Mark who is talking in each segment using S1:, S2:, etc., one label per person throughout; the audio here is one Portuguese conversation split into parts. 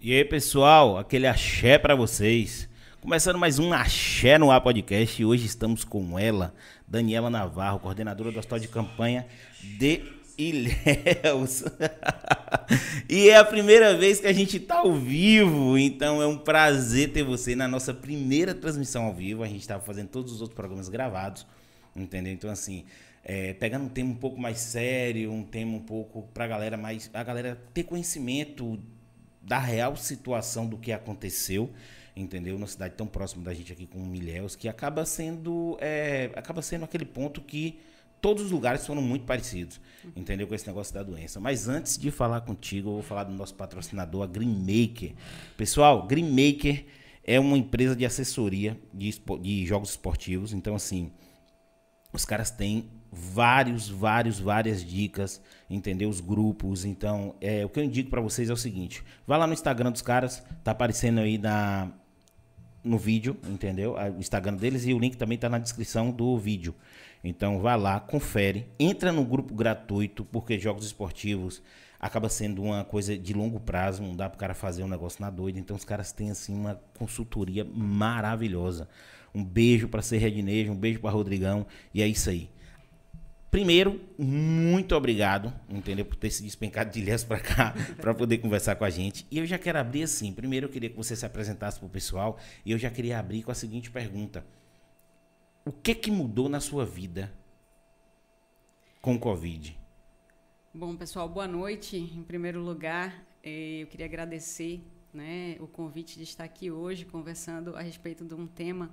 S1: E aí, pessoal, aquele axé para vocês. Começando mais um Axé no Ar Podcast e hoje estamos com ela, Daniela Navarro, coordenadora do Hospital de Campanha de Ilhéus. e é a primeira vez que a gente está ao vivo, então é um prazer ter você na nossa primeira transmissão ao vivo. A gente estava fazendo todos os outros programas gravados, entendeu? Então, assim, é, pegando um tema um pouco mais sério, um tema um pouco para a galera mais. a galera ter conhecimento da real situação do que aconteceu, entendeu? Numa cidade tão próxima da gente aqui com Milhéus, que acaba sendo, é, acaba sendo aquele ponto que todos os lugares foram muito parecidos, entendeu? Com esse negócio da doença. Mas antes de falar contigo, eu vou falar do nosso patrocinador, a Greenmaker. Pessoal, Greenmaker é uma empresa de assessoria de, de jogos esportivos. Então, assim, os caras têm vários, vários, várias dicas, entendeu? Os grupos. Então, é, o que eu indico para vocês é o seguinte: vá lá no Instagram dos caras, tá aparecendo aí na no vídeo, entendeu? O Instagram deles e o link também tá na descrição do vídeo. Então, vá lá, confere, entra no grupo gratuito, porque jogos esportivos acaba sendo uma coisa de longo prazo, não dá para o cara fazer um negócio na doida. Então, os caras têm assim uma consultoria maravilhosa. Um beijo para ser Rednejo, um beijo para Rodrigão e é isso aí. Primeiro, muito obrigado, entendeu, por ter se despencado de Ilhéus para cá, para poder conversar com a gente. E eu já quero abrir assim. Primeiro, eu queria que você se apresentasse para o pessoal. E eu já queria abrir com a seguinte pergunta: O que que mudou na sua vida com o Covid?
S2: Bom, pessoal, boa noite. Em primeiro lugar, eh, eu queria agradecer né, o convite de estar aqui hoje conversando a respeito de um tema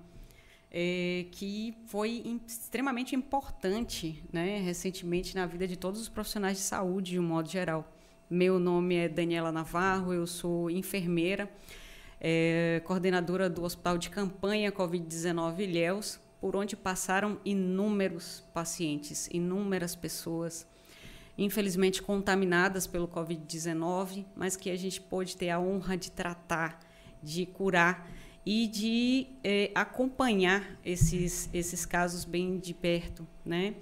S2: é, que foi extremamente importante né, recentemente na vida de todos os profissionais de saúde, de um modo geral. Meu nome é Daniela Navarro, eu sou enfermeira, é, coordenadora do Hospital de Campanha Covid-19 Ilhéus, por onde passaram inúmeros pacientes, inúmeras pessoas, infelizmente contaminadas pelo Covid-19, mas que a gente pôde ter a honra de tratar, de curar e de é, acompanhar esses, esses casos bem de perto, né?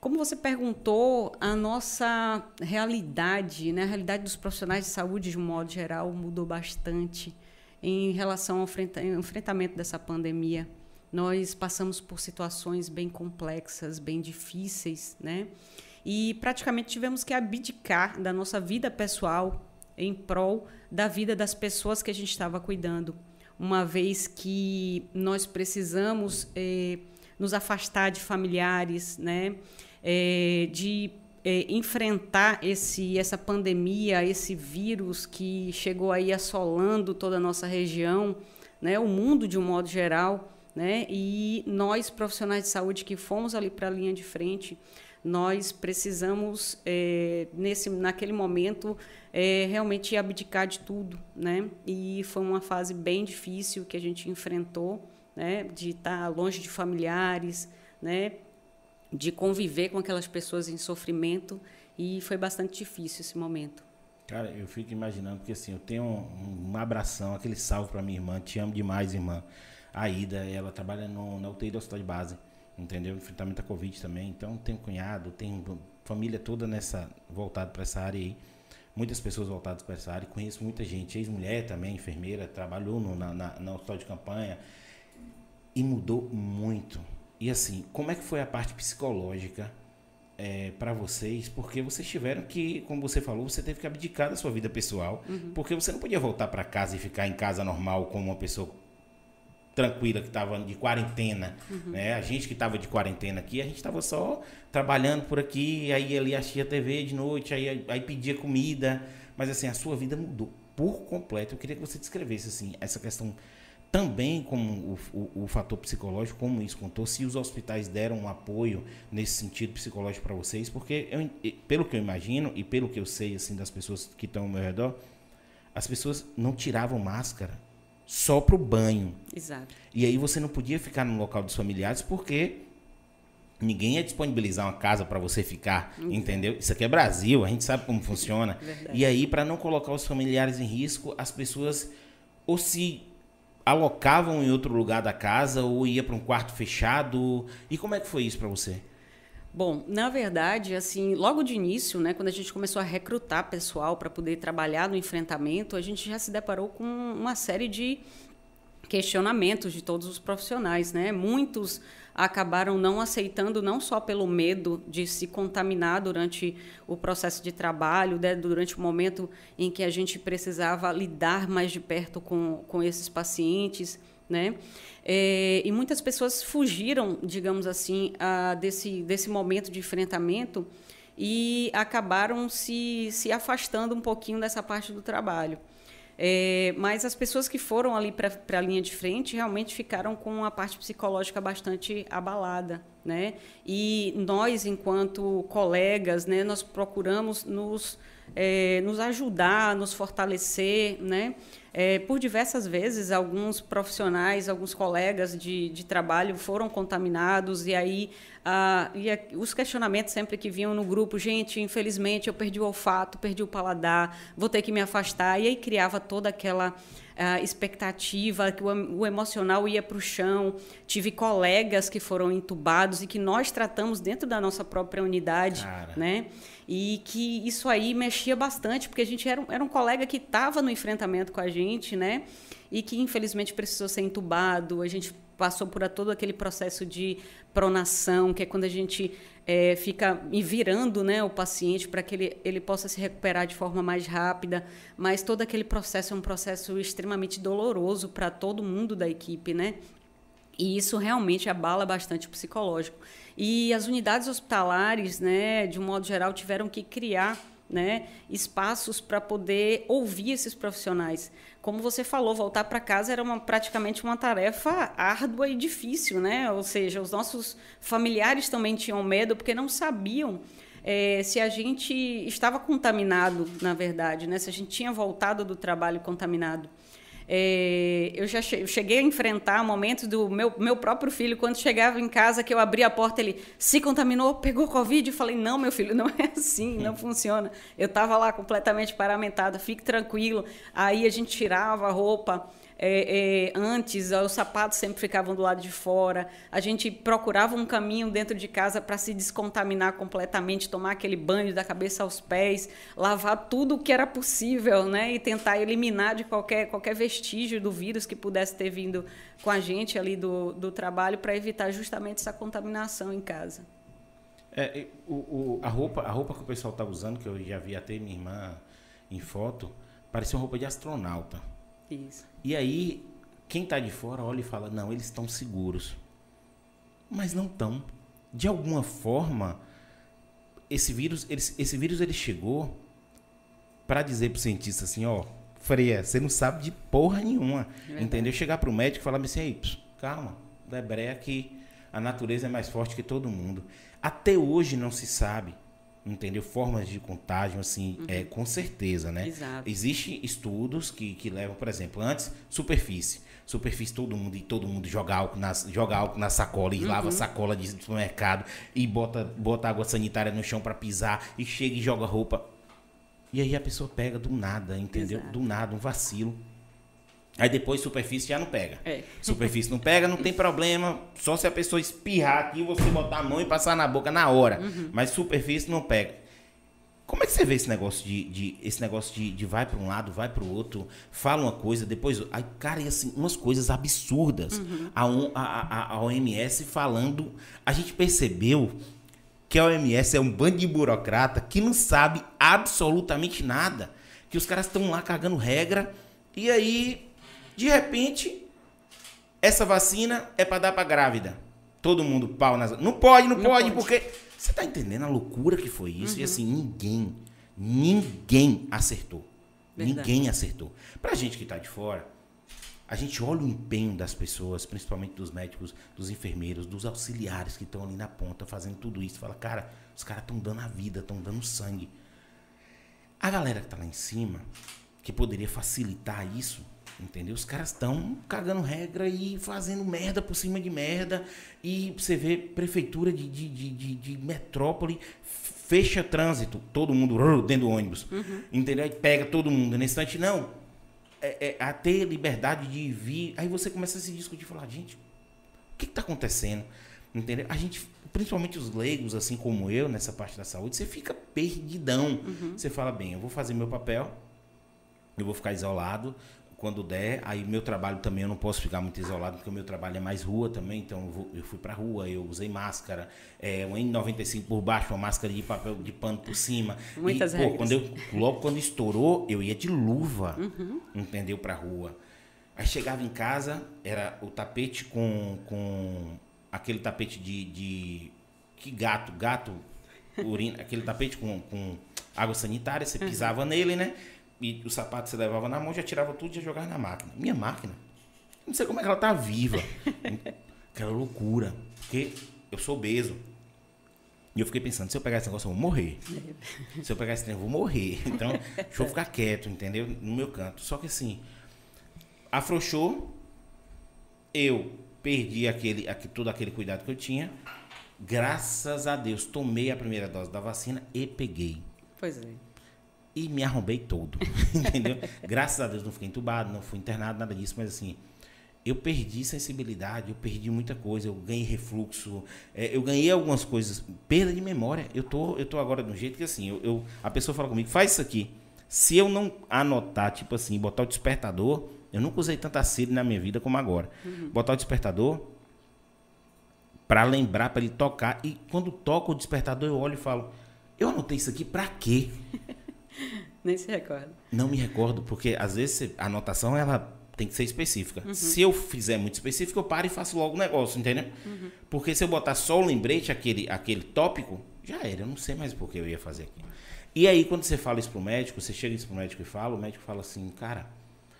S2: Como você perguntou, a nossa realidade, né, a realidade dos profissionais de saúde, de um modo geral, mudou bastante em relação ao enfrentamento dessa pandemia. Nós passamos por situações bem complexas, bem difíceis, né? E praticamente tivemos que abdicar da nossa vida pessoal em prol da vida das pessoas que a gente estava cuidando uma vez que nós precisamos é, nos afastar de familiares, né? É, de é, enfrentar esse, essa pandemia, esse vírus que chegou aí assolando toda a nossa região, né? o mundo de um modo geral. Né? E nós, profissionais de saúde que fomos ali para a linha de frente, nós precisamos, é, nesse, naquele momento, é, realmente abdicar de tudo. Né? E foi uma fase bem difícil que a gente enfrentou, né? de estar longe de familiares, né? de conviver com aquelas pessoas em sofrimento, e foi bastante difícil esse momento.
S1: Cara, eu fico imaginando, porque assim, eu tenho um, um abração, aquele salve para minha irmã, te amo demais, irmã. A Ida, ela trabalha no, na UTI do Hospital de Base entendeu? Enfrentamento à Covid também. Então, tem cunhado, tem família toda nessa voltada para essa área aí. Muitas pessoas voltadas para essa área. Conheço muita gente, ex-mulher também, enfermeira, trabalhou no, na, na, no hospital de campanha e mudou muito. E assim, como é que foi a parte psicológica é, para vocês? Porque vocês tiveram que, como você falou, você teve que abdicar da sua vida pessoal, uhum. porque você não podia voltar para casa e ficar em casa normal como uma pessoa tranquila que estava de quarentena, uhum. né? A gente que estava de quarentena aqui, a gente estava só trabalhando por aqui, aí ali assistia TV de noite, aí, aí pedia comida, mas assim, a sua vida mudou por completo. Eu queria que você descrevesse assim essa questão também como o, o, o fator psicológico, como isso contou, se os hospitais deram um apoio nesse sentido psicológico para vocês, porque eu, pelo que eu imagino e pelo que eu sei assim das pessoas que estão ao meu redor, as pessoas não tiravam máscara só para o banho.
S2: Exato.
S1: E aí você não podia ficar no local dos familiares porque ninguém ia disponibilizar uma casa para você ficar, uhum. entendeu? Isso aqui é Brasil, a gente sabe como funciona. E aí para não colocar os familiares em risco, as pessoas ou se alocavam em outro lugar da casa ou ia para um quarto fechado. E como é que foi isso para você?
S2: Bom, na verdade, assim, logo de início, né, quando a gente começou a recrutar pessoal para poder trabalhar no enfrentamento, a gente já se deparou com uma série de questionamentos de todos os profissionais, né? Muitos acabaram não aceitando, não só pelo medo de se contaminar durante o processo de trabalho, né? durante o momento em que a gente precisava lidar mais de perto com, com esses pacientes, né? É, e muitas pessoas fugiram, digamos assim, a, desse, desse momento de enfrentamento e acabaram se, se afastando um pouquinho dessa parte do trabalho. É, mas as pessoas que foram ali para a linha de frente realmente ficaram com a parte psicológica bastante abalada, né? E nós, enquanto colegas, né, nós procuramos nos, é, nos ajudar, nos fortalecer, né? É, por diversas vezes, alguns profissionais, alguns colegas de, de trabalho foram contaminados, e aí ah, e a, os questionamentos sempre que vinham no grupo, gente, infelizmente eu perdi o olfato, perdi o paladar, vou ter que me afastar, e aí criava toda aquela ah, expectativa, que o, o emocional ia para o chão. Tive colegas que foram entubados e que nós tratamos dentro da nossa própria unidade, Cara. né? E que isso aí mexia bastante, porque a gente era, era um colega que estava no enfrentamento com a gente, né? E que infelizmente precisou ser entubado. A gente passou por todo aquele processo de pronação, que é quando a gente é, fica virando né, o paciente para que ele, ele possa se recuperar de forma mais rápida. Mas todo aquele processo é um processo extremamente doloroso para todo mundo da equipe, né? E isso realmente abala bastante o psicológico. E as unidades hospitalares, né, de um modo geral, tiveram que criar né, espaços para poder ouvir esses profissionais. Como você falou, voltar para casa era uma, praticamente uma tarefa árdua e difícil, né? Ou seja, os nossos familiares também tinham medo porque não sabiam é, se a gente estava contaminado, na verdade, né? Se a gente tinha voltado do trabalho contaminado. É, eu já cheguei a enfrentar momentos do meu, meu próprio filho, quando chegava em casa, que eu abria a porta, ele se contaminou, pegou Covid. e falei: Não, meu filho, não é assim, não funciona. Eu estava lá completamente paramentada, fique tranquilo. Aí a gente tirava a roupa é, é, antes os sapatos sempre ficavam do lado de fora, a gente procurava um caminho dentro de casa para se descontaminar completamente, tomar aquele banho da cabeça aos pés, lavar tudo o que era possível, né? E tentar eliminar de qualquer, qualquer vestígio do vírus que pudesse ter vindo com a gente ali do, do trabalho para evitar justamente essa contaminação em casa.
S1: É, o, o, a, roupa, a roupa que o pessoal está usando, que eu já vi até minha irmã em foto, parecia uma roupa de astronauta.
S2: Isso.
S1: E aí, quem está de fora olha e fala: não, eles estão seguros. Mas não estão. De alguma forma, esse vírus, ele, esse vírus ele chegou para dizer pro cientista assim: ó, Freia, você não sabe de porra nenhuma. É entendeu? Chegar pro médico e falar assim: aí, calma, debreia que a natureza é mais forte que todo mundo. Até hoje não se sabe entendeu? Formas de contágio, assim, uhum. é, com certeza, né?
S2: Exato.
S1: Existem estudos que, que levam, por exemplo, antes, superfície. Superfície, todo mundo e todo mundo joga álcool na, joga álcool na sacola e uhum. lava a sacola de supermercado e bota, bota água sanitária no chão para pisar e chega e joga roupa. E aí a pessoa pega do nada, entendeu? Exato. Do nada, um vacilo. Aí depois superfície já não pega.
S2: É.
S1: Superfície não pega, não tem problema. Só se a pessoa espirrar aqui, você botar a mão e passar na boca na hora. Uhum. Mas superfície não pega. Como é que você vê esse negócio de, de esse negócio de, de vai para um lado, vai para o outro, fala uma coisa, depois. Aí, cara, e assim, umas coisas absurdas. Uhum. A, a, a OMS falando. A gente percebeu que a OMS é um bando de burocrata que não sabe absolutamente nada. Que os caras estão lá cagando regra. E aí de repente, essa vacina é para dar para grávida. Todo mundo pau nas. Não pode, não, não pode, pode, porque. Você tá entendendo a loucura que foi isso? Uhum. E assim, ninguém, ninguém acertou. Verdade. Ninguém acertou. Pra gente que tá de fora, a gente olha o empenho das pessoas, principalmente dos médicos, dos enfermeiros, dos auxiliares que estão ali na ponta fazendo tudo isso. Fala, cara, os caras estão dando a vida, estão dando sangue. A galera que tá lá em cima, que poderia facilitar isso, Entendeu? Os caras estão cagando regra e fazendo merda por cima de merda. E você vê prefeitura de, de, de, de metrópole fecha trânsito, todo mundo dentro do ônibus. Uhum. Entendeu? Aí pega todo mundo. Nesse instante, não. É, é, a ter liberdade de vir. Aí você começa a se discutir e falar, gente, o que está acontecendo? Entendeu? A gente principalmente os leigos, assim como eu, nessa parte da saúde, você fica perdidão. Uhum. Você fala, bem, eu vou fazer meu papel, eu vou ficar isolado, quando der. Aí meu trabalho também eu não posso ficar muito isolado, porque o meu trabalho é mais rua também. Então eu, vou, eu fui pra rua, eu usei máscara, é, um N95 por baixo, uma máscara de papel de pano por cima.
S2: Muitas e, pô,
S1: quando eu, logo quando estourou, eu ia de luva, uhum. entendeu? Pra rua. Aí chegava em casa, era o tapete com, com aquele tapete de, de. Que gato, gato urina, aquele tapete com, com água sanitária, você uhum. pisava uhum. nele, né? E o sapato você levava na mão, já tirava tudo e já jogava na máquina. Minha máquina. Não sei como é que ela tá viva. Aquela loucura. Porque eu sou obeso. E eu fiquei pensando, se eu pegar esse negócio, eu vou morrer. se eu pegar esse trem, eu vou morrer. Então, deixa eu ficar quieto, entendeu? No meu canto. Só que assim, afrouxou, eu perdi aquele, aquele, todo aquele cuidado que eu tinha. Graças a Deus, tomei a primeira dose da vacina e peguei.
S2: Pois é
S1: e me arrombei todo, entendeu? Graças a Deus não fiquei entubado, não fui internado, nada disso, mas assim, eu perdi sensibilidade, eu perdi muita coisa, eu ganhei refluxo, é, eu ganhei algumas coisas, perda de memória. Eu tô, eu tô agora de um jeito que assim, eu, eu, a pessoa fala comigo, faz isso aqui. Se eu não anotar, tipo assim, botar o despertador, eu nunca usei tanta sede na minha vida como agora. Uhum. Botar o despertador para lembrar, para ele tocar. E quando toca o despertador, eu olho e falo, eu anotei isso aqui para quê?
S2: Nem se recorda.
S1: Não me recordo, porque às vezes a anotação ela tem que ser específica. Uhum. Se eu fizer muito específico, eu paro e faço logo o negócio, entendeu? Uhum. Porque se eu botar só o lembrete, aquele, aquele tópico, já era, eu não sei mais por que eu ia fazer aqui. E aí, quando você fala isso pro médico, você chega isso pro médico e fala, o médico fala assim, cara,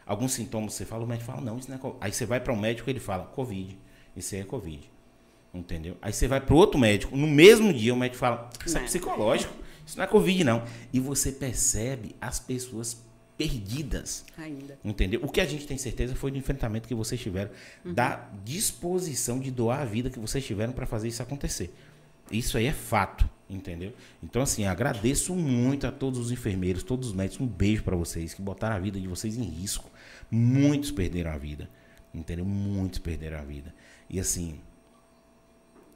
S1: alguns sintomas você fala, o médico fala, não, isso não é Covid. Aí você vai para um médico e ele fala, Covid, isso aí é Covid. Entendeu? Aí você vai para outro médico, no mesmo dia o médico fala, isso é psicológico. Isso não é Covid, não. E você percebe as pessoas perdidas.
S2: Ainda.
S1: Entendeu? O que a gente tem certeza foi do enfrentamento que vocês tiveram, uhum. da disposição de doar a vida que vocês tiveram para fazer isso acontecer. Isso aí é fato, entendeu? Então, assim, agradeço muito a todos os enfermeiros, todos os médicos. Um beijo para vocês que botaram a vida de vocês em risco. Muitos perderam a vida, entendeu? Muitos perderam a vida. E, assim,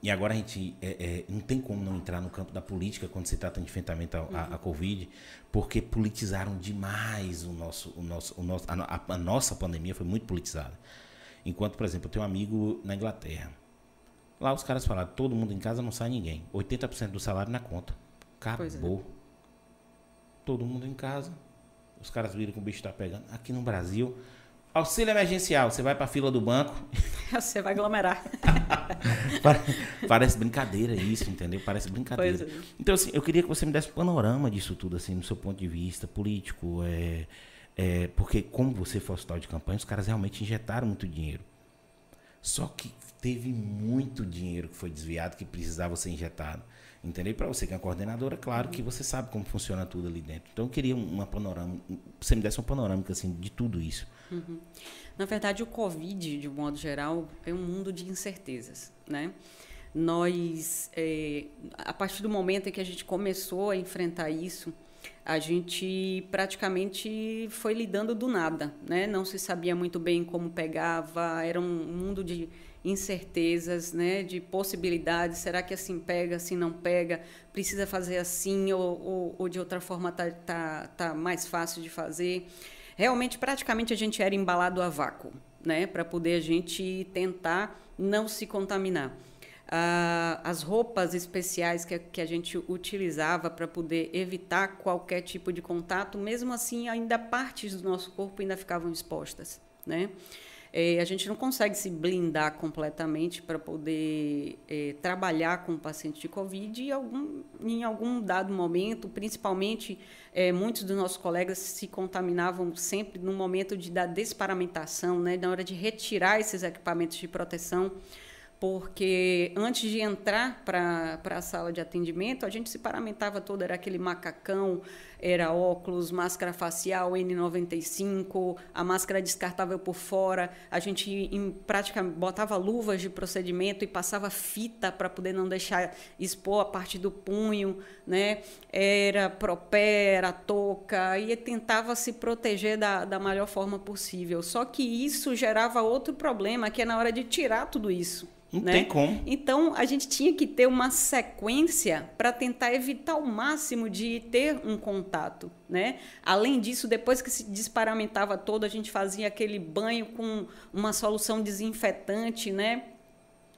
S1: e agora a gente é, é, não tem como não entrar no campo da política quando se trata de enfrentamento à, uhum. Covid, porque politizaram demais o nosso, o nosso, o nosso, a, a, nossa pandemia foi muito politizada. Enquanto, por exemplo, eu tenho um amigo na Inglaterra. Lá os caras falaram, todo mundo em casa não sai ninguém. 80% do salário na conta. Acabou. É. Todo mundo em casa. Os caras viram que o bicho está pegando. Aqui no Brasil, Auxílio emergencial, você vai para a fila do banco.
S2: Você vai aglomerar.
S1: Parece brincadeira isso, entendeu? Parece brincadeira. É. Então, assim, eu queria que você me desse um panorama disso tudo, assim, no seu ponto de vista político. É, é, porque, como você foi hospital de campanha, os caras realmente injetaram muito dinheiro. Só que teve muito dinheiro que foi desviado que precisava ser injetado. Entendeu? Para você que é coordenadora, claro que você sabe como funciona tudo ali dentro. Então eu queria uma panorama, você me desse uma panorâmica assim de tudo isso.
S2: Uhum. Na verdade, o Covid, de modo geral, é um mundo de incertezas, né? Nós, é, a partir do momento em que a gente começou a enfrentar isso, a gente praticamente foi lidando do nada, né? Não se sabia muito bem como pegava, era um mundo de incertezas, né, de possibilidades. Será que assim pega, assim não pega? Precisa fazer assim ou, ou, ou de outra forma tá, tá, tá mais fácil de fazer? Realmente, praticamente a gente era embalado a vácuo, né, para poder a gente tentar não se contaminar. Ah, as roupas especiais que, que a gente utilizava para poder evitar qualquer tipo de contato, mesmo assim, ainda partes do nosso corpo ainda ficavam expostas, né? É, a gente não consegue se blindar completamente para poder é, trabalhar com o paciente de Covid e algum, em algum dado momento, principalmente é, muitos dos nossos colegas se contaminavam sempre no momento de, da desparamentação, né, na hora de retirar esses equipamentos de proteção porque antes de entrar para a sala de atendimento, a gente se paramentava todo, era aquele macacão, era óculos, máscara facial N95, a máscara descartável por fora, a gente em prática botava luvas de procedimento e passava fita para poder não deixar expor a parte do punho, né? Era propé, era touca, e tentava se proteger da, da melhor forma possível. Só que isso gerava outro problema, que é na hora de tirar tudo isso
S1: Não
S2: né?
S1: tem como.
S2: Então, a gente tinha que ter uma sequência para tentar evitar o máximo de ter um contato, né? Além disso, depois que se desparamentava todo, a gente fazia aquele banho com uma solução desinfetante, né?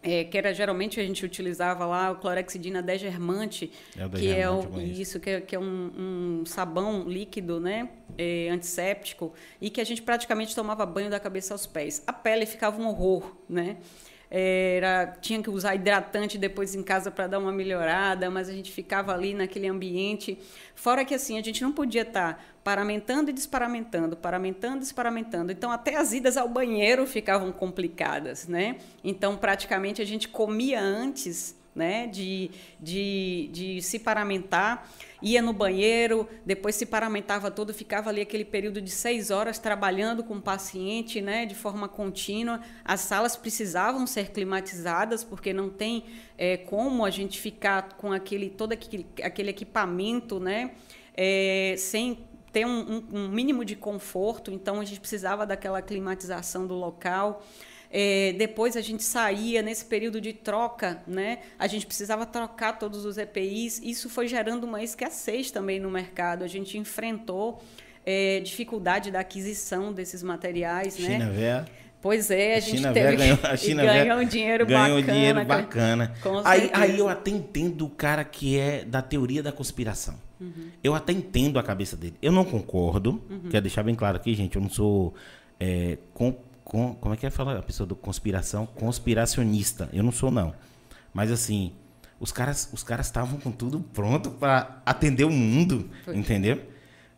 S2: É, que era geralmente a gente utilizava lá o clorexidina degermante,
S1: É
S2: que é o, isso que é, que é um, um sabão líquido, né, é, antisséptico e que a gente praticamente tomava banho da cabeça aos pés. A pele ficava um horror, né? Era, tinha que usar hidratante depois em casa para dar uma melhorada, mas a gente ficava ali naquele ambiente. Fora que assim, a gente não podia estar tá paramentando e desparamentando, paramentando e desparamentando. Então, até as idas ao banheiro ficavam complicadas, né? Então, praticamente, a gente comia antes né, de, de, de se paramentar, ia no banheiro, depois se paramentava todo, ficava ali aquele período de seis horas trabalhando com o paciente, né, de forma contínua. As salas precisavam ser climatizadas, porque não tem é, como a gente ficar com aquele todo aquele, aquele equipamento, né, é, sem ter um, um, um mínimo de conforto. Então a gente precisava daquela climatização do local. É, depois a gente saía nesse período de troca, né? A gente precisava trocar todos os EPIs. Isso foi gerando uma escassez também no mercado. A gente enfrentou é, dificuldade da aquisição desses materiais,
S1: China
S2: né?
S1: Véia.
S2: Pois é, a,
S1: A
S2: gente
S1: China
S2: teve
S1: ganhou, a China
S2: ganhou um dinheiro
S1: ganhou
S2: bacana.
S1: dinheiro bacana. Aí, aí eu até entendo o cara que é da teoria da conspiração.
S2: Uhum.
S1: Eu até entendo a cabeça dele. Eu não concordo,
S2: Uhum.
S1: quero deixar bem claro aqui, gente, eu não sou é, com, com- como é que é falar a pessoa do conspiração? Conspiracionista. Eu não sou não. Mas assim, os caras os caras estavam com tudo pronto para atender o mundo,
S2: Foi.
S1: entendeu?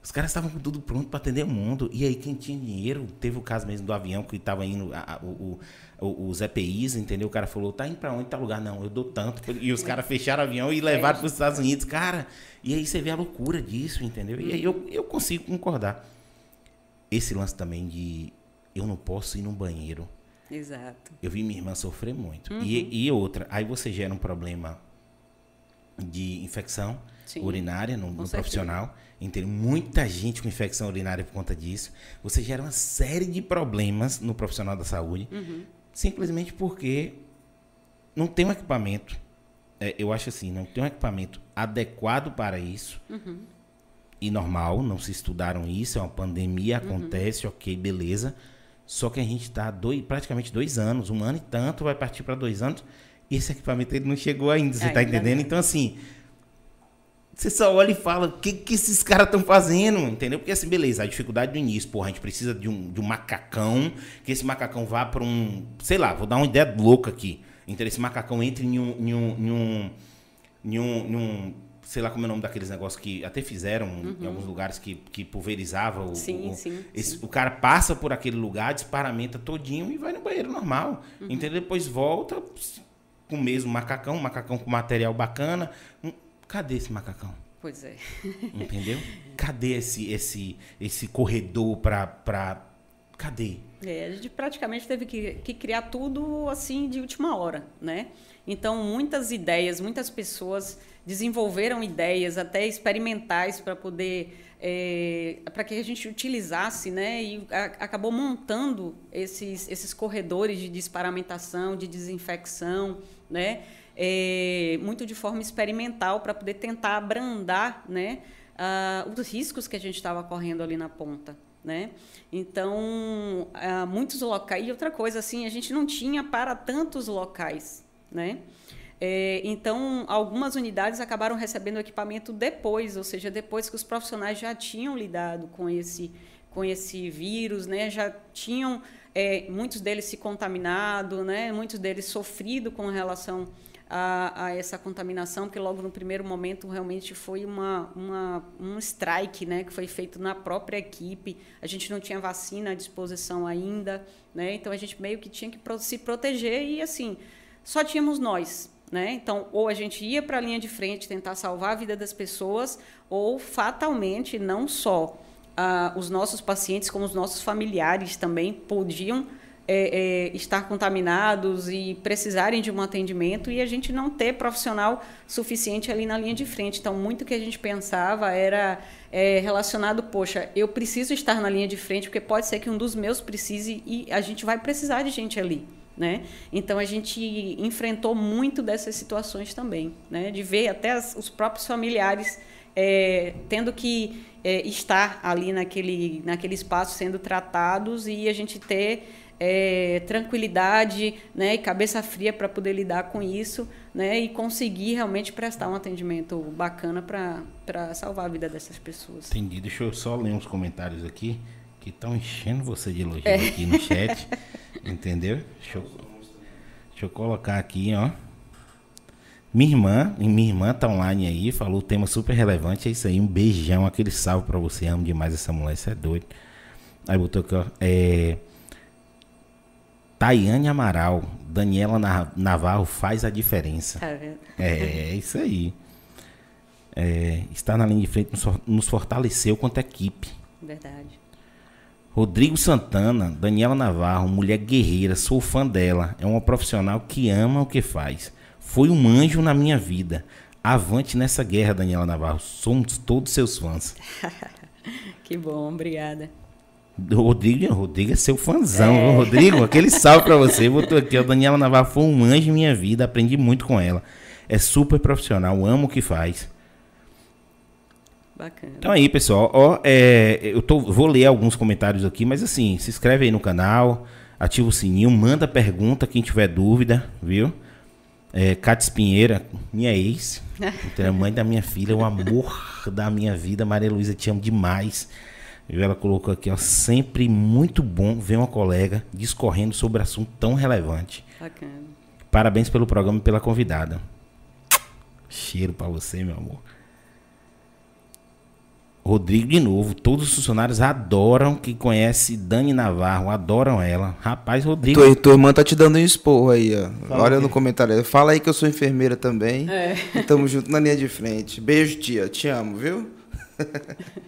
S1: Os caras estavam com tudo pronto para atender o mundo. E aí, quem tinha dinheiro, teve o caso mesmo do avião que estava indo, a- a- o, o- os EPIs, entendeu? O cara falou, tá indo para onde? Tá lugar? Não, eu dou tanto. E os caras fecharam o avião e levaram para os Estados Unidos. Cara, e aí você vê a loucura disso, entendeu? E aí eu, eu consigo concordar. Esse lance também de eu não posso ir no banheiro.
S2: Exato.
S1: Eu vi minha irmã sofrer muito.
S2: Uhum.
S1: E, e outra, aí você gera um problema de infecção
S2: Sim.
S1: urinária no, no profissional. Entendeu? Muita gente com infecção urinária por conta disso. Você gera uma série de problemas no profissional da saúde,
S2: Uhum.
S1: simplesmente porque não tem um equipamento. é, eu acho assim, não tem um equipamento adequado para isso.
S2: Uhum.
S1: E normal, não se estudaram isso, é uma pandemia,
S2: Uhum.
S1: acontece, ok, beleza. Só que a gente está dois, praticamente dois anos, um ano e tanto, vai partir para dois anos, e esse equipamento ele não chegou ainda, você está entendendo?
S2: não.
S1: Então, assim, você só olha e fala, o que, que esses caras estão fazendo, entendeu? Porque, assim, beleza, a dificuldade do início, porra, a gente precisa de um, de um macacão, que esse macacão vá para um, sei lá, vou dar uma ideia louca aqui, então esse macacão entre em um, em um, em um, em um, em um- sei lá como é o nome daqueles negócios que até fizeram em alguns lugares que, que pulverizava o,
S2: Uhum. Sim,
S1: o-
S2: sim,
S1: esse- o cara passa por aquele lugar, disparamenta todinho e vai no banheiro normal.
S2: Uhum.
S1: Entendeu? Depois volta com o mesmo macacão, um macacão com material bacana. Um- Cadê esse macacão?
S2: Pois é.
S1: Entendeu? Cadê esse esse esse corredor pra... cadê?
S2: É, a gente praticamente teve que, que criar tudo assim de última hora, né? Então, muitas ideias, muitas pessoas desenvolveram ideias até experimentais para poder para que a gente utilizasse, né? E a- acabou montando esses esses corredores de desparamentação, de desinfecção, né? É, muito de forma experimental para poder tentar abrandar, né? ah, os riscos que a gente estava correndo ali na ponta, né? Então, ah, muitos locais. E outra coisa, assim, a gente não tinha para tantos locais, né? É, então, algumas unidades acabaram recebendo equipamento depois, ou seja, depois que os profissionais já tinham lidado com esse, com esse vírus, né? Já tinham é, muitos deles se contaminado, né? Muitos deles sofrido com relação a, a essa contaminação, porque logo no primeiro momento realmente foi uma, uma, um strike né, que foi feito na própria equipe. A gente não tinha vacina à disposição ainda, né? então a gente meio que tinha que se proteger e assim, só tínhamos nós. Né? Então, ou a gente ia para a linha de frente tentar salvar a vida das pessoas, ou fatalmente, não só ah, os nossos pacientes, como os nossos familiares também podiam é, é, estar contaminados e precisarem de um atendimento e a gente não ter profissional suficiente ali na linha de frente. Então, muito que a gente pensava era é, relacionado, poxa, eu preciso estar na linha de frente porque pode ser que um dos meus precise e a gente vai precisar de gente ali. Né? Então a gente enfrentou muito dessas situações também, né? de ver até as, os próprios familiares é, tendo que é, estar ali naquele, naquele espaço sendo tratados e a gente ter é, tranquilidade né, e cabeça fria para poder lidar com isso né, e conseguir realmente prestar um atendimento bacana para salvar a vida dessas pessoas.
S1: Entendi. Deixa eu só ler uns comentários aqui que estão enchendo você de elogio é. aqui no chat. entendeu? Deixa eu, deixa eu colocar aqui, ó. Minha irmã, minha irmã tá online aí, falou o tema super relevante, é isso aí, um beijão, aquele salve para você, amo demais essa mulher, você é doido. Aí botou aqui, ó, é... Tayane Amaral, Daniela Navarro faz a diferença. Tá vendo? É, é isso aí. É, estar na linha de frente nos fortaleceu quanto equipe.
S2: Verdade.
S1: Rodrigo Santana, Daniela Navarro, mulher guerreira, sou fã dela. É uma profissional que ama o que faz. Foi um anjo na minha vida. Avante nessa guerra, Daniela Navarro. Somos todos seus fãs.
S2: que bom, obrigada.
S1: Rodrigo, Rodrigo é seu fãzão, é. Rodrigo, aquele salve pra você. Botou aqui, a Daniela Navarro foi um anjo em minha vida, aprendi muito com ela. É super profissional, amo o que faz.
S2: Bacana.
S1: Então aí, pessoal, ó, é, eu tô, vou ler alguns comentários aqui, mas assim, se inscreve aí no canal, ativa o sininho, manda pergunta quem tiver dúvida, viu? É, Cates Pinheira, minha ex, então, mãe da minha filha, o amor da minha vida. Maria Luísa, te amo demais. E ela colocou aqui, ó, sempre muito bom ver uma colega discorrendo sobre assunto tão relevante.
S2: Bacana.
S1: Parabéns pelo programa e pela convidada. Cheiro para você, meu amor. Rodrigo de novo, todos os funcionários adoram que conhece Dani Navarro, adoram ela. Rapaz, Rodrigo.
S3: Tua, tua irmã tá te dando um esporro aí, ó. Fala Olha no comentário. Fala aí que eu sou enfermeira também. É. E tamo junto na linha de frente. Beijo, tia. Te amo, viu?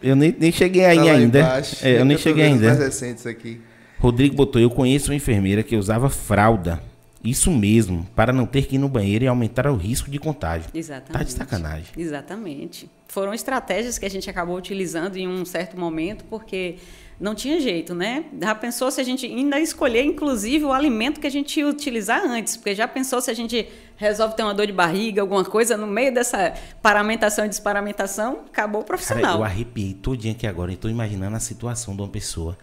S1: Eu nem, nem cheguei aí tá ainda. É, eu nem cheguei ainda.
S3: Mais recentes aqui.
S1: Rodrigo botou: Eu conheço uma enfermeira que usava fralda. Isso mesmo, para não ter que ir no banheiro e aumentar o risco de contágio.
S2: Exatamente.
S1: Tá de sacanagem.
S2: Exatamente. Foram estratégias que a gente acabou utilizando em um certo momento, porque não tinha jeito, né? Já pensou se a gente ainda escolher, inclusive, o alimento que a gente ia utilizar antes? Porque já pensou se a gente resolve ter uma dor de barriga, alguma coisa, no meio dessa paramentação e desparamentação, acabou o profissional. Cara,
S1: eu arrepiei todinho aqui agora, estou imaginando a situação de uma pessoa.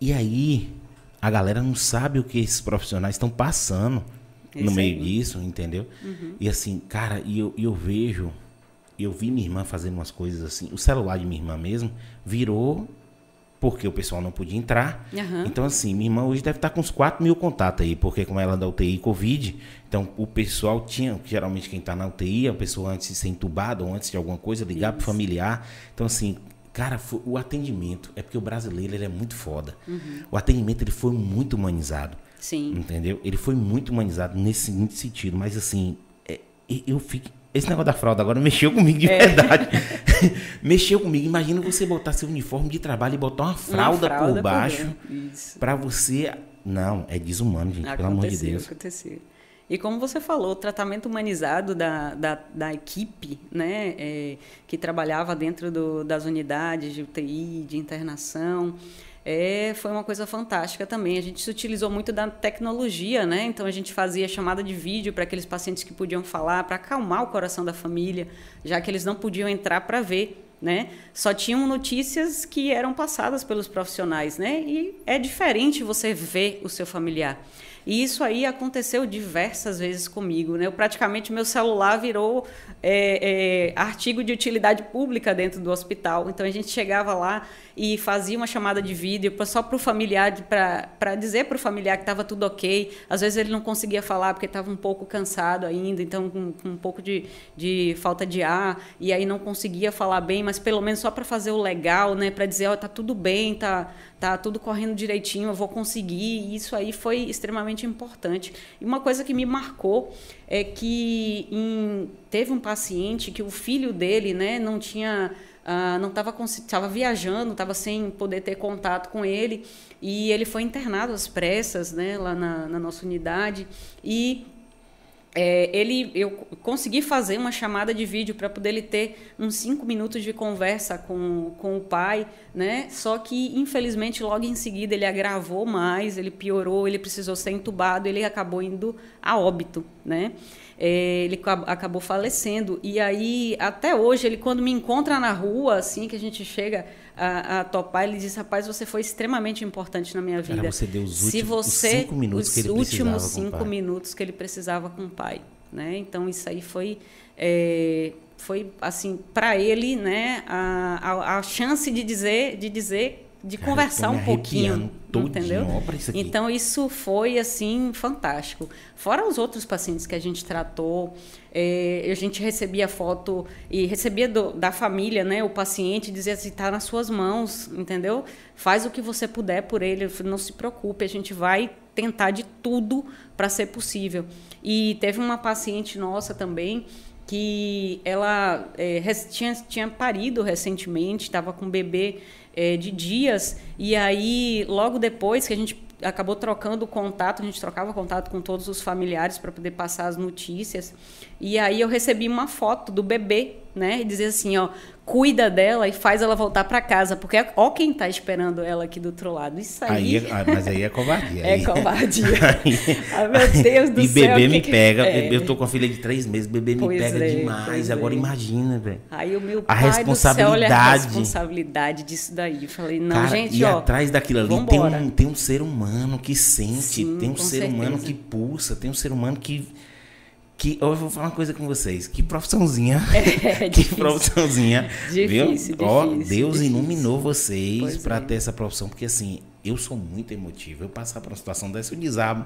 S1: E aí, a galera não sabe o que esses profissionais estão passando Esse no meio aí. disso, entendeu? Uhum. E assim, cara, e eu, eu vejo, eu vi minha irmã fazendo umas coisas assim, o celular de minha irmã mesmo virou porque o pessoal não podia entrar. Uhum. Então, assim, minha irmã hoje deve estar com uns 4 mil contatos aí, porque como ela é da UTI Covid, então o pessoal tinha, geralmente quem está na UTI, a pessoa antes de ser entubada ou antes de alguma coisa, ligar para o familiar. Então, assim, cara, foi, o atendimento, é porque o brasileiro ele é muito foda. Uhum. O atendimento ele foi muito humanizado.
S2: Sim.
S1: Entendeu? Ele foi muito humanizado nesse seguinte sentido, mas assim, é, eu fico esse negócio da fralda agora mexeu comigo de é. verdade. mexeu comigo. Imagina você botar seu uniforme de trabalho e botar uma fralda, uma fralda por baixo. para você. Não, é desumano, gente, aconteceu, pelo amor de Deus.
S2: Aconteceu. E como você falou, o tratamento humanizado da, da, da equipe né, é, que trabalhava dentro do, das unidades de UTI, de internação, é, foi uma coisa fantástica também. A gente se utilizou muito da tecnologia, né? Então a gente fazia chamada de vídeo para aqueles pacientes que podiam falar, para acalmar o coração da família, já que eles não podiam entrar para ver. Né? Só tinham notícias que eram passadas pelos profissionais, né? E é diferente você ver o seu familiar. E isso aí aconteceu diversas vezes comigo. Né? Eu, praticamente, meu celular virou é, é, artigo de utilidade pública dentro do hospital. Então, a gente chegava lá e fazia uma chamada de vídeo só para o familiar, para dizer para o familiar que estava tudo ok. Às vezes ele não conseguia falar porque estava um pouco cansado ainda, então com, com um pouco de, de, falta de ar, e aí não conseguia falar bem, mas pelo menos só para fazer o legal, né? para dizer: oh, tá tudo bem, tá, tá tudo correndo direitinho, eu vou conseguir. Isso aí foi extremamente importante. E uma coisa que me marcou é que em, teve um paciente que o filho dele né, não tinha ah, não estava estava viajando, estava sem poder ter contato com ele e ele foi internado às pressas, né, lá na, na nossa unidade e é, ele, eu consegui fazer uma chamada de vídeo para poder ele ter uns cinco minutos de conversa com, com o pai, né? Só que, infelizmente, logo em seguida ele agravou mais, ele piorou, ele precisou ser entubado, ele acabou indo a óbito, né? É, ele acabou falecendo. E aí, até hoje, ele quando me encontra na rua, assim, que a gente chega a, a topar, ele diz, rapaz, você foi extremamente importante na minha vida. Cara,
S1: você deu os, Se últimos, você, os cinco minutos
S2: os
S1: que ele
S2: últimos cinco minutos que ele precisava com o pai. Né? Então, isso aí foi... É, foi assim para ele né a, a, a, chance de dizer de dizer de Cara, conversar um pouquinho, entendeu? Isso então isso foi assim fantástico. Fora os outros pacientes que a gente tratou, é, a gente recebia foto e recebia do, da família, né? O paciente dizia assim, está nas suas mãos, entendeu? Faz o que você puder por ele, não se preocupe, a gente vai tentar de tudo para ser possível. E teve uma paciente nossa também que ela é, tinha, tinha parido recentemente, estava com um bebê é, de dias. E aí, logo depois que a gente acabou trocando o contato, a gente trocava contato com todos os familiares para poder passar as notícias. E aí eu recebi uma foto do bebê, né? E dizia assim, ó, cuida dela e faz ela voltar para casa, porque é, ó quem está esperando ela aqui do outro lado. Isso aí.
S1: aí é, ah, mas aí é covardia.
S2: é covardia. Ai, meu Deus do
S1: e
S2: céu.
S1: E bebê me que pega. É. Eu tô com a filha de três meses, bebê me pois pega é, demais. Agora é. imagina, velho.
S2: Aí o meu pai a responsabilidade. Céu, olha a responsabilidade disso daí. Eu falei, não, Cara, gente,
S1: e
S2: ó.
S1: atrás daquilo ali tem um, tem um ser humano que sente, Sim, tem um ser certeza. humano que pulsa, tem um ser humano que que eu vou falar uma coisa com vocês. Que profissãozinha. É, que profissãozinha. Difícil, viu? Ó, Deus difícil. iluminou vocês para é. ter essa profissão, porque assim, eu sou muito emotivo. Eu passar por uma situação dessa, eu desabo.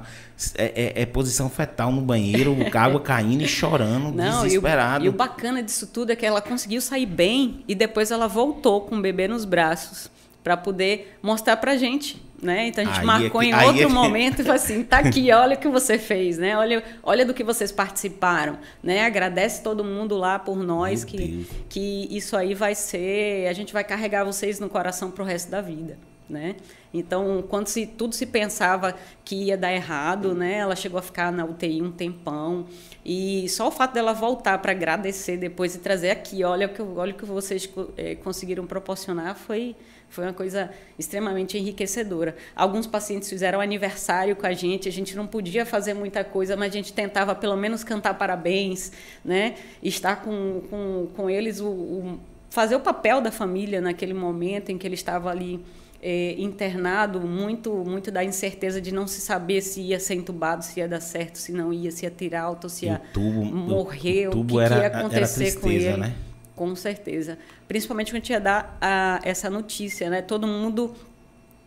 S1: É, é, é posição fetal no banheiro, água caindo e chorando, Não, desesperado.
S2: E o, e o bacana disso tudo é que ela conseguiu sair bem e depois ela voltou com o bebê nos braços para poder mostrar para gente, né? Então a gente aí marcou é que, em outro é momento e falou assim, tá aqui, olha o que você fez, né? Olha, olha do que vocês participaram, né? Agradece todo mundo lá por nós que que isso aí vai ser, a gente vai carregar vocês no coração pro resto da vida, né? Então, quando se, tudo se pensava que ia dar errado, né? Ela chegou a ficar na UTI um tempão. E só o fato dela voltar para agradecer depois e trazer aqui, olha o que, olha o que vocês é, conseguiram proporcionar, foi, foi uma coisa extremamente enriquecedora. Alguns pacientes fizeram aniversário com a gente, a gente não podia fazer muita coisa, mas a gente tentava pelo menos cantar parabéns, né? estar com, com, com eles, o, o, fazer o papel da família naquele momento em que ele estava ali é, internado, muito, muito da incerteza de não se saber se ia ser entubado, se ia dar certo, se não ia, se ia tirar alta, se ia tubo, morrer, o, o, o que, era, que, ia acontecer tristeza, com ele. Né? Com certeza. Principalmente quando ia dar a, essa notícia, né? Todo mundo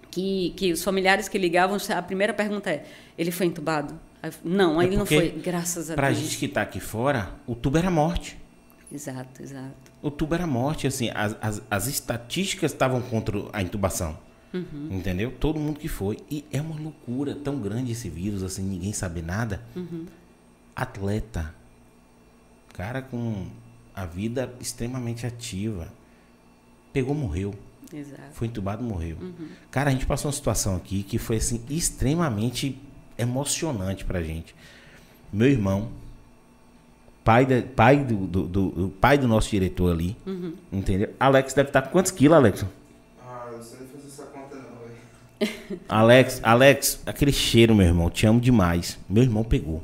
S2: que, que os familiares que ligavam, a primeira pergunta é: ele foi entubado? Não, é ele não foi, graças a
S1: pra
S2: Deus.
S1: Pra gente que está aqui fora, o tubo era morte.
S2: Exato, exato.
S1: O tubo era morte, assim, as, as, as estatísticas estavam contra a intubação. Uhum. Entendeu? Todo mundo que foi. E é uma loucura tão grande esse vírus, assim, ninguém sabe nada. Uhum. Atleta. Cara com a vida extremamente ativa. Pegou, morreu. Exato. Foi entubado, morreu. Uhum. Cara, a gente passou uma situação aqui que foi assim extremamente emocionante pra gente. Meu irmão, pai, de, pai do, do, do, do, pai do nosso diretor ali, uhum. entendeu? Alex deve estar com quantos quilos, Alex?
S3: Ah, eu sei fazer essa conta não,
S1: velho. Alex, Alex, aquele cheiro, meu irmão, te amo demais. Meu irmão pegou.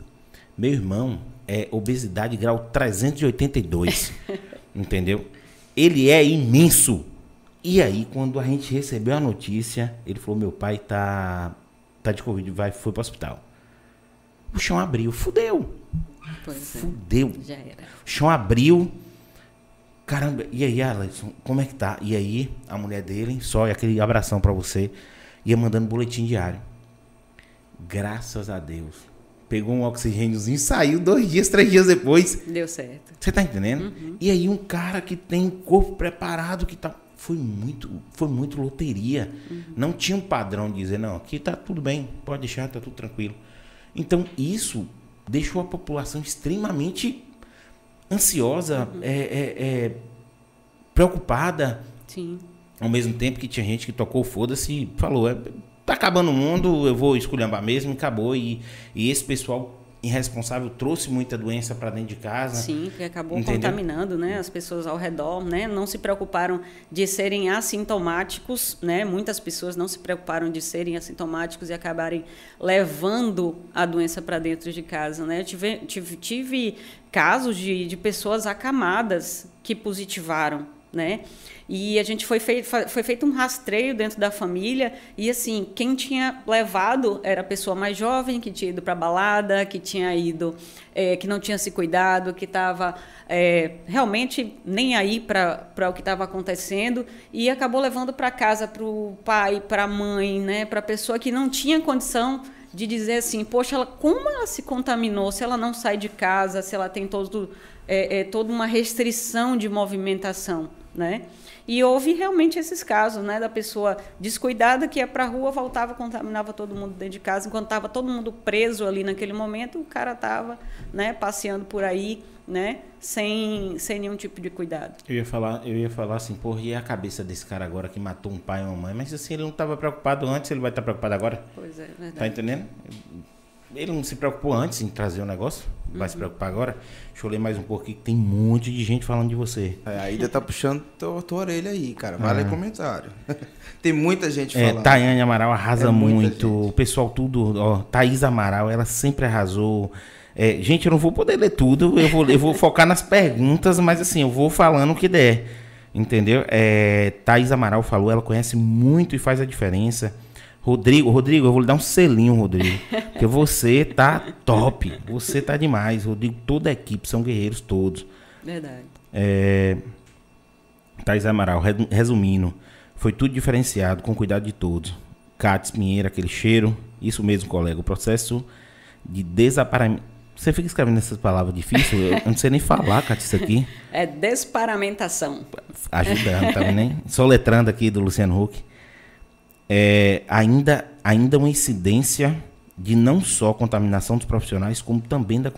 S1: Meu irmão é obesidade grau 382. entendeu? Ele é imenso. E aí, quando a gente recebeu a notícia, ele falou: meu pai tá, tá de Covid, vai, foi pro hospital. O chão abriu, fudeu. Pois é. fudeu. É. Já era. O chão abriu. Caramba, e aí, Alisson, como é que tá? E aí, a mulher dele, só aquele abração para você, ia mandando boletim diário. Graças a Deus pegou um oxigêniozinho, saiu dois dias, três dias depois.
S2: Deu certo.
S1: Você tá entendendo? Uhum. E aí um cara que tem corpo preparado, que tá. Foi muito, foi muito loteria. Uhum. Não tinha um padrão de dizer, não, aqui tá tudo bem, pode deixar, tá tudo tranquilo. Então, isso deixou a população extremamente ansiosa, uhum. é, é, é, preocupada.
S2: Sim.
S1: Ao mesmo tempo que tinha gente que tocou foda-se e falou, é, tá acabando o mundo, eu vou esculhambar mesmo, acabou. E, e esse pessoal irresponsável trouxe muita doença para dentro de casa.
S2: Sim, que acabou Entendeu? contaminando, né, as pessoas ao redor, né? Não se preocuparam de serem assintomáticos, né? Muitas pessoas não se preocuparam de serem assintomáticos e acabarem levando a doença para dentro de casa, né? Eu tive, tive, tive casos de, de pessoas acamadas que positivaram, né? E a gente foi feito, foi feito um rastreio dentro da família. E assim, quem tinha levado era a pessoa mais jovem que tinha ido para balada, que tinha ido, é, que não tinha se cuidado, que estava é, realmente nem aí para o que estava acontecendo. E acabou levando para casa para o pai, para a mãe, né, para a pessoa que não tinha condição de dizer assim, poxa, ela, como ela se contaminou? Se ela não sai de casa, se ela tem todo, é, é toda uma restrição de movimentação, né? E houve realmente esses casos, né, da pessoa descuidada que ia para a rua, voltava, contaminava todo mundo dentro de casa, enquanto estava todo mundo preso ali naquele momento, o cara estava, né, passeando por aí, né, sem, sem nenhum tipo de cuidado.
S1: Eu ia falar, eu ia falar assim, porra, e a cabeça desse cara agora que matou um pai e uma mãe? Mas assim, ele não estava preocupado antes, ele vai estar preocupado agora?
S2: Pois é, verdade.
S1: Tá entendendo? Ele não se preocupou antes em trazer o negócio? Vai uhum. se preocupar agora? Deixa eu ler mais um pouco aqui, que tem um monte de gente falando de você.
S3: É, a Ida tá puxando tua, tua orelha aí, cara. Vale ah. comentário. tem muita gente
S1: é, falando. É, Tayane Amaral arrasa é muito. O pessoal tudo, ó, Thaís Amaral, ela sempre arrasou. É, gente, eu não vou poder ler tudo, eu vou, eu vou focar nas perguntas, mas assim, eu vou falando o que der. Entendeu? É, Thaís Amaral falou, ela conhece muito e faz a diferença. Rodrigo, Rodrigo, eu vou lhe dar um selinho, Rodrigo. Porque você tá top. Você tá demais. Rodrigo, toda a equipe, são guerreiros todos.
S2: Verdade.
S1: É, Thais Amaral, resumindo, foi tudo diferenciado, com cuidado de todos. Cates Pinheiro, aquele cheiro. Isso mesmo, colega. O processo de desaparamento. Você fica escrevendo essas palavras difíceis? Eu não sei nem falar, Cates, isso aqui.
S2: É desparamentação.
S1: Ajudando, tá vendo, hein? Soletrando aqui do Luciano Huck é, ainda, ainda uma incidência de não só contaminação dos profissionais, como também da,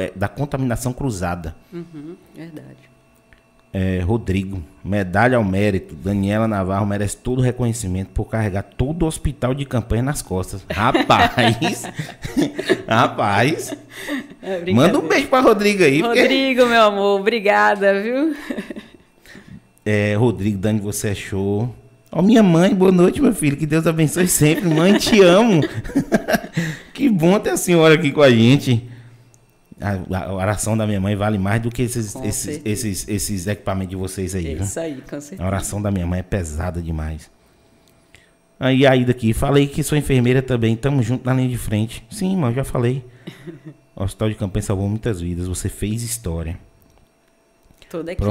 S1: é, da contaminação cruzada.
S2: Uhum, verdade.
S1: É, Rodrigo, medalha ao mérito. Daniela Navarro merece todo o reconhecimento por carregar todo o hospital de campanha nas costas. Rapaz, rapaz. É, manda um beijo para Rodrigo aí.
S2: Rodrigo, porque... meu amor, obrigada, viu?
S1: É, Rodrigo, Dani, você é show. Ó, oh, minha mãe, boa noite, meu filho. Que Deus abençoe sempre. Mãe, te amo. que bom ter a senhora aqui com a gente. A, a, oração da minha mãe vale mais do que esses, esses, esses, esses, equipamentos de vocês aí.
S2: Isso aí, com certeza.
S1: A oração da minha mãe é pesada demais. Aí, aí daqui, falei que sou enfermeira também. Tamo junto na linha de frente. Sim, mas já falei. O Hospital de Campanha salvou muitas vidas. Você fez história.
S2: Toda a equipe.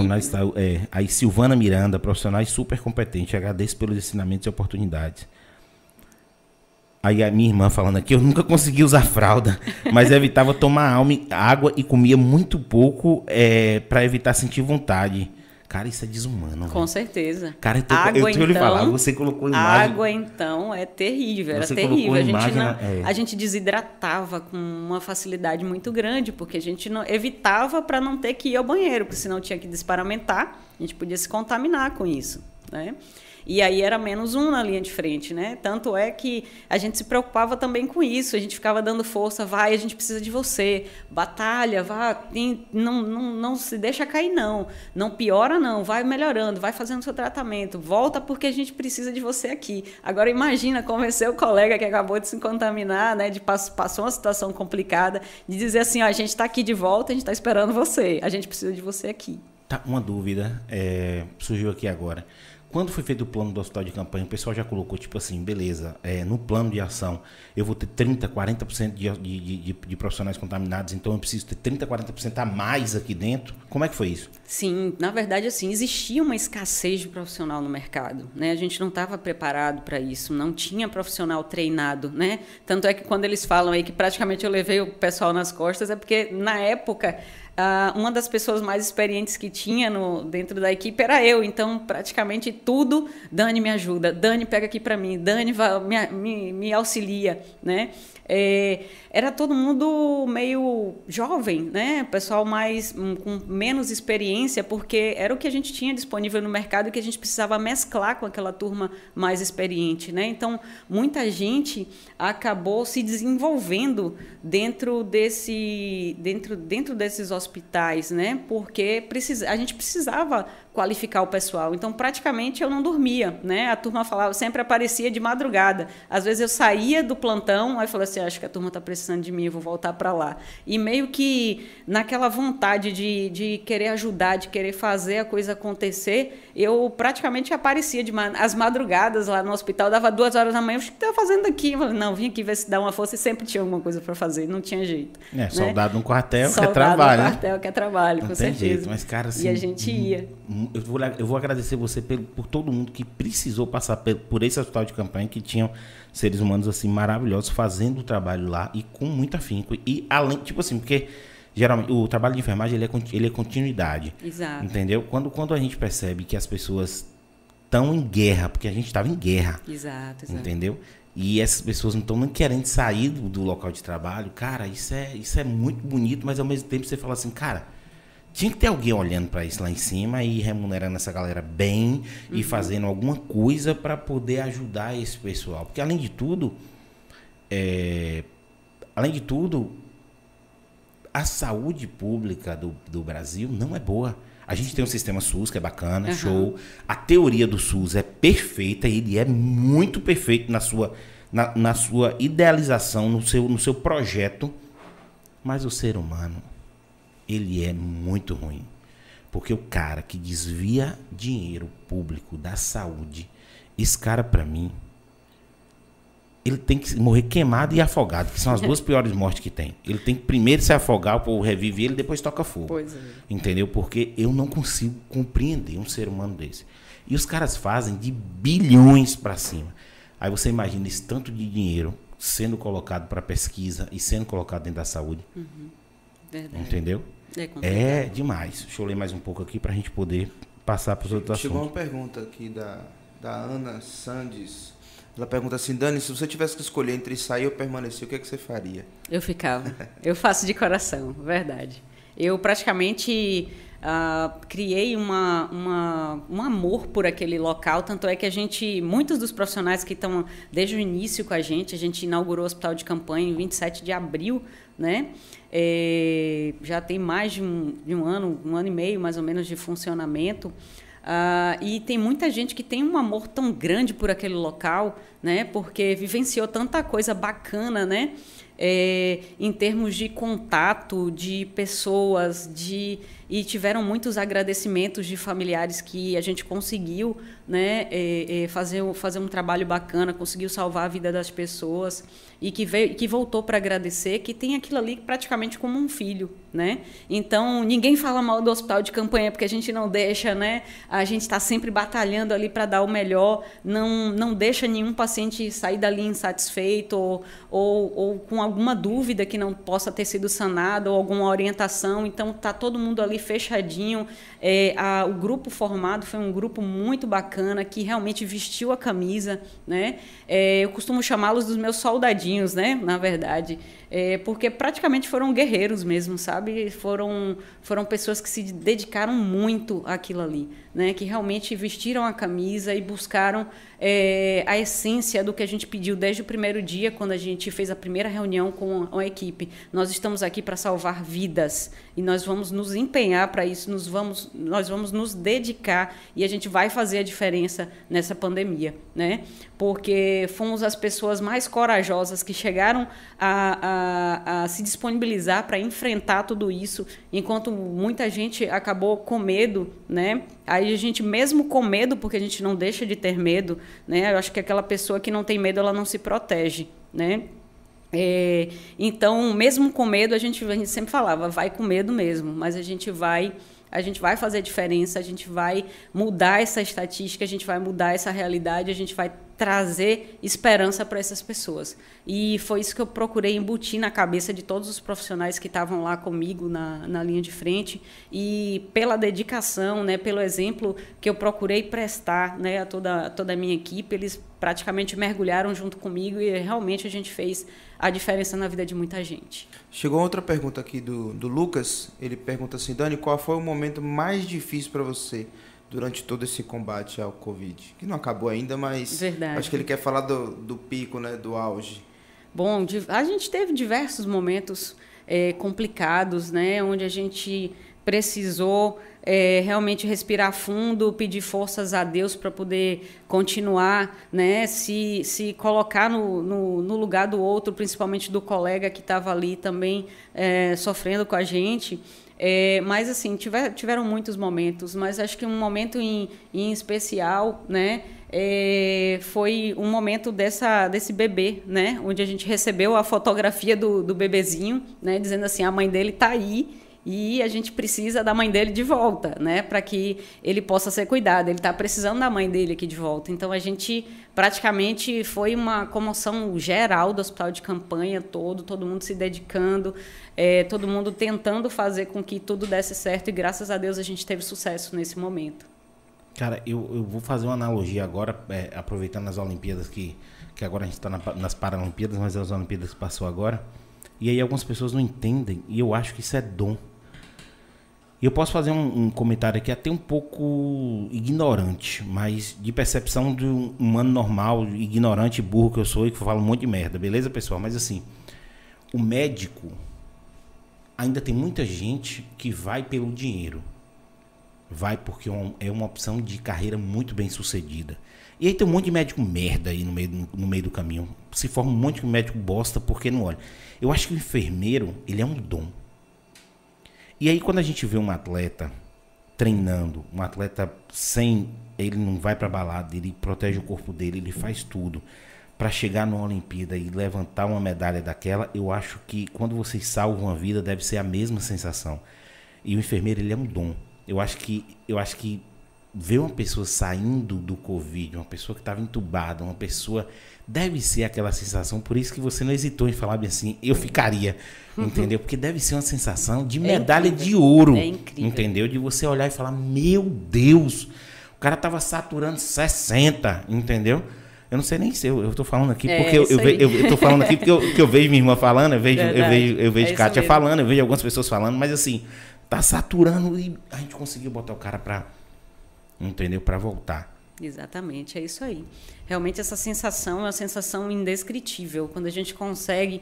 S1: É, aí Silvana Miranda, profissionais super competente, agradeço pelos ensinamentos e oportunidades. Aí a minha irmã falando aqui, eu nunca consegui usar fralda, mas evitava tomar água e comia muito pouco é, para evitar sentir vontade. Cara, isso é desumano.
S2: Com certeza.
S1: Cara, eu, tô, água, eu, eu então, falar, você colocou imagem.
S2: Água, então, é terrível. Era terrível. A gente, não, é. a gente desidratava com uma facilidade muito grande, porque a gente não evitava para não ter que ir ao banheiro, porque senão tinha que desparamentar, a gente podia se contaminar com isso. Né? E aí era menos um na linha de frente, né? Tanto é que a gente se preocupava também com isso, a gente ficava dando força, vai, a gente precisa de você, batalha, vá, não, não, não se deixa cair não, não piora não, vai melhorando, vai fazendo seu tratamento, volta porque a gente precisa de você aqui. Agora imagina convencer o colega que acabou de se contaminar, né, de passou uma situação complicada, de dizer assim, ó, a gente está aqui de volta, a gente está esperando você, a gente precisa de você aqui.
S1: Tá, uma dúvida é, surgiu aqui agora. Quando foi feito o plano do hospital de campanha, o pessoal já colocou, tipo assim, beleza, é, no plano de ação, eu vou ter 30%, 40% de, de, de, de profissionais contaminados, então eu preciso ter 30%, 40% a mais aqui dentro. Como é que foi isso?
S2: Sim, na verdade, assim, existia uma escassez de profissional no mercado, né? A gente não estava preparado para isso, não tinha profissional treinado, né? Tanto é que quando eles falam aí que praticamente eu levei o pessoal nas costas, é porque na época Uh, uma das pessoas mais experientes que tinha no, dentro da equipe era eu. Então, praticamente tudo, Dani me ajuda, Dani pega aqui para mim, Dani vai, me, me, me auxilia, né? É, era todo mundo meio jovem, né? Pessoal mais um, com menos experiência, porque era o que a gente tinha disponível no mercado e que a gente precisava mesclar com aquela turma mais experiente, né? Então, muita gente acabou se desenvolvendo dentro desse dentro dentro desses hospitais, né? Porque precisa, a gente precisava qualificar o pessoal. Então, praticamente eu não dormia, né? A turma falava, sempre aparecia de madrugada. Às vezes eu saía do plantão, aí falava assim, acho que a turma está precisando de mim, eu vou voltar para lá. E meio que naquela vontade de, de querer ajudar, de querer fazer a coisa acontecer, eu praticamente aparecia de as madrugadas lá no hospital, dava duas horas da manhã, o que está fazendo aqui? Eu falei, não, vim aqui ver se dá uma força e sempre tinha alguma coisa para fazer, não tinha jeito.
S1: É, né? soldado no quartel
S2: soldado
S1: quer trabalho.
S2: no quartel quer trabalho,
S1: não
S2: com
S1: tem
S2: certeza.
S1: Jeito, mas, cara, assim,
S2: e a gente ia
S1: eu vou, eu vou agradecer você por, por todo mundo que precisou passar por, por esse hospital de campanha, que tinham seres humanos assim maravilhosos fazendo o trabalho lá e com muito afinco. E além, tipo assim, porque geralmente o trabalho de enfermagem ele é, ele é continuidade.
S2: Exato.
S1: Entendeu? Quando, quando a gente percebe que as pessoas estão em guerra, porque a gente estava em guerra.
S2: Exato, exato.
S1: Entendeu? E essas pessoas não estão nem querendo sair do, do, local de trabalho. Cara, isso é, isso é muito bonito, mas ao mesmo tempo você fala assim, cara tinha que ter alguém olhando para isso lá em cima e remunerando essa galera bem uhum. e fazendo alguma coisa para poder ajudar esse pessoal. Porque além de tudo, é, além de tudo, a saúde pública do, do Brasil não é boa. A gente tem um sistema SUS que é bacana, uhum. show. A teoria do SUS é perfeita, ele é muito perfeito na sua, na, na sua idealização, no seu, no seu projeto. Mas o ser humano ele é muito ruim. Porque o cara que desvia dinheiro público da saúde, esse cara, para mim, ele tem que morrer queimado e afogado, que são as duas piores mortes que tem. Ele tem que primeiro se afogar, o povo revive ele, depois toca fogo.
S2: É.
S1: Entendeu? Porque eu não consigo compreender um ser humano desse. E os caras fazem de bilhões para cima. Aí você imagina esse tanto de dinheiro sendo colocado para pesquisa e sendo colocado dentro da saúde. Uhum. Entendeu? É, é, demais. Deixa eu ler mais um pouco aqui para a gente poder passar para os outros
S3: Chegou
S1: assuntos.
S3: uma pergunta aqui da, da Ana Sandes. Ela pergunta assim, Dani, se você tivesse que escolher entre sair ou permanecer, o que, é que você faria?
S2: Eu ficava. eu faço de coração, verdade. Eu praticamente uh, criei uma, uma, um amor por aquele local, tanto é que a gente, muitos dos profissionais que estão desde o início com a gente, a gente inaugurou o hospital de campanha em 27 de abril, né? É, já tem mais de um, de um ano, um ano e meio mais ou menos de funcionamento. Uh, e tem muita gente que tem um amor tão grande por aquele local, né? Porque vivenciou tanta coisa bacana, né? É, em termos de contato, de pessoas, de e tiveram muitos agradecimentos de familiares que a gente conseguiu né, é, é, fazer, fazer um trabalho bacana, conseguiu salvar a vida das pessoas e que, veio, que voltou para agradecer, que tem aquilo ali praticamente como um filho. Né? Então, ninguém fala mal do hospital de campanha, porque a gente não deixa, né? a gente está sempre batalhando ali para dar o melhor, não, não deixa nenhum paciente sair dali insatisfeito ou, ou, ou com alguma dúvida que não possa ter sido sanada ou alguma orientação. Então, está todo mundo ali fechadinho. É, a, o grupo formado foi um grupo muito bacana que realmente vestiu a camisa, né? É, eu costumo chamá-los dos meus soldadinhos, né? Na verdade, é, porque praticamente foram guerreiros mesmo, sabe? Foram foram pessoas que se dedicaram muito àquilo ali, né? Que realmente vestiram a camisa e buscaram é, a essência do que a gente pediu desde o primeiro dia, quando a gente fez a primeira reunião com a, equipe. Nós estamos aqui para salvar vidas e nós vamos nos empenhar para isso, nos vamos, nós vamos nos dedicar e a gente vai fazer a diferença nessa pandemia, né? Porque fomos as pessoas mais corajosas que chegaram a, a, a se disponibilizar para enfrentar tudo isso, enquanto muita gente acabou com medo, né? Aí a gente, mesmo com medo, porque a gente não deixa de ter medo, né? Eu acho que aquela pessoa que não tem medo, ela não se protege, né? É, então, mesmo com medo, a gente, a gente sempre falava, vai com medo mesmo, mas a gente vai a gente vai fazer diferença, a gente vai mudar essa estatística, a gente vai mudar essa realidade, a gente vai trazer esperança para essas pessoas. E foi isso que eu procurei embutir na cabeça de todos os profissionais que estavam lá comigo na, na linha de frente. E pela dedicação, né, pelo exemplo que eu procurei prestar né, a toda, toda a minha equipe, eles praticamente mergulharam junto comigo e realmente a gente fez a diferença na vida de muita gente.
S3: Chegou outra pergunta aqui do, do Lucas. Ele pergunta assim: Dani, qual foi o momento mais difícil para você? Durante todo esse combate ao Covid? Que não acabou ainda, mas
S2: Verdade.
S3: acho que ele quer falar do, do pico, né, do auge.
S2: Bom, a gente teve diversos momentos é, complicados, né, onde a gente precisou é, realmente respirar fundo, pedir forças a Deus para poder continuar, né, se, se colocar no, no, no, lugar do outro, principalmente do colega que estava ali também é, sofrendo com a gente. É, mas, assim, tiver, tiveram muitos momentos, mas acho que um momento em, em especial, né? É, foi um momento dessa, desse bebê, né? Onde a gente recebeu a fotografia do, do bebezinho, né? Dizendo assim, a mãe dele está aí e a gente precisa da mãe dele de volta, né, para que ele possa ser cuidado. Ele está precisando da mãe dele aqui de volta. Então a gente praticamente foi uma comoção geral do hospital de campanha todo, todo mundo se dedicando, é, todo mundo tentando fazer com que tudo desse certo e graças a Deus a gente teve sucesso nesse momento.
S1: Cara, eu, eu vou fazer uma analogia agora, é, aproveitando as Olimpíadas que, que agora a gente está na, nas Paralimpíadas, mas as Olimpíadas passou agora. E aí algumas pessoas não entendem, e eu acho que isso é dom. E eu posso fazer um, um, comentário aqui até um pouco ignorante, mas de percepção de um humano normal, ignorante, burro que eu sou e que falo um monte de merda, beleza, pessoal? Mas assim, o médico ainda tem muita gente que vai pelo dinheiro. Vai porque é uma opção de carreira muito bem sucedida. E aí tem um monte de médico merda aí no meio, no meio do caminho. Se forma um monte de médico bosta porque não olha. Eu acho que o enfermeiro, ele é um dom e aí quando a gente vê um atleta treinando, um atleta sem, ele não vai para balada, ele protege o corpo dele, ele faz tudo para chegar numa Olimpíada e levantar uma medalha daquela, eu acho que quando vocês salvam a vida deve ser a mesma sensação. E o enfermeiro ele é um dom. Eu acho que eu acho que ver uma pessoa saindo do Covid, uma pessoa que estava entubada, uma pessoa deve ser aquela sensação, por isso que você não hesitou em falar bem assim, eu ficaria, entendeu? Porque deve ser uma sensação de é medalha é de ouro, é entendeu? De você olhar e falar, meu Deus, o cara tava saturando 60, entendeu? Eu não sei nem se eu, eu tô falando aqui é, porque eu, eu, eu, eu, tô falando aqui porque eu, eu vejo minha irmã falando, eu vejo, eu vejo, eu vejo é Kátia falando, eu vejo algumas pessoas falando, mas assim, tá saturando e a gente conseguiu botar o cara pra, entendeu? Para voltar.
S2: Exatamente, é isso aí. Realmente essa sensação é uma sensação indescritível. Quando a gente consegue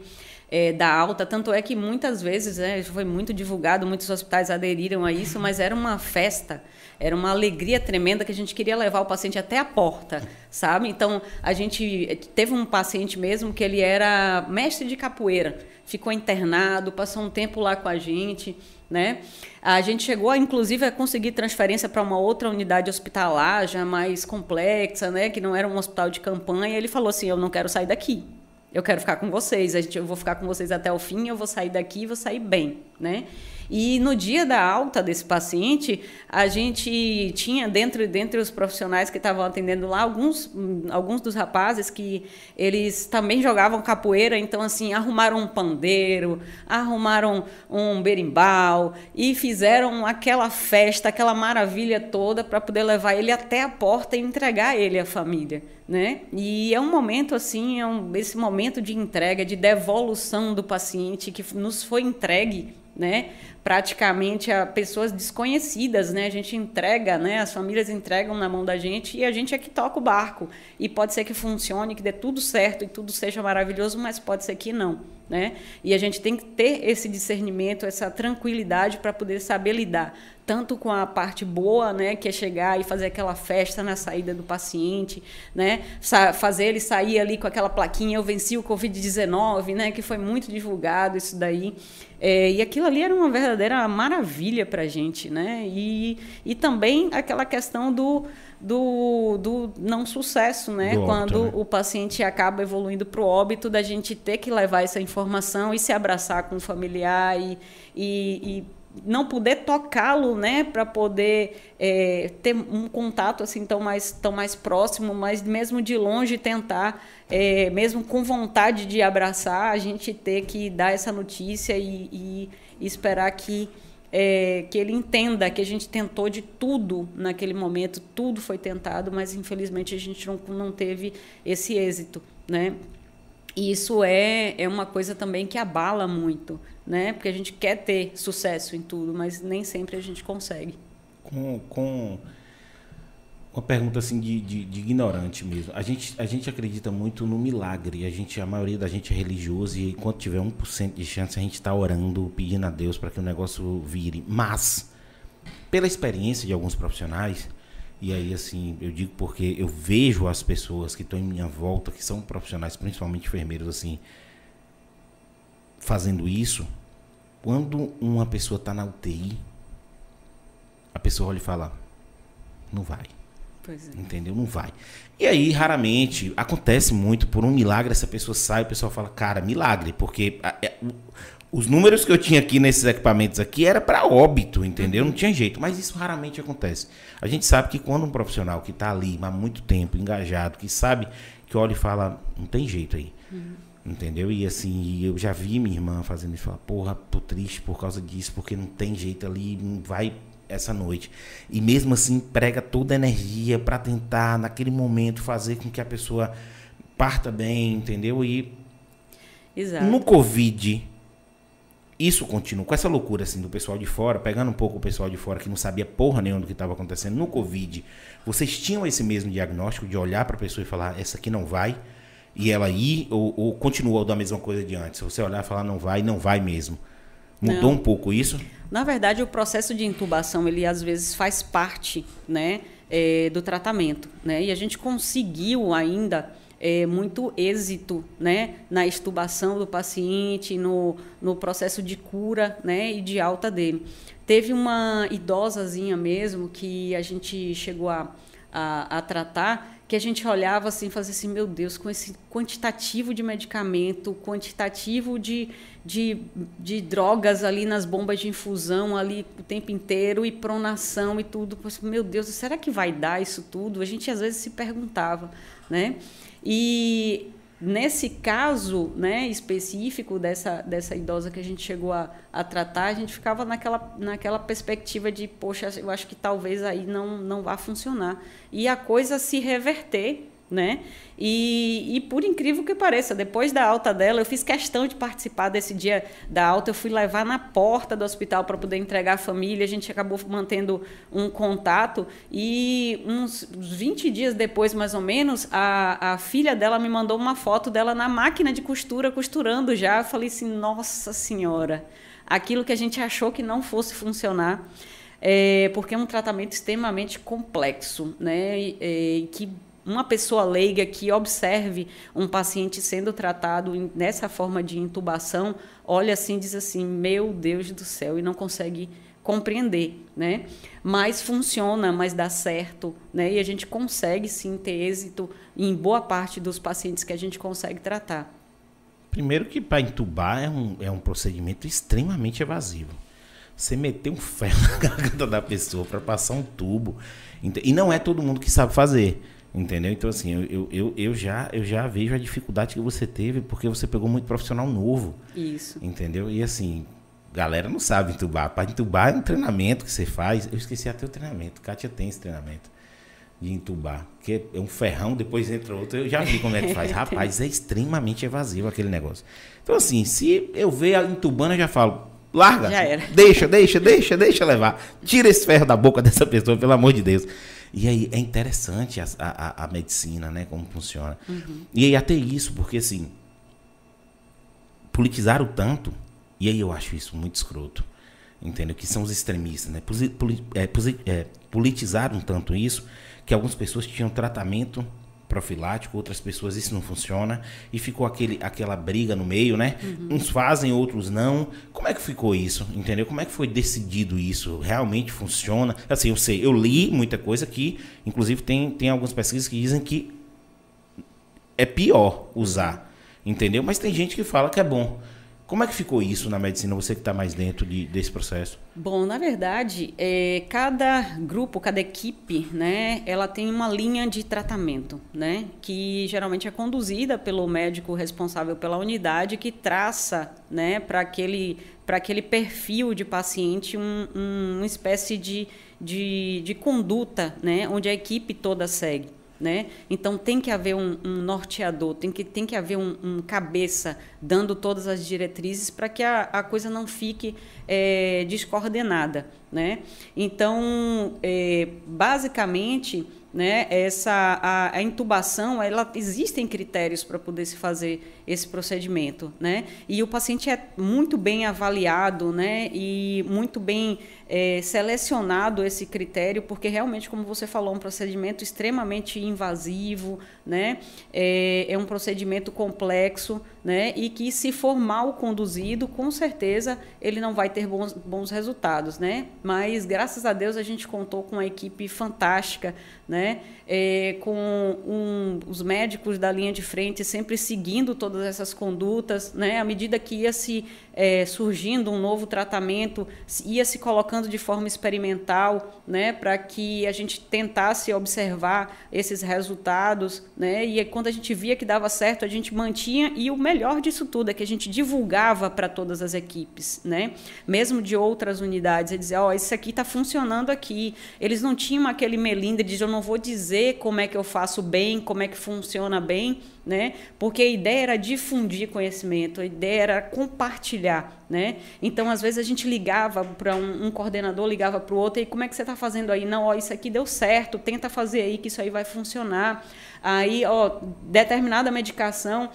S2: é, dar alta, tanto é que muitas vezes, é, foi muito divulgado, muitos hospitais aderiram a isso, mas era uma festa, era uma alegria tremenda que a gente queria levar o paciente até a porta, sabe? Então, a gente teve um paciente mesmo que ele era mestre de capoeira, ficou internado, passou um tempo lá com a gente, né? A gente chegou, inclusive, a conseguir transferência para uma outra unidade hospitalar, já mais complexa, né? que não era um hospital de campanha. Ele falou assim: Eu não quero sair daqui. Eu quero ficar com vocês. A gente, eu vou ficar com vocês até o fim. Eu vou sair daqui e vou sair bem. Né? E no dia da alta desse paciente, a gente tinha dentro dentre os profissionais que estavam atendendo lá alguns alguns dos rapazes que eles também jogavam capoeira, então assim, arrumaram um pandeiro, arrumaram um berimbau e fizeram aquela festa, aquela maravilha toda para poder levar ele até a porta e entregar ele à família, né? E é um momento assim, é um, esse momento de entrega, de devolução do paciente que nos foi entregue né? Praticamente a pessoas desconhecidas, né? A gente entrega, né? As famílias entregam na mão da gente e a gente é que toca o barco. E pode ser que funcione, que dê tudo certo e tudo seja maravilhoso, mas pode ser que não, né? E a gente tem que ter esse discernimento, essa tranquilidade para poder saber lidar tanto com a parte boa, né, que é chegar e fazer aquela festa na saída do paciente, né, fazer ele sair ali com aquela plaquinha, eu venci o Covid-19, né, que foi muito divulgado isso daí, é, e aquilo ali era uma verdadeira maravilha para a gente, né, e, e também aquela questão do, do, do não sucesso, né, do quando óbito, né? o paciente acaba evoluindo para o óbito, da gente ter que levar essa informação e se abraçar com o familiar e, e, e não poder tocá-lo, né, para poder é, ter um contato assim tão mais, tão mais próximo, mas mesmo de longe tentar, é, mesmo com vontade de abraçar, a gente ter que dar essa notícia e, e, esperar que é, que ele entenda que a gente tentou de tudo naquele momento, tudo foi tentado, mas infelizmente a gente não, não teve esse êxito, né? E isso é, é uma coisa também que abala muito, né? Porque a gente quer ter sucesso em tudo, mas nem sempre a gente consegue.
S1: Com, com uma pergunta assim de, de, de, ignorante mesmo. A gente, a gente acredita muito no milagre. A gente, a maioria da gente é religioso e enquanto tiver 1% de chance, a gente está orando, pedindo a Deus para que o negócio vire. Mas, pela experiência de alguns profissionais, e aí assim, eu digo porque eu vejo as pessoas que estão em minha volta, que são profissionais, principalmente enfermeiros, assim, fazendo isso, quando uma pessoa está na UTI, a pessoa olha e fala: não vai. É. Entendeu? Não vai. E aí, raramente, acontece muito, por um milagre, essa pessoa sai e o pessoal fala, cara, milagre, porque a, a, é, os números que eu tinha aqui nesses equipamentos aqui era para óbito, entendeu? Não tinha jeito, mas isso raramente acontece. A gente sabe que quando um profissional que está ali há muito tempo, engajado, que sabe, que olha e fala, não tem jeito aí. Uhum. Entendeu? E assim, eu já vi minha irmã fazendo isso, falar, porra, tô triste por causa disso, porque não tem jeito ali, não vai essa noite. E mesmo assim prega toda a energia para tentar naquele momento fazer com que a pessoa parta bem, entendeu? E Exato. no Covid isso continua com essa loucura assim do pessoal de fora, pegando um pouco o pessoal de fora que não sabia porra nenhuma do que estava acontecendo no Covid. Vocês tinham esse mesmo diagnóstico de olhar para a pessoa e falar essa aqui não vai e ela ir ou, ou continuou da mesma coisa de antes? Você olhar e falar não vai, não vai mesmo. Mudou não. um pouco isso?
S2: Na verdade, o processo de intubação ele às vezes faz parte, né, é, do tratamento, né? E a gente conseguiu ainda é, muito êxito né, na extubação do paciente, no, no processo de cura né, e de alta dele. Teve uma idosazinha mesmo que a gente chegou a, a, a tratar, que a gente olhava assim e fazia assim, meu Deus, com esse quantitativo de medicamento, quantitativo de, de, de drogas ali nas bombas de infusão ali o tempo inteiro e pronação e tudo. Meu Deus, será que vai dar isso tudo? A gente às vezes se perguntava, né? E nesse caso né, específico dessa, dessa idosa que a gente chegou a, a tratar, a gente ficava naquela, naquela perspectiva de, poxa, eu acho que talvez aí não, não vá funcionar. E a coisa se reverter né? E, e, por incrível que pareça, depois da alta dela, eu fiz questão de participar desse dia da alta. Eu fui levar na porta do hospital para poder entregar a família. A gente acabou mantendo um contato. E uns 20 dias depois, mais ou menos, a, a filha dela me mandou uma foto dela na máquina de costura, costurando já. Eu falei assim: Nossa Senhora, aquilo que a gente achou que não fosse funcionar. É, porque é um tratamento extremamente complexo, né? E, que uma pessoa leiga que observe um paciente sendo tratado nessa forma de intubação, olha assim e diz assim: "Meu Deus do céu", e não consegue compreender, né? Mas funciona, mas dá certo, né? E a gente consegue sim ter êxito em boa parte dos pacientes que a gente consegue tratar.
S1: Primeiro que para intubar é um, é um procedimento extremamente evasivo. Você meter um ferro na garganta da pessoa para passar um tubo. E não é todo mundo que sabe fazer. Entendeu? Então, assim, eu, eu, eu, já, eu já vejo a dificuldade que você teve porque você pegou muito profissional novo.
S2: Isso.
S1: Entendeu? E assim, galera não sabe entubar. Para entubar é um treinamento que você faz. Eu esqueci até o treinamento. Kátia tem esse treinamento de entubar. Que é um ferrão, depois entra outro. Eu já vi como é que faz. Rapaz, é extremamente evasivo aquele negócio. Então, assim, se eu ver a entubando, eu já falo. Larga. Já era. Deixa, deixa, deixa, deixa levar. Tira esse ferro da boca dessa pessoa, pelo amor de Deus. E aí é interessante a, a, a medicina, né? Como funciona. Uhum. E aí até isso, porque assim, politizaram tanto, e aí eu acho isso muito escroto, entendeu? Que são os extremistas, né? É, é, politizaram tanto isso, que algumas pessoas tinham tratamento profilático, outras pessoas isso não funciona e ficou aquele, aquela briga no meio, né? Uhum. Uns fazem, outros não. Como é que ficou isso? Entendeu? Como é que foi decidido isso? Realmente funciona? Assim, eu sei, eu li muita coisa que, inclusive, tem, tem algumas pesquisas que dizem que é pior usar, entendeu? Mas tem gente que fala que é bom. Como é que ficou isso na medicina, você que está mais dentro de, desse processo?
S2: Bom, na verdade, é, cada grupo, cada equipe, né, ela tem uma linha de tratamento, né, que geralmente é conduzida pelo médico responsável pela unidade, que traça, né, para aquele, aquele perfil de paciente um, um, uma espécie de, de, de conduta, né, onde a equipe toda segue. Né? Então tem que haver um, um, norteador, tem que, tem que haver um, um cabeça dando todas as diretrizes para que a, a coisa não fique é, descoordenada. Né? Então, é, basicamente, né, essa, a, a, intubação, ela, existem critérios para poder se fazer esse procedimento. Né? E o paciente é muito bem avaliado né, e muito bem é, selecionado esse critério, porque realmente, como você falou, é um procedimento extremamente invasivo, né? É, é, um procedimento complexo, né? E que, se for mal conduzido, com certeza ele não vai ter bons, bons resultados, né? Mas, graças a Deus, a gente contou com uma equipe fantástica, né? É, com um, os médicos da linha de frente sempre seguindo todas essas condutas, né? À medida que ia se é, surgindo um novo tratamento, ia se colocando de forma experimental, né, para que a gente tentasse observar esses resultados, né, e quando a gente via que dava certo, a gente mantinha, e o melhor disso tudo é que a gente divulgava para todas as equipes, né, mesmo de outras unidades, e dizer, ó, oh, isso aqui está funcionando aqui. Eles não tinham aquele melindre de eu não vou dizer como é que eu faço bem, como é que funciona bem, né? Porque a ideia era difundir conhecimento, a ideia era compartilhar, né? Então, às vezes a gente ligava para um, um, coordenador, ligava para o outro, e como é que você está fazendo aí? Não, ó, isso aqui deu certo, tenta fazer aí que isso aí vai funcionar. Aí, ó, determinada medicação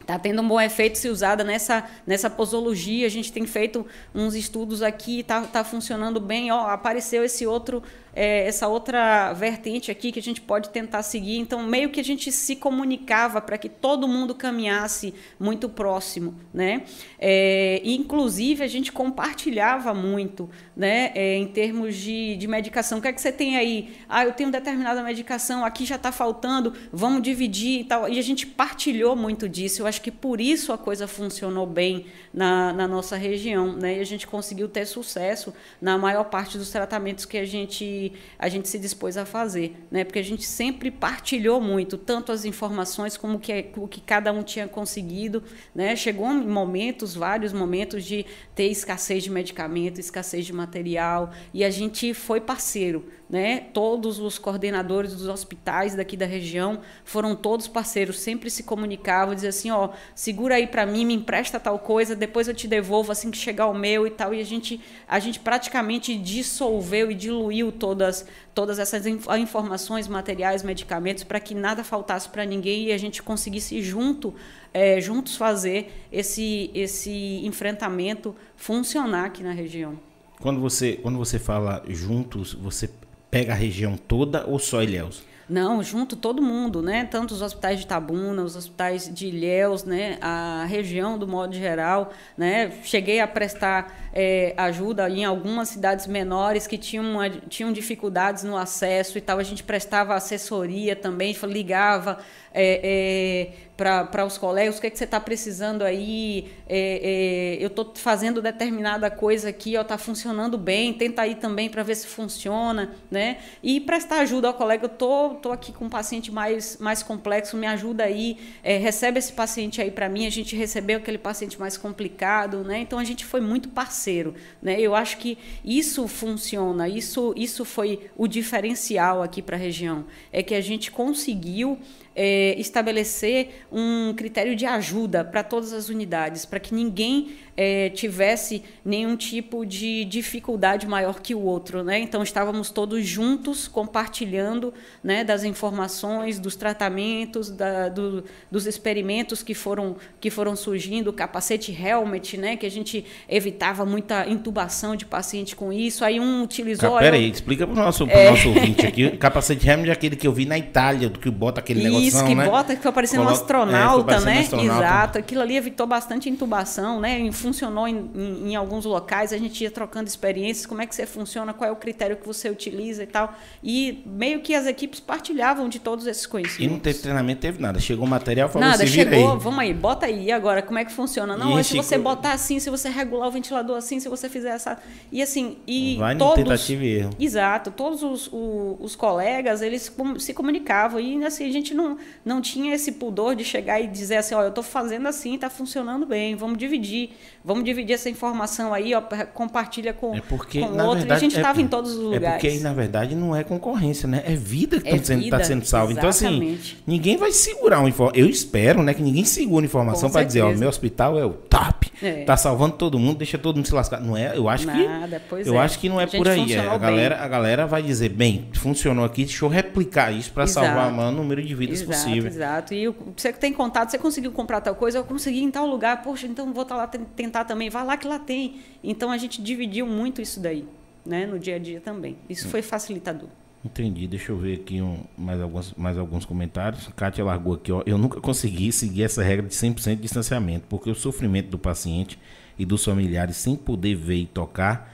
S2: está tendo um bom efeito se usada nessa, nessa posologia. A gente tem feito uns estudos aqui, está tá funcionando bem. Ó, apareceu esse outro é, essa outra vertente aqui que a gente pode tentar seguir. Então, meio que a gente se comunicava para que todo mundo caminhasse muito próximo, né? É, inclusive, a gente compartilhava muito, né? É, em termos de, de medicação. O que é que você tem aí? Ah, eu tenho determinada medicação, aqui já está faltando, vamos dividir e tal. E a gente partilhou muito disso. Eu acho que por isso a coisa funcionou bem na, na nossa região, né? E a gente conseguiu ter sucesso na maior parte dos tratamentos que a gente a gente se dispôs a fazer, né? Porque a gente sempre partilhou muito, tanto as informações como que, o que cada um tinha conseguido, né? Chegou momentos, vários momentos de ter escassez de medicamento, escassez de material, e a gente foi parceiro, né? Todos os coordenadores dos hospitais daqui da região foram todos parceiros, sempre se comunicavam, diziam assim, ó, segura aí para mim, me empresta tal coisa, depois eu te devolvo assim que chegar o meu e tal. E a gente, a gente praticamente dissolveu e diluiu todas, todas essas informações, materiais, medicamentos, para que nada faltasse para ninguém e a gente conseguisse junto, é, juntos fazer esse, esse enfrentamento funcionar aqui na região.
S1: Quando você, quando você fala juntos, você pega a região toda ou só Ilhéus?
S2: Não, junto todo mundo, né? Tanto os hospitais de Tabuna, os hospitais de Ilhéus, né? A região do modo geral, né? Cheguei a prestar é, ajuda em algumas cidades menores que tinham, uma, tinham dificuldades no acesso e tal. A gente prestava assessoria também, ligava é, é, para os colegas, o que, é que você está precisando aí, é, é eu estou fazendo determinada coisa aqui, está funcionando bem, tenta aí também para ver se funciona, né? E prestar ajuda ao colega, eu tô, tô aqui com um paciente mais, mais complexo, me ajuda aí, é, recebe esse paciente aí para mim, a gente recebeu aquele paciente mais complicado, né? Então a gente foi muito parceiro, né? Eu acho que isso funciona, isso, isso foi o diferencial aqui para a região, é que a gente conseguiu é, estabelecer um critério de ajuda para todas as unidades, para que ninguém é, tivesse nenhum tipo de dificuldade maior que o outro. Né? Então, estávamos todos juntos compartilhando né, das informações, dos tratamentos, da, do, dos experimentos que foram, que foram surgindo, o capacete helmet, né, que a gente evitava muita intubação de paciente com isso. Aí um utilizou.
S1: Pera aí, explica para o nosso, é... nosso ouvinte aqui. capacete helmet é aquele que eu vi na Itália, do que bota aquele negócio. Isso,
S2: que
S1: né?
S2: bota, que foi parecendo Coloca... um astronauta,
S1: É,
S2: né?
S1: astronauta.
S2: Exato. Aquilo ali evitou bastante intubação, né? E Funcionou em, em- em alguns locais, a gente ia trocando experiências, como é que você funciona, qual é o critério que você utiliza e tal. E meio que as equipes partilhavam de todos esses
S1: E
S2: conhecimentos.
S1: não teve treinamento, teve nada. Chegou o material, falou,
S2: Nada,
S1: se vira
S2: chegou,
S1: aí.
S2: vamos aí, bota aí e agora, como é que funciona? Não,
S1: E
S2: é se você
S1: ficou-
S2: botar assim, se você regular o ventilador assim, se você fizer essa. E assim, e
S1: Vai
S2: todos.
S1: tentativa e erro.
S2: Exato, todos os, o- os colegas, eles se comunicavam e assim, a gente não, não tinha esse pudor de chegar e dizer assim, ó, eu estou fazendo assim, está funcionando bem, vamos dividir, vamos dividir essa informação aí, ó, compartilha com,
S1: É porque,
S2: com outro,
S1: verdade,
S2: e a gente
S1: é-
S2: estava em todos os
S1: É
S2: lugares.
S1: porque aí, na verdade, não é concorrência, né? É vida que
S2: É
S1: está sendo, tá sendo salva. Então, assim, ninguém vai segurar uma informação. Eu espero, né, que ninguém segure informação para dizer, ó, meu hospital é o top.
S2: É.
S1: Tá salvando todo mundo, deixa todo mundo se lascar. Não é? Eu acho que
S2: Nada, pois
S1: eu
S2: é.
S1: acho que não é por aí. É, a
S2: bem.
S1: galera, a galera vai dizer, bem, funcionou aqui, deixa eu replicar isso para salvar o maior número de vidas
S2: exato,
S1: possível.
S2: Exato. E você que tem contato, você conseguiu comprar tal coisa, eu consegui em tal lugar, poxa, então vou estar lá ten- tentar também, vai lá que lá tem. Então a gente dividiu muito isso daí, né, no dia a dia também. Isso
S1: Hum.
S2: foi facilitador.
S1: Entendi. Deixa eu ver aqui um, mais, alguns, mais alguns comentários. Kátia largou aqui, ó. Eu nunca consegui seguir essa regra de 100% de distanciamento, porque o sofrimento do paciente e dos familiares sem poder ver e tocar,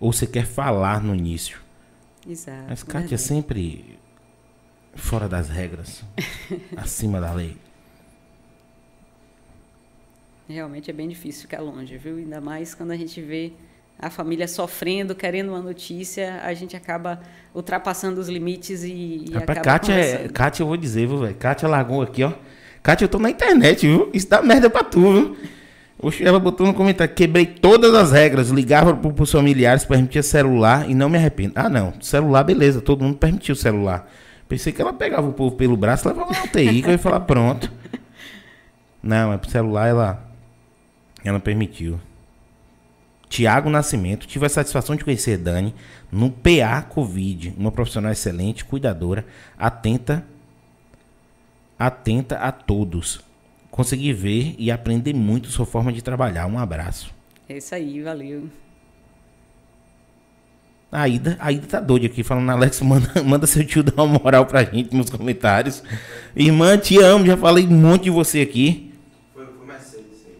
S1: ou você quer falar no início.
S2: Exato.
S1: Mas Kátia é sempre fora das regras, acima da lei.
S2: Realmente é bem difícil ficar longe, viu? Ainda mais quando a gente vê a família sofrendo, querendo uma notícia, a gente acaba ultrapassando os limites e, e
S1: Rapaz,
S2: acaba
S1: Kátia, é. Kátia, eu vou dizer, viu, velho? Kátia largou aqui, ó. Kátia, eu tô na internet, viu? Isso dá merda pra tu, viu? Oxe, ela botou no comentário, quebrei todas as regras, ligava pro, pros familiares, permitia celular e não me arrependo. Ah, não, celular, beleza, todo mundo permitiu o celular. Pensei que ela pegava o povo pelo braço levava na UTI, que eu ia falar, pronto. Não, é pro celular, ela, ela permitiu. Tiago Nascimento, tive a satisfação de conhecer Dani no PA Covid, uma profissional excelente, cuidadora, atenta, atenta a todos. Consegui ver e aprender muito sua forma de trabalhar. Um abraço.
S2: É isso aí, valeu.
S1: A Ida, a Ida tá doida aqui, falando, Alex, manda, manda seu tio dar uma moral pra gente nos comentários. Irmã, te amo, já falei um monte de você aqui.
S3: Foi, foi mais cedo isso aí.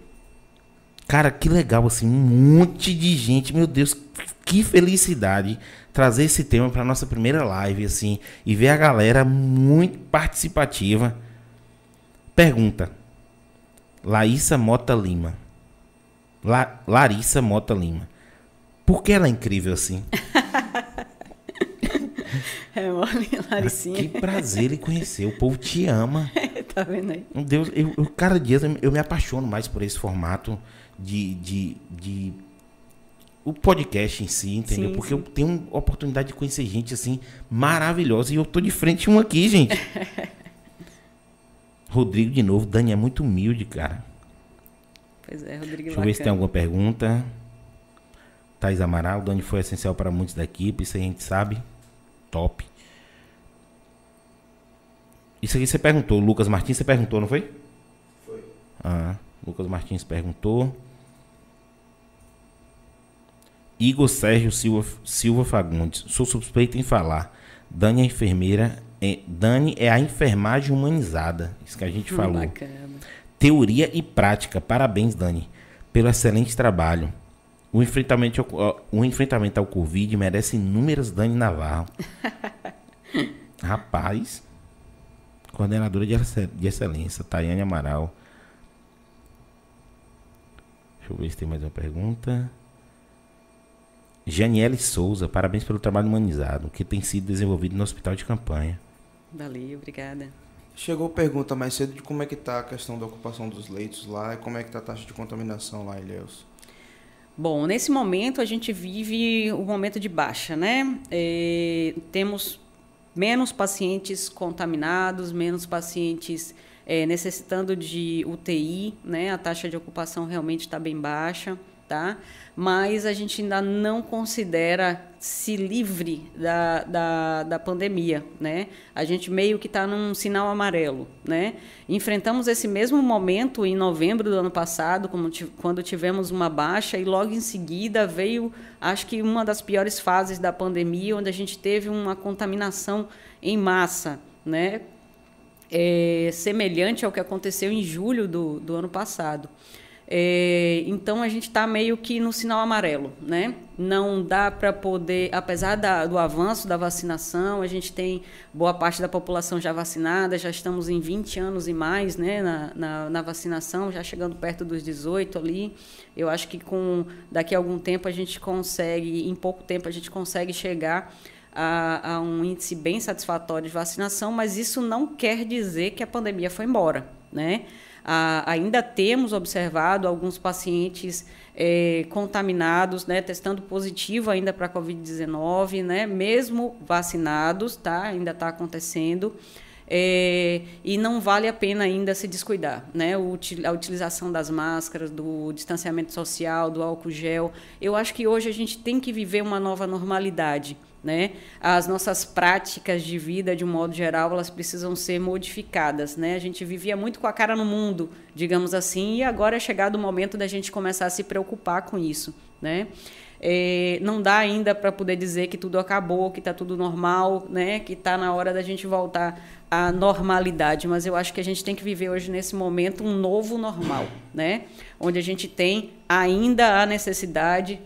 S1: Cara, que legal, assim, um monte de gente, meu Deus, que felicidade trazer esse tema para nossa primeira live, assim, e ver a galera muito participativa. Pergunta: Laísa Mota Lima. La, Larissa Mota Lima. Por que ela é incrível assim?
S2: É, olha, Laricinha,
S1: Que prazer ele conhecer. O povo te ama.
S2: tá vendo aí?
S1: Meu Deus, eu, eu- cada dia eu, eu me apaixono mais por esse formato de, de, de- o podcast em si, entendeu?
S2: Sim,
S1: Porque
S2: sim.
S1: eu tenho oportunidade de conhecer gente assim maravilhosa e eu tô de frente um aqui, gente. Rodrigo de novo, Dani é muito humilde, cara.
S2: Pois é, Rodrigo
S1: Deixa eu ver se tem alguma pergunta. Thais Amaral, Dani foi essencial para muitos da equipe, isso a gente sabe. Top. Isso aqui você perguntou, Lucas Martins, você perguntou, não foi?
S3: Foi.
S1: Ah, Lucas Martins perguntou. Igor Sérgio Silva, Silva Fagundes. Sou suspeito em falar. Dani é enfermeira. É, Dani é a enfermagem humanizada. Isso que a gente
S2: Hum,
S1: falou.
S2: Bacana.
S1: Teoria e prática. Parabéns, Dani, pelo excelente trabalho. O enfrentamento, ao, o enfrentamento ao Covid merece inúmeras Dani Navarro. Rapaz. Coordenadora de, de excelência, Tayane Amaral. Deixa eu ver se tem mais uma pergunta. Janiele Souza, parabéns pelo trabalho humanizado que tem sido desenvolvido no hospital de campanha.
S2: Valeu, obrigada.
S3: Chegou pergunta mais cedo de como é que tá a questão da ocupação dos leitos lá e como é que tá a taxa de contaminação lá, Ilhéus.
S2: Bom, nesse momento a gente vive o momento de baixa, né? Eh, temos menos pacientes contaminados, menos pacientes eh, necessitando de UTI, né? A taxa de ocupação realmente está bem baixa, tá? Mas a gente ainda não considera se livre da, da, da pandemia, né? A gente meio que está num sinal amarelo, né? Enfrentamos esse mesmo momento em novembro do ano passado, quando tivemos uma baixa e logo em seguida veio, acho que uma das piores fases da pandemia, onde a gente teve uma contaminação em massa, né? é, semelhante ao que aconteceu em julho do, do ano passado. É, então a gente está meio que no sinal amarelo, né? Não dá para poder, apesar da, do avanço da vacinação, a gente tem boa parte da população já vacinada, já estamos em 20 anos e mais, né, na, na, na vacinação, já chegando perto dos 18 ali. Eu acho que com daqui a algum tempo a gente consegue, em pouco tempo a gente consegue chegar a, a um índice bem satisfatório de vacinação, mas isso não quer dizer que a pandemia foi embora, né? Ah, ainda temos observado alguns pacientes é, contaminados, né, testando positivo ainda para a Covid-19, né, mesmo vacinados, tá, ainda está acontecendo. É, e não vale a pena ainda se descuidar, né? a utilização das máscaras, do distanciamento social, do álcool gel. Eu acho que hoje a gente tem que viver uma nova normalidade. Né? As nossas práticas de vida, de um modo geral, elas precisam ser modificadas. Né? A gente vivia muito com a cara no mundo, digamos assim, e agora é chegado o momento da gente começar a se preocupar com isso. Né? É, não dá ainda para poder dizer que tudo acabou, que está tudo normal, né? que está na hora da gente voltar à normalidade, mas eu acho que a gente tem que viver hoje, nesse momento, um novo normal, né? onde a gente tem ainda a necessidade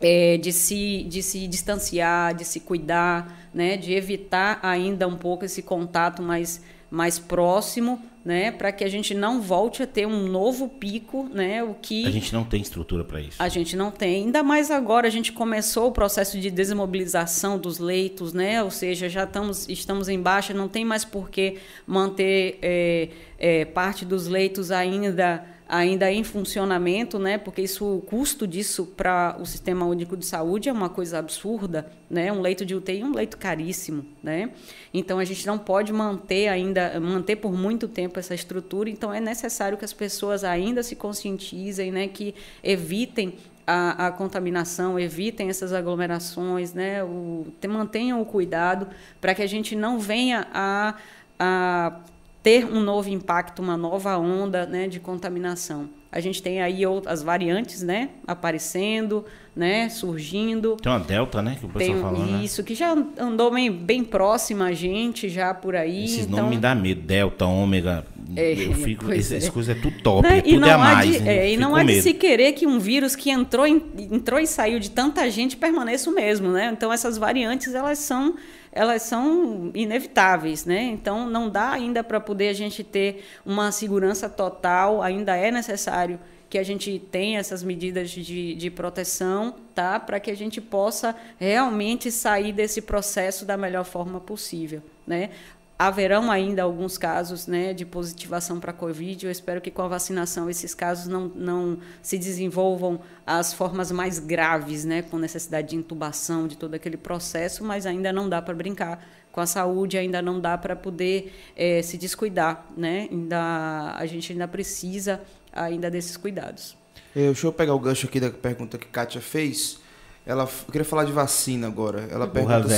S2: é, de, se, de se distanciar, de se cuidar, né, de evitar ainda um pouco esse contato mais, mais próximo, né, para que a gente não volte a ter um novo pico, né, o que
S1: a gente não tem estrutura para isso.
S2: A gente não tem, ainda mais agora a gente começou o processo de desmobilização dos leitos, né, ou seja, já estamos estamos em baixa, não tem mais por que manter é, é, parte dos leitos ainda ainda em funcionamento, né? Porque isso, o custo disso para o Sistema Único de Saúde é uma coisa absurda, né? Um leito de UTI é um leito caríssimo, né? Então a gente não pode manter ainda, manter por muito tempo essa estrutura. Então é necessário que as pessoas ainda se conscientizem, né? Que evitem a, a, contaminação, evitem essas aglomerações, né? O, mantenham o cuidado para que a gente não venha a, a ter um novo impacto, uma nova onda né, de contaminação. A gente tem aí outras variantes né, aparecendo, né, surgindo.
S1: Tem uma delta, né, que o pessoal falou,
S2: né? Isso, que já andou bem, bem próxima a gente, já por aí.
S1: Esses
S2: então...
S1: nomes me dá medo, delta, ômega, é, eu fico, essas é. coisas é tudo top, né? é tudo é mais.
S2: De, é, e não há de se querer que um vírus que entrou, entrou e saiu de tanta gente permaneça o mesmo, né? Então essas variantes, elas são elas são inevitáveis, né? Então não dá ainda para poder a gente ter uma segurança total, ainda é necessário que a gente tenha essas medidas de, de proteção, tá? Para que a gente possa realmente sair desse processo da melhor forma possível, né? Haverão ainda alguns casos né, de positivação para a Covid. Eu espero que com a vacinação esses casos não, não se desenvolvam as formas mais graves, né, com necessidade de intubação, de todo aquele processo, mas ainda não dá para brincar com a saúde, ainda não dá para poder é, se descuidar. Né? Ainda, a gente ainda precisa ainda desses cuidados.
S3: Eu, deixa eu pegar o gancho aqui da pergunta que Kátia fez. Ela, eu queria falar de vacina agora. Ela Porra, pergunta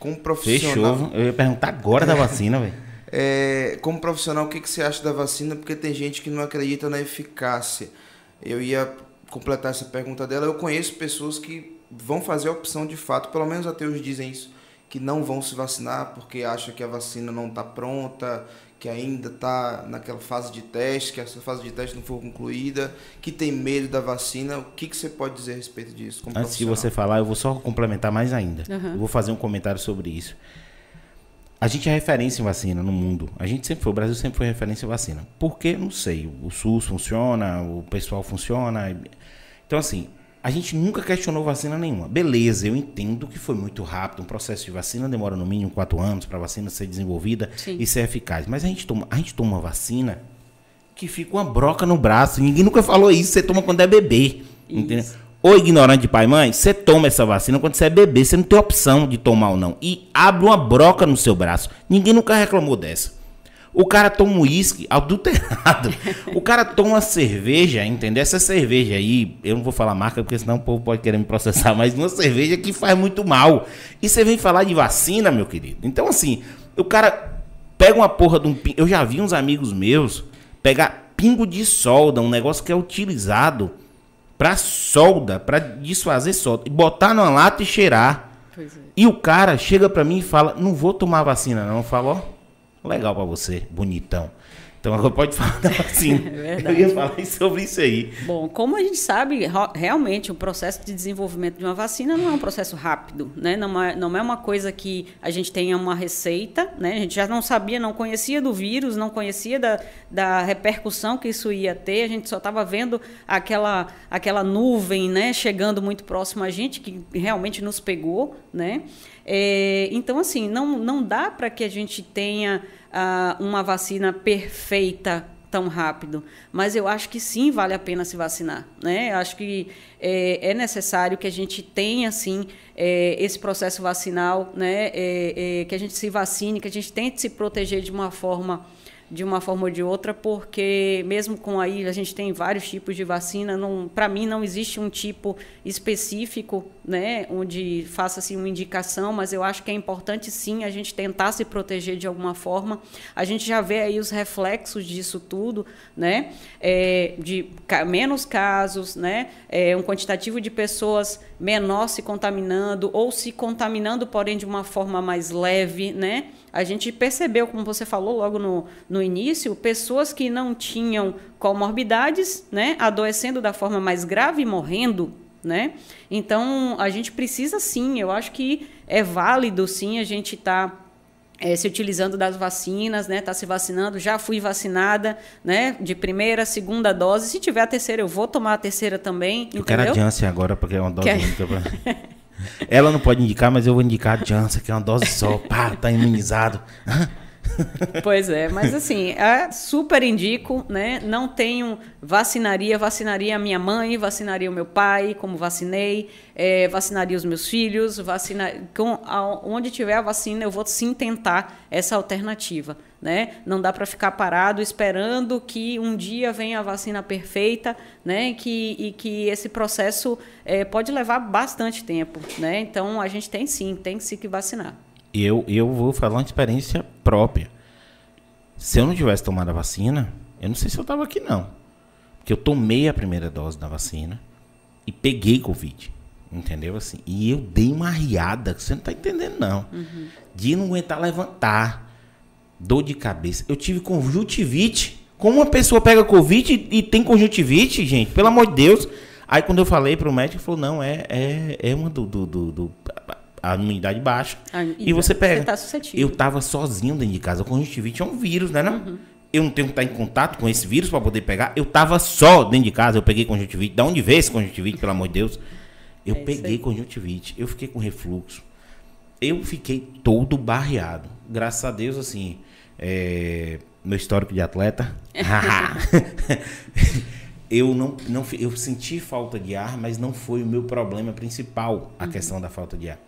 S3: como profissional.
S1: Fechou. Eu ia perguntar agora da vacina, velho.
S3: É, como profissional, o que, que você acha da vacina? Porque tem gente que não acredita na eficácia. Eu ia completar essa pergunta dela. Eu conheço pessoas que vão fazer a opção de fato, pelo menos até hoje dizem isso, que não vão se vacinar porque acham que a vacina não está pronta, que ainda está naquela fase de teste, que essa fase de teste não foi concluída, que tem medo da vacina. O que, que você pode dizer a respeito disso?
S1: Antes de você falar, eu vou só complementar mais ainda. Uhum. Eu vou fazer um comentário sobre isso. A gente é referência em vacina no mundo. A gente sempre foi, o Brasil sempre foi referência em vacina. Por quê? Não sei. O SUS funciona, o pessoal funciona. Então, assim, a gente nunca questionou vacina nenhuma. Beleza, eu entendo que foi muito rápido. Um processo de vacina demora no mínimo quatro anos para a vacina ser desenvolvida Sim. e ser eficaz. Mas a gente, toma, a gente toma vacina que fica uma broca no braço. Ninguém nunca falou isso. Você toma quando é bebê. Entendeu? Ou ignorante de pai e mãe, você toma essa vacina quando você é bebê. Você não tem opção de tomar ou não. E abre uma broca no seu braço. Ninguém nunca reclamou dessa. O cara toma um uísque adulterado. o cara toma cerveja, entendeu? Essa cerveja aí, eu não vou falar marca porque senão o povo pode querer me processar, mas uma cerveja que faz muito mal. E você vem falar de vacina, meu querido. Então, assim, o cara pega uma porra de um. Eu já vi uns amigos meus pegar pingo de solda, um negócio que é utilizado para solda, para desfazer solda, e botar numa lata e cheirar. É. E o cara chega para mim e fala: Não vou tomar vacina, não. Eu falo: Ó legal para você, bonitão. Então agora pode falar assim.
S2: É
S1: eu ia falar sobre isso aí.
S2: Bom, como a gente sabe, realmente o processo de desenvolvimento de uma vacina não é um processo rápido, né? Não é, não é uma coisa que a gente tenha uma receita, né? A gente já não sabia, não conhecia do vírus, não conhecia da, da repercussão que isso ia ter, a gente só estava vendo aquela, aquela nuvem, né? Chegando muito próximo a gente, que realmente nos pegou, né? É, então, assim, não, não dá para que a gente tenha uh, uma vacina perfeita tão rápido, mas eu acho que sim vale a pena se vacinar, né? Eu acho que é, é necessário que a gente tenha sim é, esse processo vacinal, né? É, é que a gente se vacine, que a gente tente se proteger de uma forma de uma forma ou de outra, porque mesmo com aí a gente tem vários tipos de vacina, para mim não existe um tipo específico, né, onde faça assim uma indicação, mas eu acho que é importante sim a gente tentar se proteger de alguma forma. A gente já vê aí os reflexos disso tudo, né, é, de menos casos, né, é, um quantitativo de pessoas menor se contaminando ou se contaminando, porém de uma forma mais leve, né? A gente percebeu, como você falou logo no, no início, pessoas que não tinham comorbidades, né, adoecendo da forma mais grave e morrendo, né? Então, a gente precisa sim, eu acho que é válido sim a gente estar tá é, se utilizando das vacinas, né? Tá se vacinando, já fui vacinada, né? De primeira, segunda dose. Se tiver a terceira, eu vou tomar a terceira também. Eu
S1: entendeu? quero a Janssen agora, porque é uma dose única. Pra... Ela não pode indicar, mas eu vou indicar a Janssen, que é uma dose só. Pá, tá imunizado.
S2: Pois é, mas assim, é, super indico, né? Não tenho vacinaria, vacinaria a minha mãe, vacinaria o meu pai, como vacinei, é, vacinaria os meus filhos, vacina, com, a, onde tiver a vacina, eu vou sim tentar essa alternativa. Né? Não dá para ficar parado esperando que um dia venha a vacina perfeita, né? Que, e que esse processo é, pode levar bastante tempo, né? Então a gente tem sim, tem sim que vacinar
S1: eu, eu vou falar uma experiência própria. Se eu não tivesse tomado a vacina, eu não sei se eu estava aqui, não. Porque eu tomei a primeira dose da vacina e peguei Covid. Entendeu? Assim, e eu dei uma riada, que você não está entendendo, não. Uhum. De não aguentar levantar. Dor de cabeça. Eu tive conjuntivite. Como uma pessoa pega Covid e, e tem conjuntivite, gente? Pelo amor de Deus. Aí quando eu falei para o médico, ele falou, não, é, é, é uma do, do, do, do a imunidade baixa. Ah, e, você pega. Você tá suscetível. Eu tava sozinho dentro de casa. O conjuntivite é um vírus, né? Não? Uhum. Eu não tenho que estar em contato com esse vírus para poder pegar. Eu tava só dentro de casa. Eu peguei conjuntivite. Da onde veio esse conjuntivite, pelo amor de Deus? Eu é peguei conjuntivite. Eu fiquei com refluxo. Eu fiquei todo barreado. Graças a Deus, assim. É... Meu histórico de atleta. eu não, não eu senti falta de ar, mas não foi o meu problema principal a uhum. questão da falta de ar.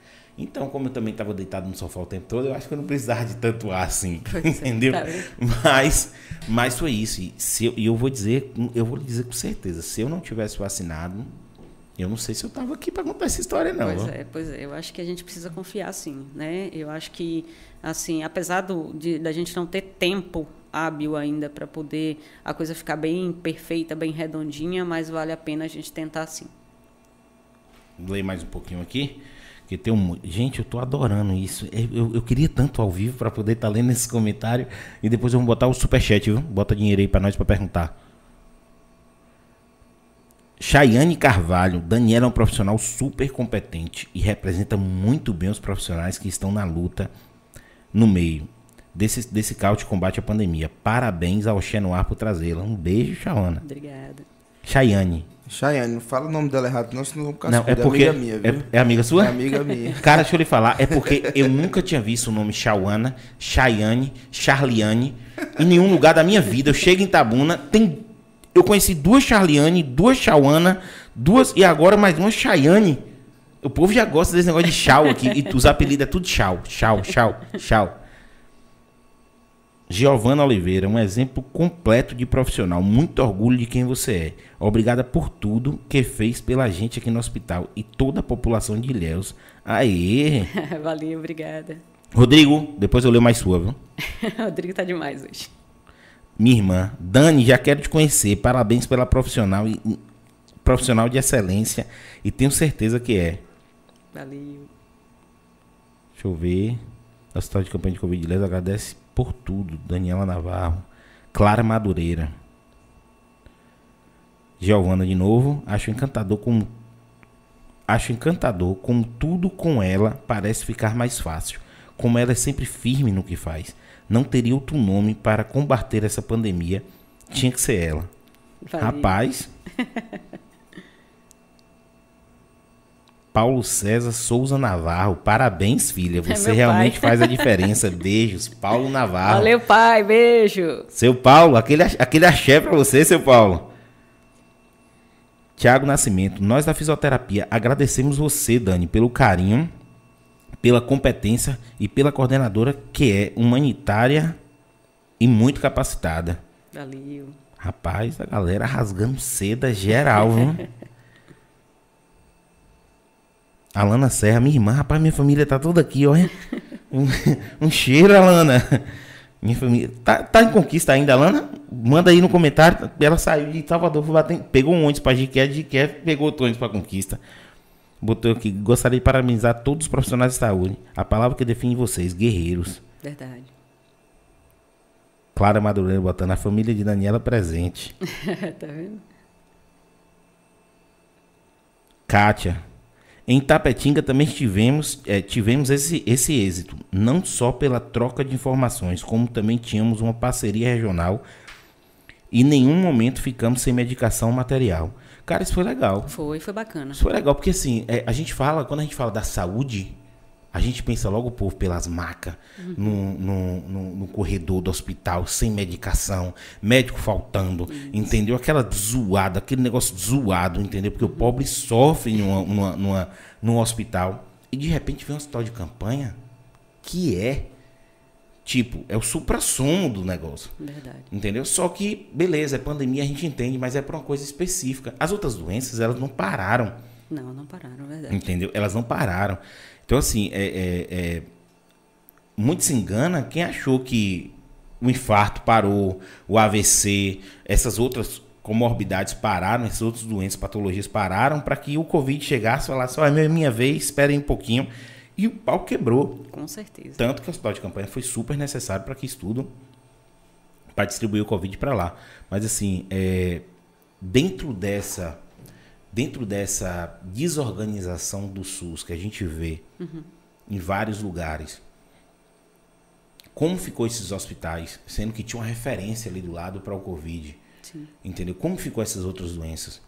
S1: Então, como eu também estava deitado no sofá o tempo todo, eu acho que eu não precisava de tanto ar assim, é, entendeu? Tá mas, mas foi isso. E se eu, eu vou dizer, eu vou dizer com certeza, se eu não tivesse vacinado, eu não sei se eu estava aqui para contar essa história não.
S2: Pois é, pois é. Eu acho que a gente precisa confiar sim, né? Eu acho que assim, apesar do, de da gente não ter tempo hábil ainda para poder a coisa ficar bem perfeita, bem redondinha, mas vale a pena a gente tentar sim.
S1: Ler mais um pouquinho aqui. Que tem um... Gente, eu tô adorando isso. É, eu, eu queria tanto ao vivo para poder estar tá lendo esse comentário. E depois eu vou botar o superchat, viu? Bota dinheiro aí para nós para perguntar. Chayane Carvalho, Daniela é um profissional super competente e representa muito bem os profissionais que estão na luta no meio desse, desse caos de combate à pandemia. Parabéns ao Xenoar por trazê-la. Um beijo, Chauana.
S2: Obrigada.
S1: Chayane.
S3: Chayane, não fala o nome dela errado, não, senão vamos ficar
S1: Não, é porque. É amiga minha, é, é, amiga sua?
S3: É amiga minha.
S1: Cara, deixa eu lhe falar, é porque eu nunca tinha visto o nome Chauana, Chayane, Charliane em nenhum lugar da minha vida. Eu chego em Tabuna, tem. Eu conheci duas Charliane, duas Chauana, duas. E agora mais uma Chayane. O povo já gosta desse negócio de chau aqui. E os apelidos é tudo chau, chau, chau, chau. Giovana Oliveira, um exemplo completo de profissional. Muito orgulho de quem você é. Obrigada por tudo que fez pela gente aqui no hospital e toda a população de Ilhéus. Aê!
S2: Valeu, obrigada.
S1: Rodrigo, depois eu leio mais sua, viu?
S2: Rodrigo tá demais hoje.
S1: Minha irmã, Dani, já quero te conhecer. Parabéns pela profissional e profissional de excelência e tenho certeza que é.
S2: Valeu.
S1: Deixa eu ver. da Hospital de Campanha de Covid Les agradece por tudo. Daniela Navarro, Clara Madureira. Giovana de novo, acho encantador como acho encantador como tudo com ela parece ficar mais fácil. Como ela é sempre firme no que faz. Não teria outro nome para combater essa pandemia. Tinha que ser ela.
S2: Valeu.
S1: Rapaz. Paulo César Souza Navarro, parabéns, filha. Você
S2: meu
S1: realmente
S2: pai.
S1: faz a diferença. Beijos, Paulo Navarro.
S2: Valeu, pai. Beijo.
S1: Seu Paulo, aquele, aquele axé pra você, seu Paulo. Tiago Nascimento, nós da fisioterapia agradecemos você, Dani, pelo carinho, pela competência e pela coordenadora que é humanitária e muito capacitada.
S2: Valeu.
S1: Rapaz, a galera rasgando seda geral, viu? Alana Serra, minha irmã, rapaz, minha família tá toda aqui, olha. Um, um cheiro, Alana. Minha família. Tá, tá em conquista ainda, Alana? Manda aí no comentário. Ela saiu de Salvador, bater, pegou um ônibus pra Jiqué, de Jiqué pegou outro ônibus pra conquista. Botou aqui, gostaria de parabenizar todos os profissionais de saúde. A palavra que define vocês, guerreiros.
S2: Verdade.
S1: Clara Madureira botando a família de Daniela presente.
S2: tá vendo?
S1: Kátia. Em Tapetinga também tivemos, eh, tivemos esse, esse êxito, não só pela troca de informações, como também tínhamos uma parceria regional e em nenhum momento ficamos sem medicação material. Cara, isso foi legal.
S2: Foi, foi bacana.
S1: Isso foi legal, porque assim, eh, a gente fala, quando a gente fala da saúde, a gente pensa logo o povo pelas macas, no, no, no- no corredor do hospital, sem medicação, médico faltando, entendeu? Aquela zoada, aquele negócio zoado, entendeu? Porque o pobre sofre numa, numa, numa- num hospital. E de repente vem um hospital de campanha que é, tipo, é o supra-sumo do negócio.
S2: Verdade.
S1: Entendeu? Só que, beleza, é pandemia, a gente entende, mas é por uma coisa específica. As outras doenças, elas não pararam.
S2: Não, não pararam, verdade.
S1: Entendeu? Elas não pararam. Então, assim, é, é- é- muito se engana quem achou que o infarto parou, o AVC, essas outras comorbidades pararam, essas outras doenças, patologias pararam para que o Covid chegasse e falasse: olha, é minha vez, esperem um pouquinho. E o pau quebrou.
S2: Com certeza.
S1: Tanto que o hospital de campanha foi super necessário para que estudo para distribuir o Covid para lá. Mas assim, é, dentro dessa dentro dessa desorganização do SUS que a gente vê em vários lugares, como ficou esses hospitais, sendo que tinha uma referência ali do lado para o Covid,
S2: Sim.
S1: entendeu? Como ficou essas outras doenças?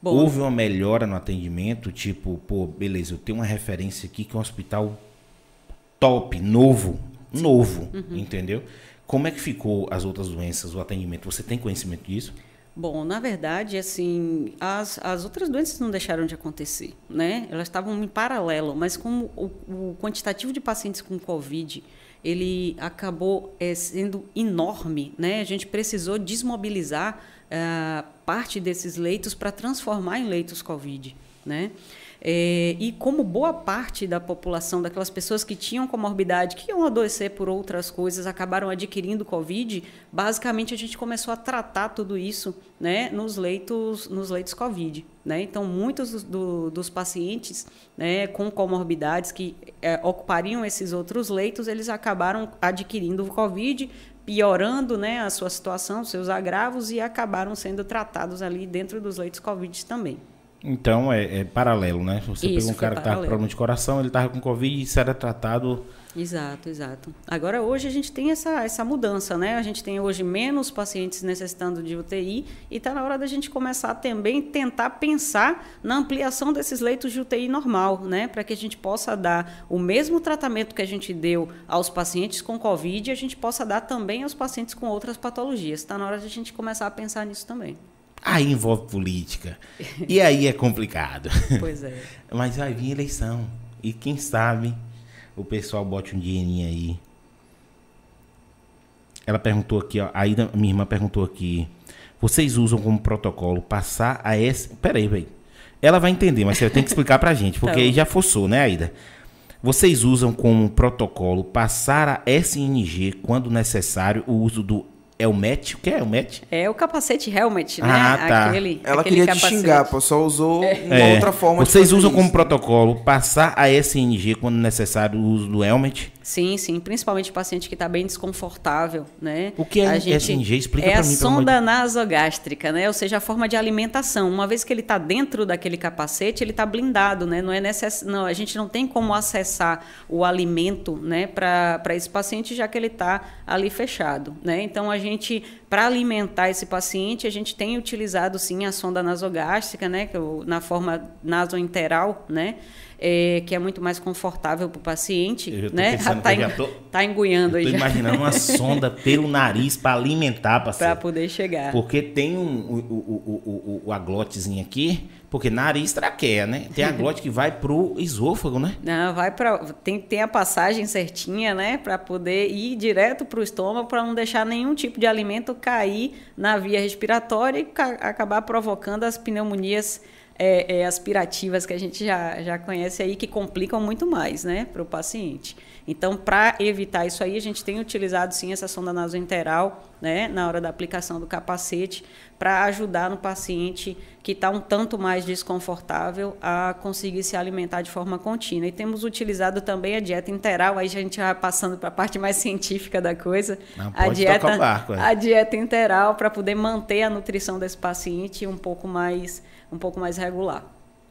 S2: Bom,
S1: Houve uma melhora no atendimento, tipo, pô, beleza, eu tenho uma referência aqui que é um hospital top, novo, novo,
S2: Uhum.
S1: entendeu? Como é que ficou as outras doenças, o atendimento? Você tem conhecimento disso?
S2: Bom, na verdade, assim, as, as outras doenças não deixaram de acontecer, né? Elas estavam em paralelo, mas como o, o quantitativo de pacientes com Covid, ele acabou eh, sendo enorme, né? A gente precisou desmobilizar ah, parte desses leitos para transformar em leitos Covid, né? É, e como boa parte da população, daquelas pessoas que tinham comorbidade, que iam adoecer por outras coisas, acabaram adquirindo Covid, basicamente a gente começou a tratar tudo isso né, nos, leitos, nos leitos Covid. Né? Então, muitos dos, do- dos pacientes né, com comorbidades que é, ocupariam esses outros leitos, eles acabaram adquirindo Covid, piorando né, a sua situação, seus agravos, e acabaram sendo tratados ali dentro dos leitos Covid também.
S1: Então, é, é paralelo, né? Você
S2: Isso,
S1: pegou um cara que estava com problema de coração, ele estava com Covid e isso era tratado...
S2: Exato, exato. Agora hoje a gente tem essa, essa mudança, né? A gente tem hoje menos pacientes necessitando de UTI e está na hora da gente começar também tentar pensar na ampliação desses leitos de UTI normal, né? Para que a gente possa dar o mesmo tratamento que a gente deu aos pacientes com Covid, a gente possa dar também aos pacientes com outras patologias. Está na hora de a gente começar a pensar nisso também.
S1: Aí envolve política. E aí é complicado.
S2: Pois é.
S1: Mas vai vir eleição. E quem sabe o pessoal bote um dinheirinho aí. Ela perguntou aqui, ó. Aí minha irmã perguntou aqui. Vocês usam como protocolo passar a S. Peraí, velho. Ela vai entender, mas você tem que explicar pra gente, porque
S2: bom.
S1: aí já forçou, né, Aida? Vocês usam como protocolo passar a SNG quando necessário o uso do É o match? O que é o match?
S2: É o capacete helmet, né?
S1: Ah, tá.
S2: Aquele,
S3: Ela
S2: aquele
S3: queria
S2: capacete.
S3: te xingar, pô, só usou uma
S1: É,
S3: outra forma de
S1: Vocês
S3: fazer
S1: usam
S3: isso.
S1: como protocolo passar a SNG quando necessário o uso do helmet?
S2: Sim, sim, principalmente paciente que está bem desconfortável, né?
S1: O que é
S2: A gente-
S1: SNG? Explica
S2: é
S1: pra
S2: a
S1: mim, amor de
S2: sonda nasogástrica, né? Ou seja, a forma de alimentação. Uma vez que ele está dentro daquele capacete, ele está blindado, né? Não é necess... não, a gente não tem como acessar o alimento, né, para esse paciente, já que ele está ali fechado, né? Então a gente, para alimentar esse paciente, a gente tem utilizado sim a sonda nasogástrica, né, é o- na forma nasointeral, né? É, que é muito mais confortável para o paciente,
S1: Eu
S2: né? tá,
S1: que eu
S2: en-
S1: tô-
S2: tá engoiando
S1: Eu
S2: aí já
S1: imaginando uma sonda pelo nariz para alimentar,
S2: para
S1: parceiro.
S2: poder chegar.
S1: Porque tem um, o, o, o, o aglotezinho aqui, porque nariz traqueia, né? Tem a glote que vai pro esôfago, né?
S2: Não, vai para tem tem a passagem certinha, né, para poder ir direto para o estômago para não deixar nenhum tipo de alimento cair na via respiratória e ca- acabar provocando as pneumonias é, é, aspirativas que a gente já, já conhece aí que complicam muito mais, né, para o paciente. Então, para evitar isso aí, a gente tem utilizado sim essa sonda nasointeral, né, na hora da aplicação do capacete, para ajudar no paciente que está um tanto mais desconfortável a conseguir se alimentar de forma contínua. E temos utilizado também a dieta interal, aí a gente vai passando para a parte mais científica da coisa.
S1: Não,
S2: a
S1: pode
S2: dieta,
S1: barco, é.
S2: a dieta interal para poder manter a nutrição desse paciente um pouco mais, um pouco mais regular.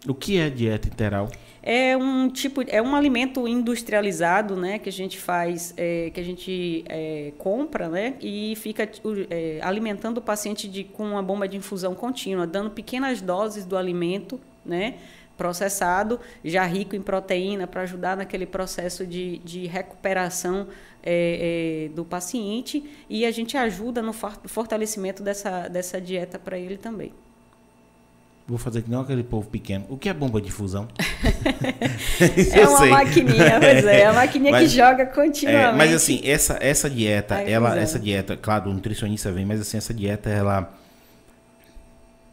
S1: O que é dieta interal?
S2: É um tipo, é um alimento industrializado, né, que a gente faz, é, que a gente é, compra, né, e fica é, alimentando o paciente de, com uma bomba de infusão contínua, dando pequenas doses do alimento, né, processado, já rico em proteína, para ajudar naquele processo de, de recuperação é, é, do paciente e a gente ajuda no for- fortalecimento dessa, dessa dieta para ele também.
S1: Vou fazer que não aquele povo pequeno. O que é bomba de fusão?
S2: É uma
S1: sei.
S2: maquininha, pois é, é a maquininha
S1: Mas-
S2: que joga
S1: É,
S2: continuamente.
S1: mas assim, essa, essa dieta,
S2: Vai
S1: ela, essa dieta, claro, o nutricionista vem, mas assim, essa dieta, ela.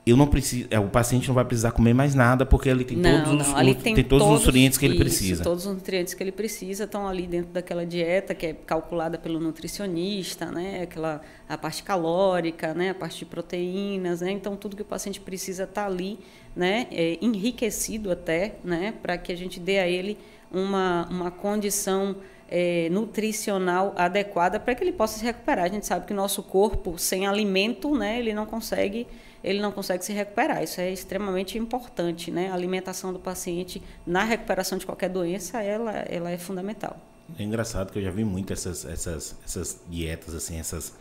S1: Eu não preciso. é, O paciente não vai precisar comer mais nada, porque ele tem
S2: não,
S1: todos, os,
S2: não. Ali
S1: os-
S2: tem,
S1: tem todos os nutrientes que ele
S2: isso,
S1: precisa.
S2: Todos os nutrientes que ele precisa estão ali dentro daquela dieta que é calculada pelo nutricionista, né? Aquela a parte calórica, né? A parte de proteínas, né? Então tudo que o paciente precisa está ali, né? É, enriquecido até, né? Para que a gente dê a ele uma uma condição é, nutricional adequada para que ele possa se recuperar. A gente sabe que o nosso corpo sem alimento, né? Ele não consegue ele não consegue se recuperar. Isso é extremamente importante, né? A alimentação do paciente na recuperação de qualquer doença, ela, ela é fundamental.
S1: É engraçado que eu já vi muito essas, essas, essas dietas, assim, essas.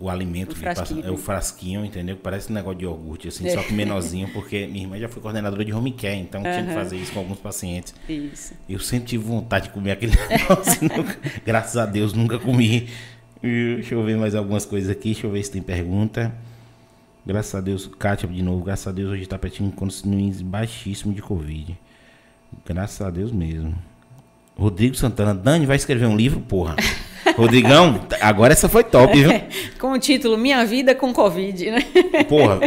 S1: O alimento
S2: O
S1: que passa-
S2: frasquinho.
S1: é o frasquinho, entendeu? Parece um negócio de iogurte, assim,
S2: É.
S1: só que menorzinho, porque minha irmã já foi coordenadora de home care, então tinha que fazer isso com alguns pacientes.
S2: Isso.
S1: Eu sempre tive vontade de comer aquele negócio. nunca- graças a Deus, nunca comi. Deixa eu ver mais algumas coisas aqui. Deixa eu ver se tem pergunta. Graças a Deus, Kátia de novo. Graças a Deus, hoje está pertinho com índice baixíssimo de Covid. Graças a Deus mesmo. Rodrigo Santana. Dani, vai escrever um livro, porra. Rodrigão, agora essa foi top, viu?
S2: Com o título Minha Vida com Covid, né?
S1: Porra,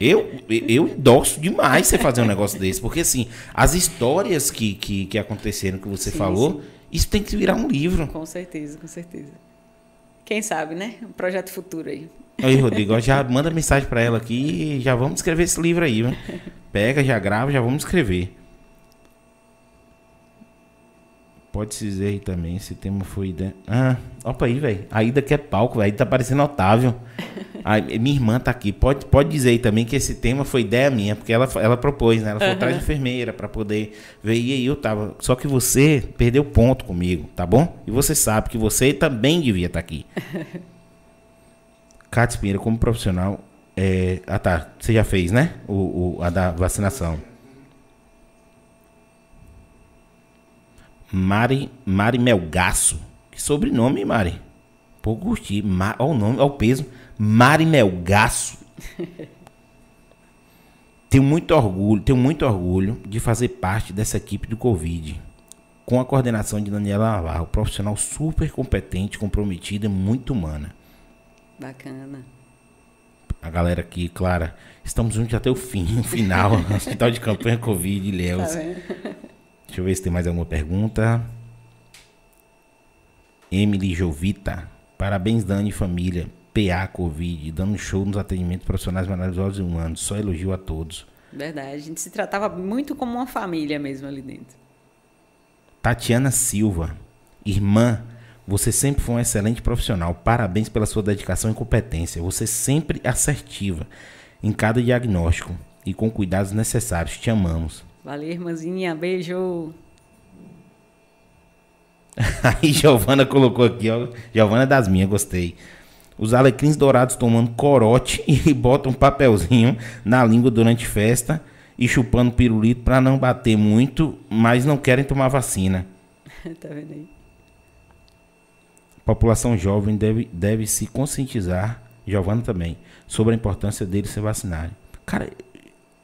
S1: eu, eu endosso demais você fazer um negócio desse. Porque, assim, as histórias que, que, que aconteceram, que você
S2: Sim,
S1: falou, isso tem que virar um livro.
S2: Com certeza, com certeza. Quem sabe, né? Um projeto futuro aí.
S1: Aí, Rodrigo, já manda mensagem pra ela aqui e já vamos escrever esse livro aí, viu? Pega, já grava, já vamos escrever. Pode se dizer aí também, esse tema foi ideia. Ah, opa aí, velho. A Ida que é palco, velho. Tá parecendo Otávio. Aí, minha irmã tá aqui. Pode, pode dizer aí também que esse tema foi ideia minha, porque ela, ela propôs, né? Ela foi atrás de enfermeira pra poder ver. E aí eu tava. Só que você perdeu ponto comigo, tá bom? E você sabe que você também devia estar aqui. Cátia Pinheiro, como profissional. É... Ah, tá. Você já fez, né? O, o- a da vacinação. Mari, Mari Melgaço. Que sobrenome, Mari? Pô, curti. Ma... Olha o nome, olha o peso. Mari Melgaço. tenho muito orgulho, tenho muito orgulho de fazer parte dessa equipe do Covid. Com a coordenação de Daniela Navarro, profissional super competente, comprometida e muito humana
S2: Bacana.
S1: a galera aqui, Clara, estamos juntos até o fim, o final, Hospital de Campanha Covid,
S2: Tá
S1: Ilhéus.
S2: vendo?
S1: Deixa eu ver se tem mais alguma pergunta. Emily Jovita, parabéns Dani e família PA Covid, dando show nos atendimentos profissionais maravilhosos e humanos. Só elogio a todos.
S2: Verdade. A gente se tratava muito como uma família mesmo ali dentro.
S1: Tatiana Silva, irmã, você sempre foi um excelente profissional. Parabéns pela sua dedicação e competência. Você sempre assertiva em cada diagnóstico e com cuidados necessários. Te amamos.
S2: Valeu, irmãzinha. Beijo.
S1: Aí Giovana colocou aqui, ó. Giovana é das minhas, gostei. Os alecrins dourados tomando corote e botam um papelzinho na língua durante festa e chupando pirulito para não bater muito, mas não querem tomar vacina.
S2: tá vendo aí?
S1: população jovem deve, deve se conscientizar, Giovana também, sobre a importância deles se vacinarem. Cara,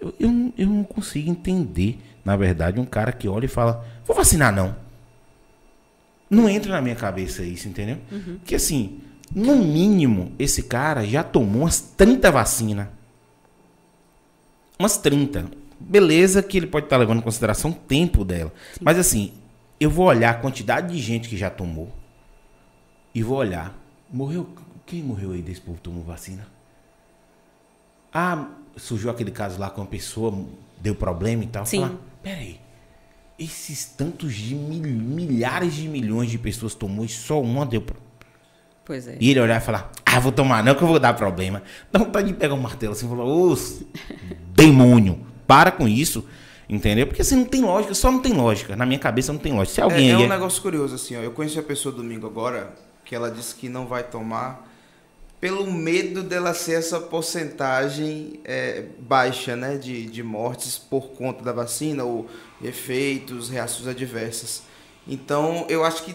S1: eu, eu, eu não consigo entender, na verdade, um cara que olha e fala, vou vacinar não. Não entra na minha cabeça isso, entendeu? Uhum. Que assim, no mínimo, esse cara já tomou umas 30 vacinas. Umas 30. Beleza que ele pode estar levando em consideração o tempo dela. Sim. Mas assim, eu vou olhar a quantidade de gente que já tomou. E vou olhar. Morreu. Quem morreu aí desse povo que tomou vacina? Ah, surgiu aquele caso lá com uma pessoa, deu problema e tal.
S2: Sim. Falar,
S1: peraí. Esses tantos de mil, milhares de milhões de pessoas tomou e só uma deu problema.
S2: Pois é.
S1: E ele olhar e falar, ah, vou tomar não que eu vou dar problema. Dá vontade de pegar um martelo assim e falar, ô, demônio, para com isso. Entendeu? Porque assim, não tem lógica, só não tem lógica. Na minha cabeça não tem lógica. Se alguém
S3: é, é
S1: um
S3: é... negócio curioso, assim, ó. Eu conheci a pessoa domingo agora, que ela disse que não vai tomar pelo medo dela ser essa porcentagem é, baixa né, de, de mortes por conta da vacina, ou efeitos, reações adversas. Então, eu acho que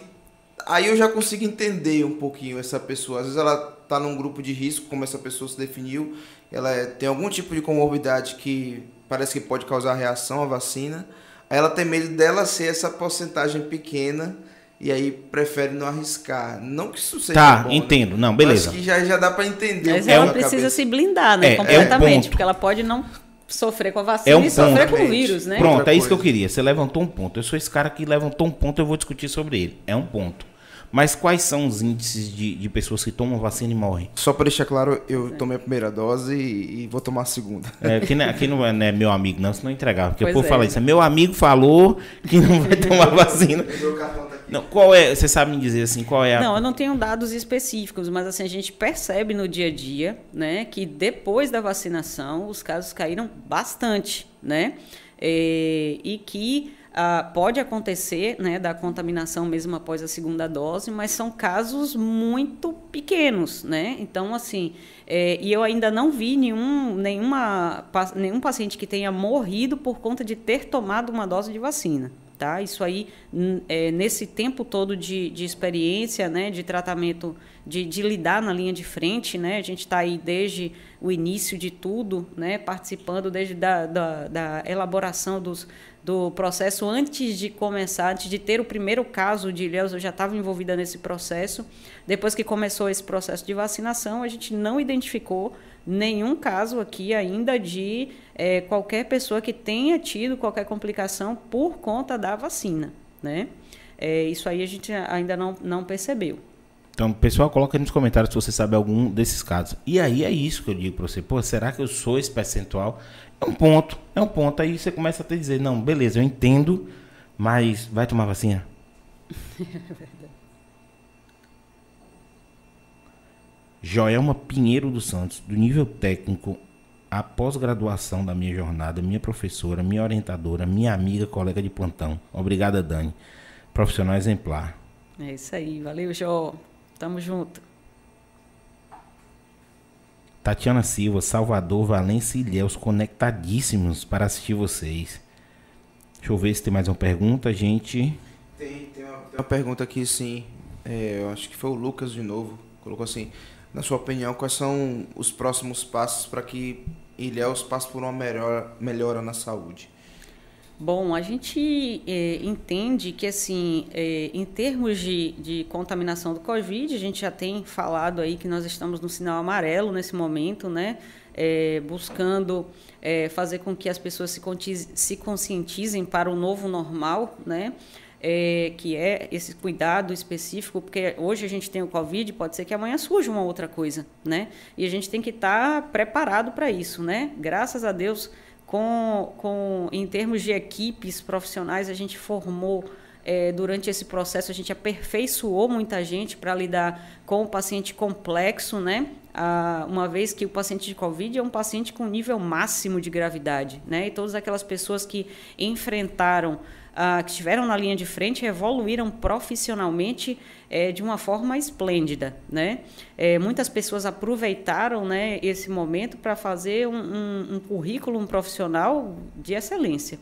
S3: aí eu já consigo entender um pouquinho essa pessoa. Às vezes ela está num grupo de risco, como essa pessoa se definiu, ela é, tem algum tipo de comorbidade que parece que pode causar reação à vacina. Aí ela tem medo dela ser essa porcentagem pequena e aí prefere não arriscar. Não que isso seja
S1: Tá,
S3: bom,
S1: entendo.
S3: Né?
S1: Não, beleza.
S3: Acho que já, já dá para entender.
S2: Mas
S1: é
S2: ela precisa
S3: cabeça.
S2: se blindar, né?
S1: É,
S2: completamente.
S1: é um ponto.
S2: porque ela pode não sofrer com a vacina
S1: É um
S2: e sofrer
S3: ponto.
S2: com o vírus, né?
S1: Pronto,
S3: Outra
S1: é isso que eu queria. Você levantou um ponto. Eu sou esse cara que levantou um ponto, eu vou discutir sobre ele. É um ponto. Mas quais são os índices de, de pessoas que tomam vacina e morrem?
S3: Só para deixar claro, eu tomei a primeira dose e, e vou tomar a segunda.
S1: É, aqui, não, é- aqui não, é, não é meu amigo, não, senão eu entregava. Porque
S2: Pois
S1: o povo
S2: é.
S1: fala isso. é Meu amigo falou que não vai tomar vacina. Não, qual é? Você sabe me dizer assim, qual é a.
S2: Não, eu não tenho dados específicos, mas assim a gente percebe no dia a dia, né, que depois da vacinação os casos caíram bastante, né, É, e que ah, pode acontecer, né, da contaminação mesmo após a segunda dose, mas são casos muito pequenos, né. Então assim, é, e eu ainda não vi nenhum, nenhuma, nenhum paciente que tenha morrido por conta de ter tomado uma dose de vacina. Tá? Isso aí, é, nesse tempo todo de, de experiência, né, de tratamento, de, de lidar na linha de frente, né, a gente está aí desde o início de tudo, né, participando desde da, da, da elaboração dos, do processo antes de começar, antes de ter o primeiro caso de Ilhéus, eu já estava envolvida nesse processo. Depois que começou esse processo de vacinação, a gente não identificou nenhum caso aqui ainda de eh, qualquer pessoa que tenha tido qualquer complicação por conta da vacina, né? Eh, isso aí a gente ainda não, não percebeu.
S1: Então, pessoal, coloca aí nos comentários se você sabe algum desses casos. E aí é isso que eu digo pra você. Pô, será que eu sou esse percentual? É um ponto, é um ponto. Aí você começa a te dizer, não, beleza, eu entendo, mas vai tomar vacina? Joelma Pinheiro dos Santos, do nível técnico, a pós-graduação da minha jornada, minha professora, minha orientadora, minha amiga, colega de plantão. Obrigada, Dani. Profissional exemplar.
S2: É isso aí. Valeu, Jó. Tamo junto.
S1: Tatiana Silva, Salvador, Valência e Ilhéus, conectadíssimos para assistir vocês. Deixa eu ver se tem mais uma pergunta, gente.
S3: Tem, tem, uma, tem uma pergunta aqui, sim. É, eu acho que foi o Lucas de novo. Colocou assim: na sua opinião, quais são os próximos passos para que Ilhéus passe por uma melhora, melhora na saúde?
S2: Bom, a gente eh, entende que, assim, eh, em termos de, de contaminação do Covid, a gente já tem falado aí que nós estamos no sinal amarelo nesse momento, né? Eh, buscando eh, fazer com que as pessoas se, se conscientizem para o novo normal, né? é, que é esse cuidado específico, porque hoje a gente tem o Covid, pode ser que amanhã surja uma outra coisa, né? E a gente tem que estar tá preparado para isso, né? Graças a Deus, com, com, em termos de equipes profissionais, a gente formou é, durante esse processo a gente aperfeiçoou muita gente para lidar com o paciente complexo, né? Ah, uma vez que o paciente de Covid é um paciente com nível máximo de gravidade, né? E todas aquelas pessoas que enfrentaram, ah, que estiveram na linha de frente, evoluíram profissionalmente é, de uma forma esplêndida, né? É, muitas pessoas aproveitaram, né, esse momento para fazer um, um, um currículo um profissional de excelência.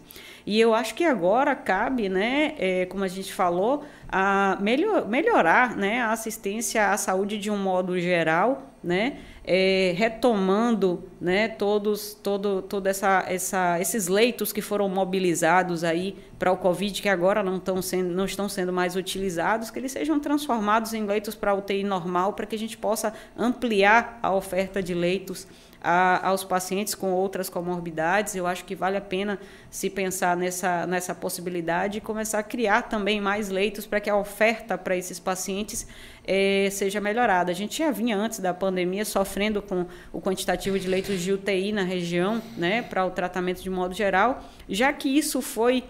S2: E eu acho que agora cabe, né, é, como a gente falou, a melhor, melhorar né, a assistência à saúde de um modo geral, né, é, retomando né, todos todo, todo essa, essa, esses leitos que foram mobilizados aí para o Covid, que agora não, estão sendo, não estão sendo mais utilizados, que eles sejam transformados em leitos para UTI normal, para que a gente possa ampliar a oferta de leitos a, aos pacientes com outras comorbidades. Eu acho que vale a pena se pensar nessa, nessa possibilidade e começar a criar também mais leitos para que a oferta para esses pacientes eh, seja melhorada. A gente já vinha antes da pandemia sofrendo com o quantitativo de leitos de UTI na região, né, para o tratamento de modo geral, já que isso foi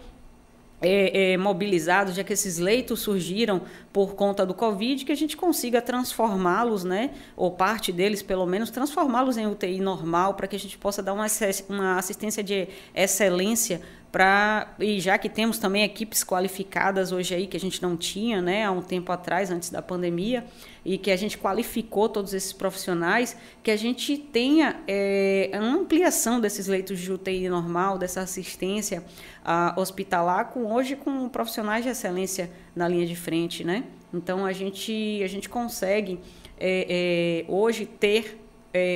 S2: é, é, mobilizados, já que esses leitos surgiram por conta do Covid, que a gente consiga transformá-los, né, ou parte deles pelo menos, transformá-los em UTI normal, para que a gente possa dar uma, uma assistência de excelência e já que temos também equipes qualificadas hoje aí que a gente não tinha, né, há um tempo atrás antes da pandemia e que a gente qualificou todos esses profissionais, que a gente tenha é, ampliação desses leitos de UTI normal, dessa assistência a, hospitalar com hoje com profissionais de excelência na linha de frente, né? Então a gente a gente consegue é, é, hoje ter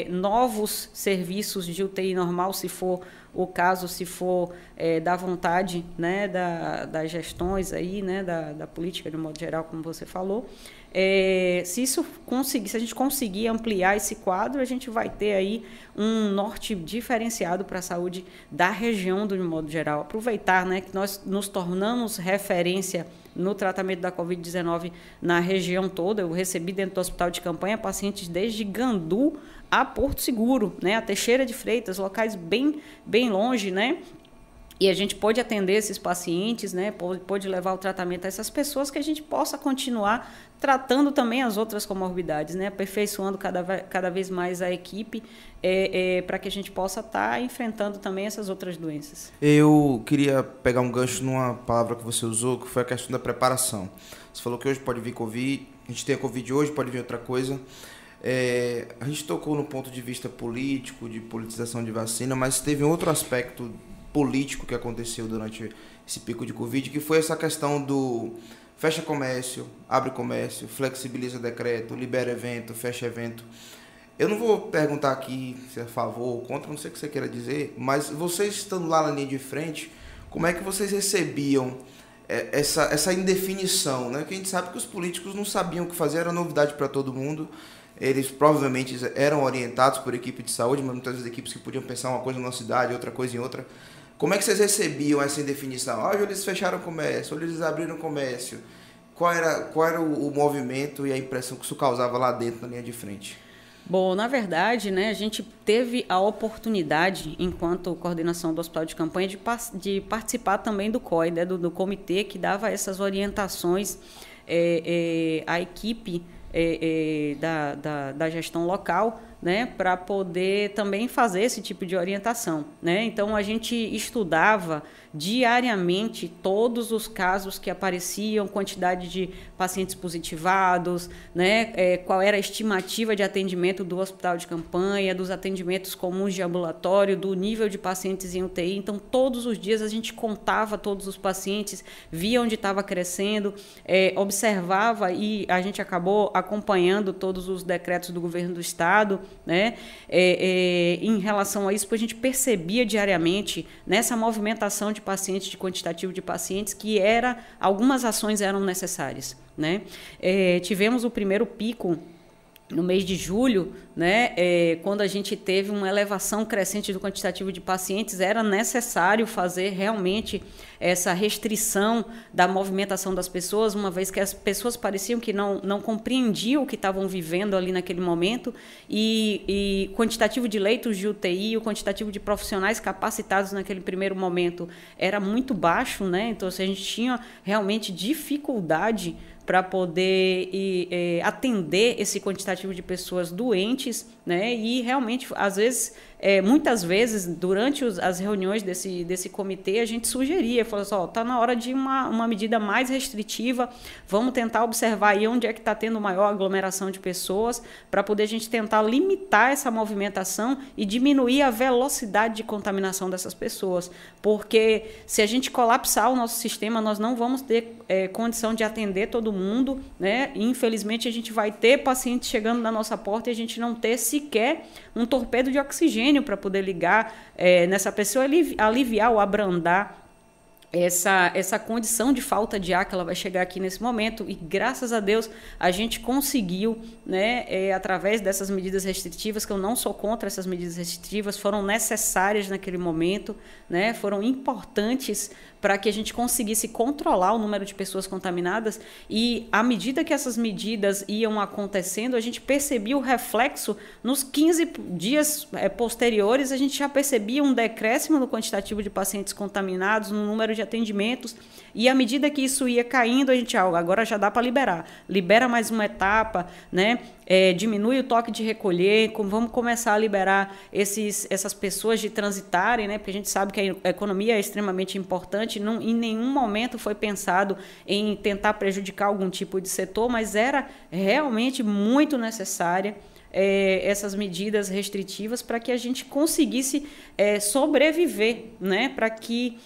S2: novos serviços de UTI normal, se for o caso, se for é, da vontade né, da, das gestões aí, né, da, da política de modo geral, como você falou. É, se isso conseguir, se a gente conseguir ampliar esse quadro, a gente vai ter aí um norte diferenciado para a saúde da região do modo geral. Aproveitar, né, que nós nos tornamos referência no tratamento da Covid-19 na região toda. Eu recebi dentro do hospital de campanha pacientes desde Gandu a Porto Seguro, né, a Teixeira de Freitas, locais bem, bem longe, né, e a gente pode atender esses pacientes, né? Pode, levar o tratamento a essas pessoas que a gente possa continuar tratando também as outras comorbidades, né? Aperfeiçoando cada, cada vez mais a equipe é, é, para que a gente possa estar tá enfrentando também essas outras doenças.
S3: Eu queria pegar um gancho numa palavra que você usou, que foi a questão da preparação. Você falou que hoje pode vir Covid, a gente tem a Covid hoje, pode vir outra coisa. É, a gente tocou no ponto de vista político, de politização de vacina, mas teve outro aspecto político que aconteceu durante esse pico de Covid, que foi essa questão do fecha comércio, abre comércio, flexibiliza decreto, libera evento, fecha evento. Eu não vou perguntar aqui se é a favor ou contra, não sei o que você queira dizer, mas vocês estando lá na linha de frente, como é que vocês recebiam é, essa, essa indefinição? Né? Que a gente sabe que os políticos não sabiam o que fazer, era novidade para todo mundo. Eles provavelmente eram orientados por equipe de saúde, mas muitas vezes equipes que podiam pensar uma coisa numa cidade, outra coisa em outra. Como é que vocês recebiam essa indefinição? Hoje eles fecharam o comércio, hoje eles abriram o comércio. Qual era, qual era o, o movimento e a impressão que isso causava lá dentro, na linha de frente?
S2: Bom, na verdade, né, a gente teve a oportunidade, enquanto coordenação do Hospital de Campanha, de, de participar também do COI, né, do, do, comitê que dava essas orientações é, é, à equipe é, é da, da, da gestão local né, para poder também fazer esse tipo de orientação. Né? Então, a gente estudava diariamente todos os casos que apareciam, quantidade de pacientes positivados, né, é, qual era a estimativa de atendimento do hospital de campanha, dos atendimentos comuns de ambulatório, do nível de pacientes em UTI. Então, todos os dias a gente contava todos os pacientes, via onde estava crescendo, é, observava e a gente acabou acompanhando todos os decretos do governo do estado, né, é, é em relação a isso, porque a gente percebia diariamente nessa movimentação de pacientes, de quantitativo de pacientes, que era algumas ações eram necessárias. Né? É, tivemos o primeiro pico no mês de julho, né, é, quando a gente teve uma elevação crescente do quantitativo de pacientes, era necessário fazer realmente essa restrição da movimentação das pessoas, uma vez que as pessoas pareciam que não, não compreendiam o que estavam vivendo ali naquele momento, e, e quantitativo de leitos de UTI, o quantitativo de profissionais capacitados naquele primeiro momento era muito baixo, né? então assim, a gente tinha realmente dificuldade para poder e, é, atender esse quantitativo de pessoas doentes, né? E realmente, às vezes, é, muitas vezes, durante os, as reuniões desse, desse comitê, a gente sugeria, falou assim, está na hora de uma, uma medida mais restritiva, vamos tentar observar aí onde é que está tendo maior aglomeração de pessoas, para poder a gente tentar limitar essa movimentação e diminuir a velocidade de contaminação dessas pessoas. Porque se a gente colapsar o nosso sistema, nós não vamos ter é, condição de atender todo mundo, né? E, infelizmente, a gente vai ter pacientes chegando na nossa porta e a gente não ter sequer um torpedo de oxigênio para poder ligar é, nessa pessoa, aliviar ou abrandar essa, essa condição de falta de ar que ela vai chegar aqui nesse momento. E graças a Deus a gente conseguiu, né, é, através dessas medidas restritivas, que eu não sou contra essas medidas restritivas, foram necessárias naquele momento, né, foram importantes para que a gente conseguisse controlar o número de pessoas contaminadas e à medida que essas medidas iam acontecendo, a gente percebia o reflexo nos 15 dias é, posteriores, a gente já percebia um decréscimo no quantitativo de pacientes contaminados, no número de atendimentos, e à medida que isso ia caindo, a gente, ah, agora já dá para liberar. Libera mais uma etapa, né? É, diminui o toque de recolher, vamos começar a liberar esses, essas pessoas de transitarem, né? Porque a gente sabe que a economia é extremamente importante, não, em nenhum momento foi pensado em tentar prejudicar algum tipo de setor, mas era realmente muito necessária. É, essas medidas restritivas para que a gente conseguisse é, sobreviver, né? para que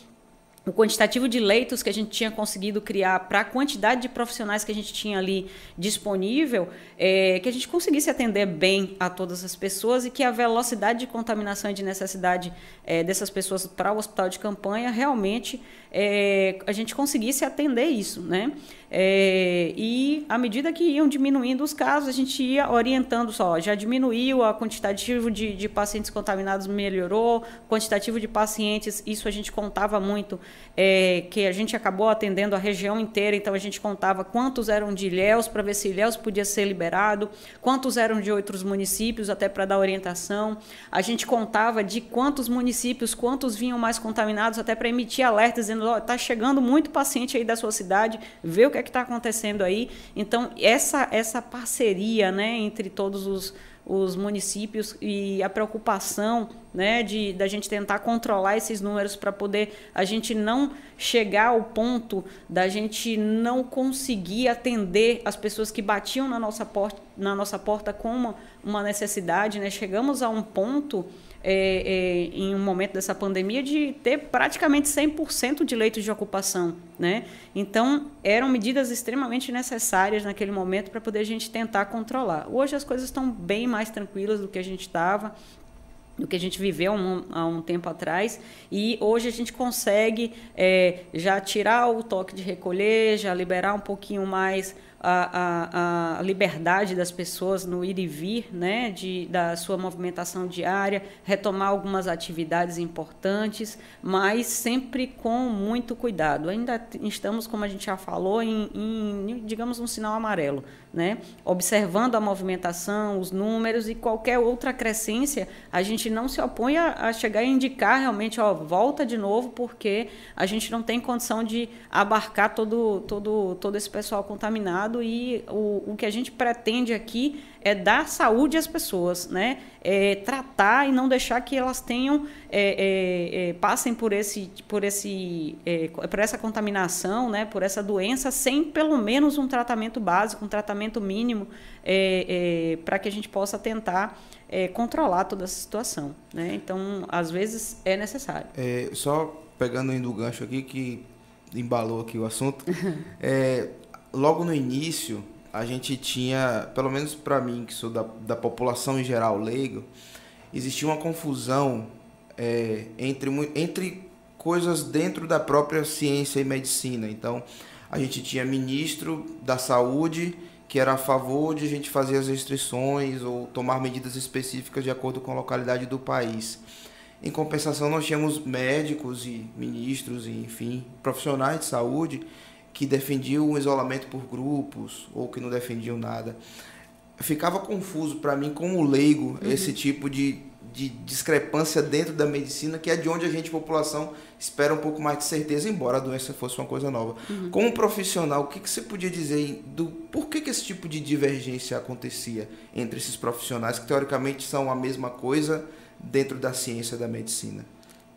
S2: o quantitativo de leitos que a gente tinha conseguido criar para a quantidade de profissionais que a gente tinha ali disponível, é, que a gente conseguisse atender bem a todas as pessoas e que a velocidade de contaminação e de necessidade é, dessas pessoas para o hospital de campanha realmente é, a gente conseguisse atender isso, né? É, e à medida que iam diminuindo os casos, a gente ia orientando só, já diminuiu, a quantitativo de, de pacientes contaminados melhorou, quantitativo de pacientes, isso a gente contava muito, é, que a gente acabou atendendo a região inteira, então a gente contava quantos eram de Ilhéus, para ver se Ilhéus podia ser liberado, quantos eram de outros municípios, até para dar orientação. A gente contava de quantos municípios, quantos vinham mais contaminados, até para emitir alertas dizendo, ó, oh, está chegando muito paciente aí da sua cidade, vê o que é que está acontecendo aí. Então, essa, essa parceria né, entre todos os, os municípios e a preocupação né, de da gente tentar controlar esses números para poder a gente não chegar ao ponto da gente não conseguir atender as pessoas que batiam na nossa porta, na nossa porta com uma, uma necessidade. Né? Chegamos a um ponto é, é, em um momento dessa pandemia de ter praticamente 100% de leitos de ocupação. Né? Então, eram medidas extremamente necessárias naquele momento para poder a gente tentar controlar. Hoje as coisas estão bem mais tranquilas do que a gente estava do que a gente viveu um, há um tempo atrás e hoje a gente consegue é, já tirar o toque de recolher, já liberar um pouquinho mais a, a, a, liberdade das pessoas no ir e vir, né, de, da sua movimentação diária, retomar algumas atividades importantes, mas sempre com muito cuidado. Ainda estamos, como a gente já falou, em, em digamos, um sinal amarelo né? observando a movimentação, os números e qualquer outra crescência, a gente não se opõe a, a, chegar e indicar realmente, ó, volta de novo, porque a gente não tem condição de abarcar todo, todo, todo esse pessoal contaminado e o, o que a gente pretende aqui é dar saúde às pessoas, né? É, tratar e não deixar que elas tenham é, é, é passem por esse por esse é, por essa contaminação, né? Por essa doença sem pelo menos um tratamento básico, um tratamento mínimo é, para que a gente possa tentar controlar toda essa situação, né? Então, às vezes é necessário.
S3: só pegando indo o gancho aqui que embalou aqui o assunto, logo no início a gente tinha, pelo menos para mim, que sou da, da população em geral leigo, existia uma confusão é, entre, entre coisas dentro da própria ciência e medicina. Então, a gente tinha ministro da saúde que era a favor de a gente fazer as restrições ou tomar medidas específicas de acordo com a localidade do país. Em compensação, nós tínhamos médicos e ministros, e, enfim, profissionais de saúde que defendiam o isolamento por grupos ou que não defendiam nada. Ficava confuso para mim, como leigo, uhum. esse tipo de, de discrepância dentro da medicina, que é de onde a gente, população, espera um pouco mais de certeza, embora a doença fosse uma coisa nova. Uhum. Como profissional, o que, que você podia dizer do por que, que esse tipo de divergência acontecia entre esses profissionais, que teoricamente são a mesma coisa dentro da ciência da medicina?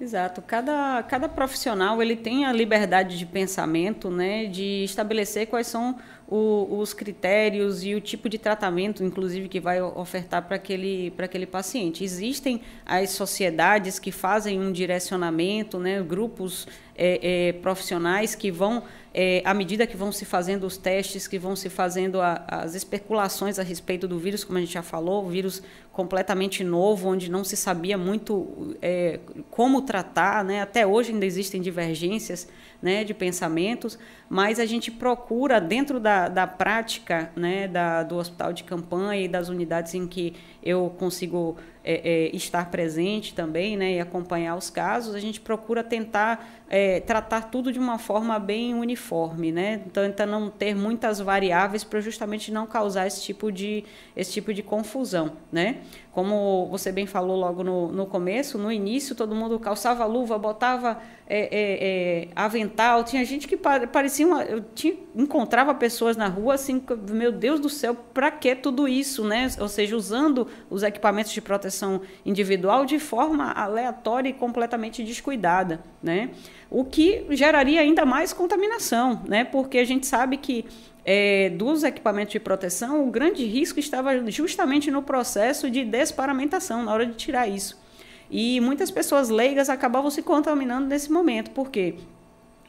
S2: Exato. Cada, cada profissional ele tem a liberdade de pensamento, né, de estabelecer quais são o, os critérios e o tipo de tratamento, inclusive, que vai ofertar para aquele, aquele paciente. Existem as sociedades que fazem um direcionamento, né, grupos é, é, profissionais que vão, é, à medida que vão se fazendo os testes, que vão se fazendo a, as especulações a respeito do vírus, como a gente já falou, vírus completamente novo, onde não se sabia muito é, como tratar, né? até hoje ainda existem divergências né, de pensamentos, mas a gente procura, dentro da, da prática né, da, do hospital de campanha e das unidades em que eu consigo é, é, estar presente também né, e acompanhar os casos, a gente procura tentar é, tratar tudo de uma forma bem uniforme, né? Tenta não ter muitas variáveis para justamente não causar esse tipo de, esse tipo de confusão, né? Como você bem falou logo no, no começo, no início todo mundo calçava luva, botava é, é, é, avental, tinha gente que parecia uma, eu tinha, encontrava pessoas na rua assim, meu Deus do céu, para que tudo isso, né? Ou seja, usando os equipamentos de proteção individual de forma aleatória e completamente descuidada, né? O que geraria ainda mais contaminação, né? Porque a gente sabe que é, dos equipamentos de proteção, o grande risco estava justamente no processo de desparamentação, na hora de tirar isso. E muitas pessoas leigas acabavam se contaminando nesse momento, porque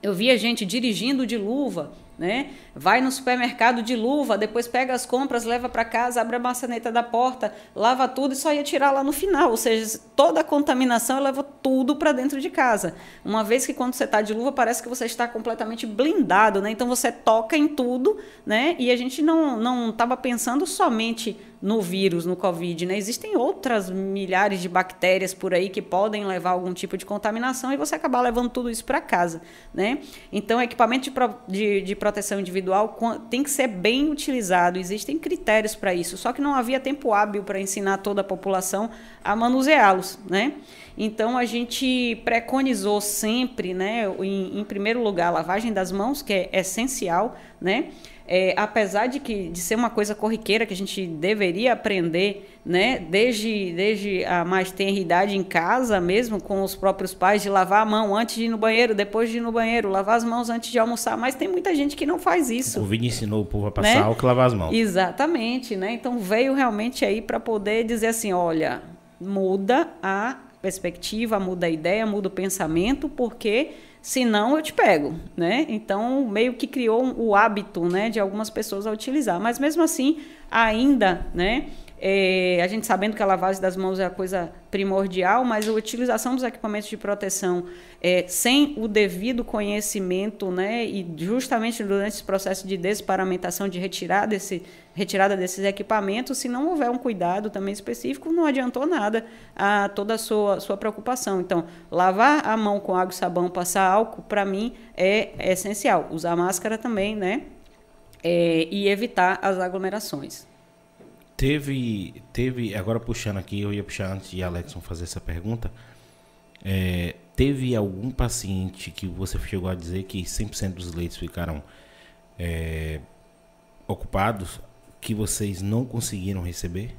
S2: eu via gente dirigindo de luva, né? Vai no supermercado de luva, depois pega as compras, leva para casa, abre a maçaneta da porta, lava tudo e só ia tirar lá no final. Ou seja, toda a contaminação leva tudo para dentro de casa. Uma vez que quando você está de luva parece que você está completamente blindado, né? Então você toca em tudo, né? E a gente não não estava pensando somente no vírus, no Covid, né? Existem outras milhares de bactérias por aí que podem levar algum tipo de contaminação e você acabar levando tudo isso para casa, né? Então, equipamento de, pro, de, de proteção individual tem que ser bem utilizado, existem critérios para isso, só que não havia tempo hábil para ensinar toda a população a manuseá-los, né? Então a gente preconizou sempre, né, em, em primeiro lugar, a lavagem das mãos, que é essencial, né? É, apesar de que de ser uma coisa corriqueira que a gente deveria aprender, né, desde, desde a mais tenra idade em casa mesmo, com os próprios pais, de lavar a mão antes de ir no banheiro, depois de ir no banheiro, lavar as mãos antes de almoçar, mas tem muita gente que não faz isso.
S1: O Covid ensinou o povo a passar né? álcool e lavar as mãos.
S2: Exatamente, né? Então veio realmente aí para poder dizer assim, olha, muda a perspectiva, muda a ideia, muda o pensamento, porque senão eu te pego, né? Então, meio que criou o hábito, né, de algumas pessoas a utilizar. Mas mesmo assim, ainda, né, é, a gente sabendo que a lavagem das mãos é a coisa primordial, mas a utilização dos equipamentos de proteção é, sem o devido conhecimento, né, e justamente durante esse processo de desparamentação, de retirar desse, retirada desses equipamentos, se não houver um cuidado também específico, não adiantou nada a toda a sua, sua preocupação. Então, lavar a mão com água e sabão, passar álcool, para mim é, essencial. Usar máscara também, né, é, e evitar as aglomerações.
S1: Teve, teve, agora puxando aqui, eu ia puxar antes de Alexson fazer essa pergunta. É, teve algum paciente que você chegou a dizer que 100% dos leitos ficaram é, ocupados que vocês não conseguiram receber?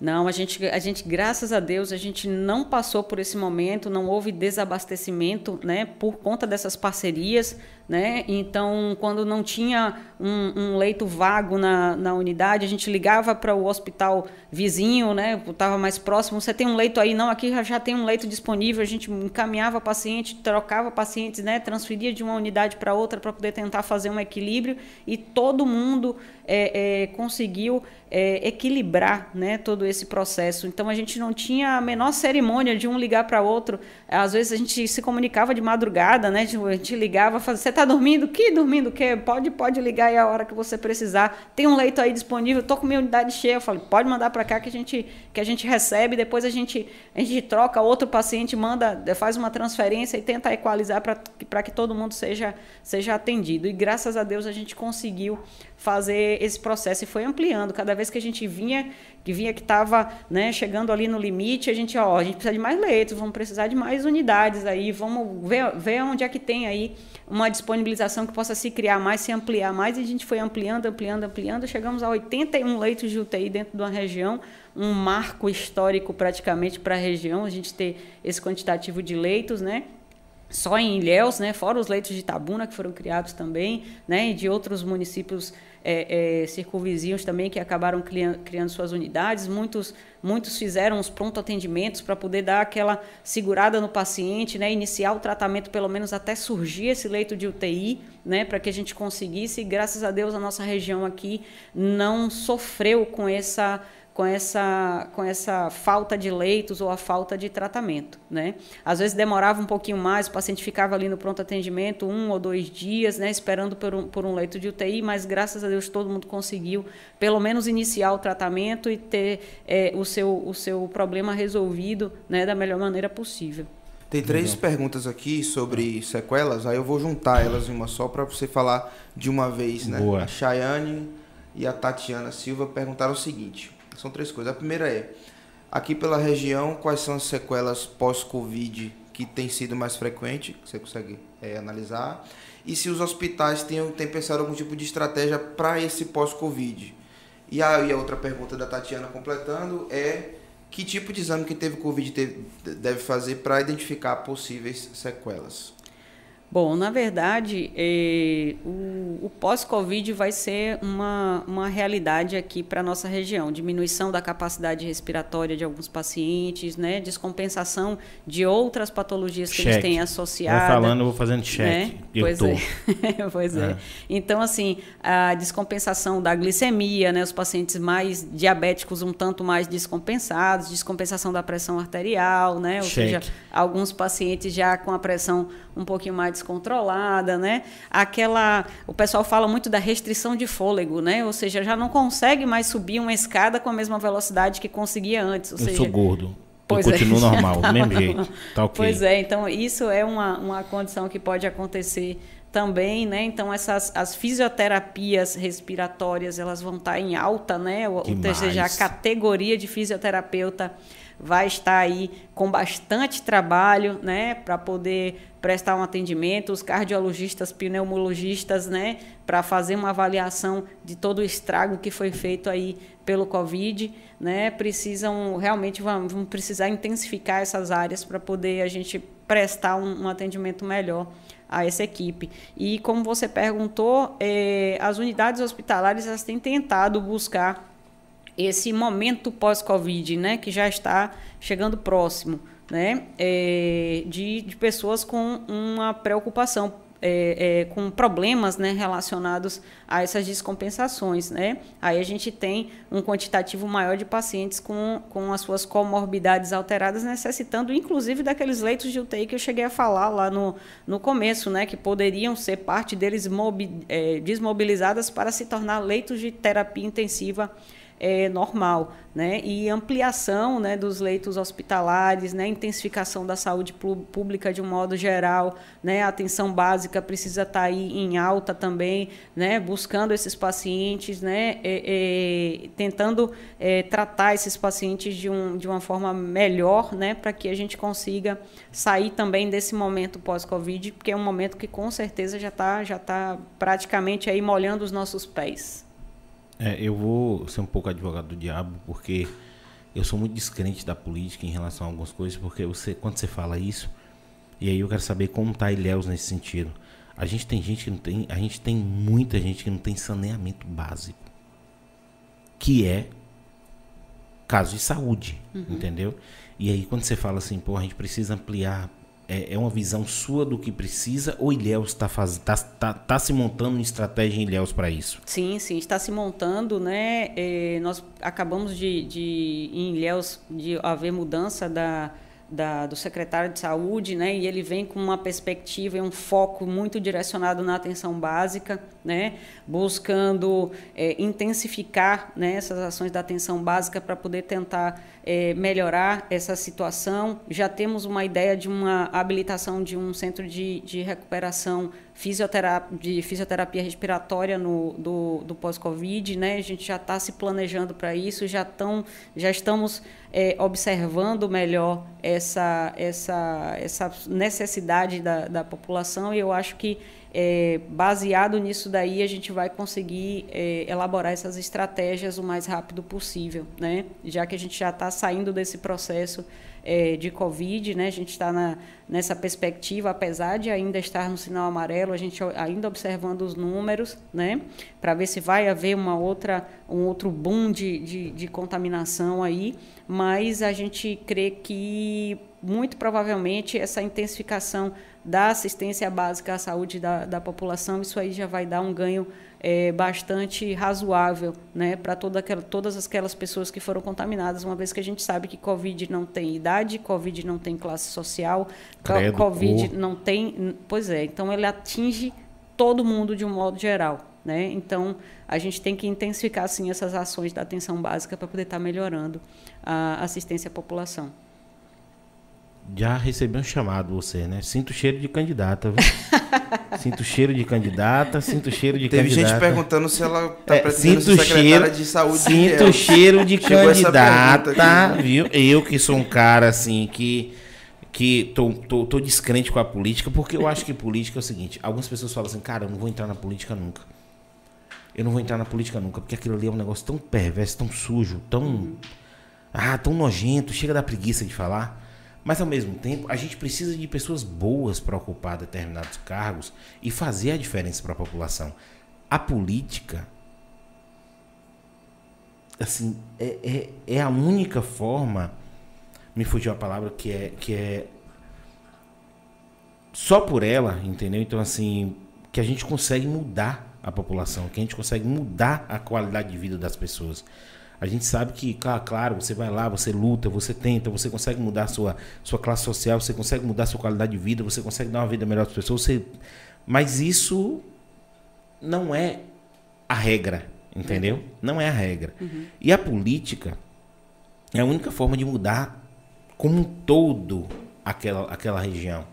S2: Não, a gente, a gente, graças a Deus, a gente não passou por esse momento, não houve desabastecimento, né, por conta dessas parcerias, né? Então, quando não tinha um, um leito vago na, na unidade, a gente ligava para o hospital vizinho, né? Estava mais próximo. Você tem um leito aí? Não, aqui já, tem um leito disponível. A gente encaminhava paciente, trocava pacientes, né? Transferia de uma unidade para outra para poder tentar fazer um equilíbrio e todo mundo é, é, conseguiu é, equilibrar, né? Todo esse processo. Então, a gente não tinha a menor cerimônia de um ligar para outro. Às vezes a gente se comunicava de madrugada, né? A gente ligava, fazia está dormindo? Que dormindo o quê? Pode, pode ligar aí a hora que você precisar. Tem um leito aí disponível, tô com minha unidade cheia. Eu falei, pode mandar para cá que a gente que a gente recebe, depois a gente a gente troca outro paciente, manda, faz uma transferência e tenta equalizar para que todo mundo seja seja atendido. E graças a Deus a gente conseguiu fazer esse processo e foi ampliando. Cada vez que a gente vinha, que vinha que estava né, chegando ali no limite, a gente, ó, a gente precisa de mais leitos, vamos precisar de mais unidades aí, vamos ver, ver onde é que tem aí uma disponibilização que possa se criar mais, se ampliar mais, e a gente foi ampliando, ampliando, ampliando, chegamos a 81 leitos de UTI dentro de uma região, um marco histórico praticamente para a região, a gente ter esse quantitativo de leitos, né? Só em Ilhéus, né? Fora os leitos de Tabuna que foram criados também, né? E de outros municípios é, é, circunvizinhos também que acabaram criando, criando, suas unidades. Muitos, muitos fizeram os pronto atendimentos para poder dar aquela segurada no paciente, né, iniciar o tratamento pelo menos até surgir esse leito de UTI, né, para que a gente conseguisse. E, graças a Deus a nossa região aqui não sofreu com essa com essa, com essa falta de leitos ou a falta de tratamento. Né? Às vezes demorava um pouquinho mais, o paciente ficava ali no pronto atendimento um ou dois dias, né, esperando por um, por um leito de UTI, mas graças a Deus todo mundo conseguiu pelo menos iniciar o tratamento e ter é, o, seu, o seu problema resolvido né, da melhor maneira possível.
S3: Tem três uhum. perguntas aqui sobre sequelas, aí eu vou juntar elas em uma só para você falar de uma vez, né? Boa. A Chayane e a Tatiana Silva perguntaram o seguinte: são três coisas. A primeira é, aqui pela região, quais são as sequelas pós-Covid que tem sido mais frequente, que você consegue é, analisar, e se os hospitais têm, têm pensado algum tipo de estratégia para esse pós-Covid. E aí a outra pergunta da Tatiana completando é que tipo de exame que teve Covid teve, deve fazer para identificar possíveis sequelas?
S2: Bom, na verdade, eh, o, o pós-Covid vai ser uma, uma realidade aqui para a nossa região. Diminuição da capacidade respiratória de alguns pacientes, né? descompensação de outras patologias que cheque. eles têm associadas.
S1: Vai falando, eu vou fazendo cheque. Né?
S2: pois, é. pois é. é. Então, assim, a descompensação da glicemia, né? os pacientes mais diabéticos um tanto mais descompensados, descompensação da pressão arterial, né? ou cheque. seja, alguns pacientes já com a pressão um pouquinho mais descontrolada, né? Aquela, o pessoal fala muito da restrição de fôlego, né? Ou seja, já não consegue mais subir uma escada com a mesma velocidade que conseguia antes. Ou
S1: Eu
S2: seja,
S1: sou gordo. Pois eu é. continuo normal, do mesmo jeito. Tá okay.
S2: Pois é, então isso é uma, uma condição que pode acontecer também, né? Então essas as fisioterapias respiratórias elas vão estar em alta, né? Ou, ou seja, a categoria de fisioterapeuta vai estar aí com bastante trabalho, né, para poder prestar um atendimento, os cardiologistas, pneumologistas, né, para fazer uma avaliação de todo o estrago que foi feito aí pelo Covid, né, precisam realmente vão, precisar intensificar essas áreas para poder a gente prestar um, um, atendimento melhor a essa equipe. E como você perguntou, eh, as unidades hospitalares elas têm tentado buscar esse momento pós-Covid, né, que já está chegando próximo, né, é, de, de pessoas com uma preocupação é, é, com problemas né, relacionados a essas descompensações. Né? Aí a gente tem um quantitativo maior de pacientes com, com as suas comorbidades alteradas, necessitando inclusive daqueles leitos de UTI que eu cheguei a falar lá no, no começo, né, que poderiam ser parte deles mobi, é, desmobilizadas para se tornar leitos de terapia intensiva é, normal, né? E ampliação, né, dos leitos hospitalares, né, intensificação da saúde pública de um modo geral, né? A atenção básica precisa estar tá aí em alta também, né? Buscando esses pacientes, né? É, é, tentando é, tratar esses pacientes de, um, de uma forma melhor, né? Para que a gente consiga sair também desse momento pós-Covid, porque é um momento que com certeza já está já tá praticamente aí molhando os nossos pés.
S1: É, eu vou ser um pouco advogado do diabo, porque eu sou muito descrente da política em relação a algumas coisas, porque você, quando você fala isso, e aí eu quero saber como está Ilhéus nesse sentido. A gente tem gente que não tem, a gente tem muita gente que não tem saneamento básico, que é caso de saúde, uhum. entendeu? E aí quando você fala assim, pô, a gente precisa ampliar é, é uma visão sua do que precisa ou Ilhéus está tá, tá, tá se montando uma estratégia em Ilhéus para isso?
S2: Sim, sim, está se montando, né? É, nós acabamos de, de em Ilhéus de haver mudança da, da, do secretário de saúde, né? E ele vem com uma perspectiva e um foco muito direcionado na atenção básica, né? Buscando é, intensificar né, essas ações da atenção básica para poder tentar é, melhorar essa situação. Já temos uma ideia de uma habilitação de um centro de, de recuperação de fisioterapia respiratória no, do, do pós-Covid, né? A gente já está se planejando para isso, já, tão, já estamos é, observando melhor essa, essa, essa necessidade da, da população e eu acho que é, baseado nisso daí a gente vai conseguir é, elaborar essas estratégias o mais rápido possível, né? Já que a gente já está saindo desse processo é, de Covid, né? A gente está nessa perspectiva, apesar de ainda estar no sinal amarelo, a gente ainda observando os números, né? Para ver se vai haver uma outra, um outro boom de, de, de contaminação aí, mas a gente crê que muito provavelmente essa intensificação da assistência básica à saúde da, da população, isso aí já vai dar um ganho é, bastante razoável né, para toda aquela, todas aquelas pessoas que foram contaminadas, uma vez que a gente sabe que Covid não tem idade, Covid não tem classe social, Credo, Covid não tem. Pois é, então ele atinge todo mundo de um modo geral. Né? Então, a gente tem que intensificar assim, essas ações da atenção básica para poder estar tá melhorando a assistência à população.
S1: Já recebi um chamado você, né? Sinto cheiro de candidata, viu? sinto cheiro de candidata, sinto cheiro de
S3: Teve
S1: candidata.
S3: Teve gente perguntando se ela tá
S1: é,
S3: pretendendo
S1: sinto
S3: ser
S1: cheiro,
S3: de saúde.
S1: Sinto de cheiro de candidata, viu? Eu que sou um cara assim que que tô, tô, tô descrente com a política, porque eu acho que política é o seguinte, algumas pessoas falam assim, cara, eu não vou entrar na política nunca. Eu não vou entrar na política nunca, porque aquilo ali é um negócio tão perverso, tão sujo, tão ah, tão nojento, chega da preguiça de falar. Mas ao mesmo tempo, a gente precisa de pessoas boas para ocupar determinados cargos e fazer a diferença para a população. A política, assim, é, é, é, a única forma, me fugiu a palavra, que é, que é só por ela, entendeu? Então, assim, que a gente consegue mudar a população, que a gente consegue mudar a qualidade de vida das pessoas. A gente sabe que, claro, você vai lá, você luta, você tenta, você consegue mudar a sua, sua classe social, você consegue mudar a sua qualidade de vida, você consegue dar uma vida melhor às pessoas, você... mas isso não é a regra, entendeu? Uhum. Não é a regra. Uhum. E a política é a única forma de mudar como um todo aquela, aquela região.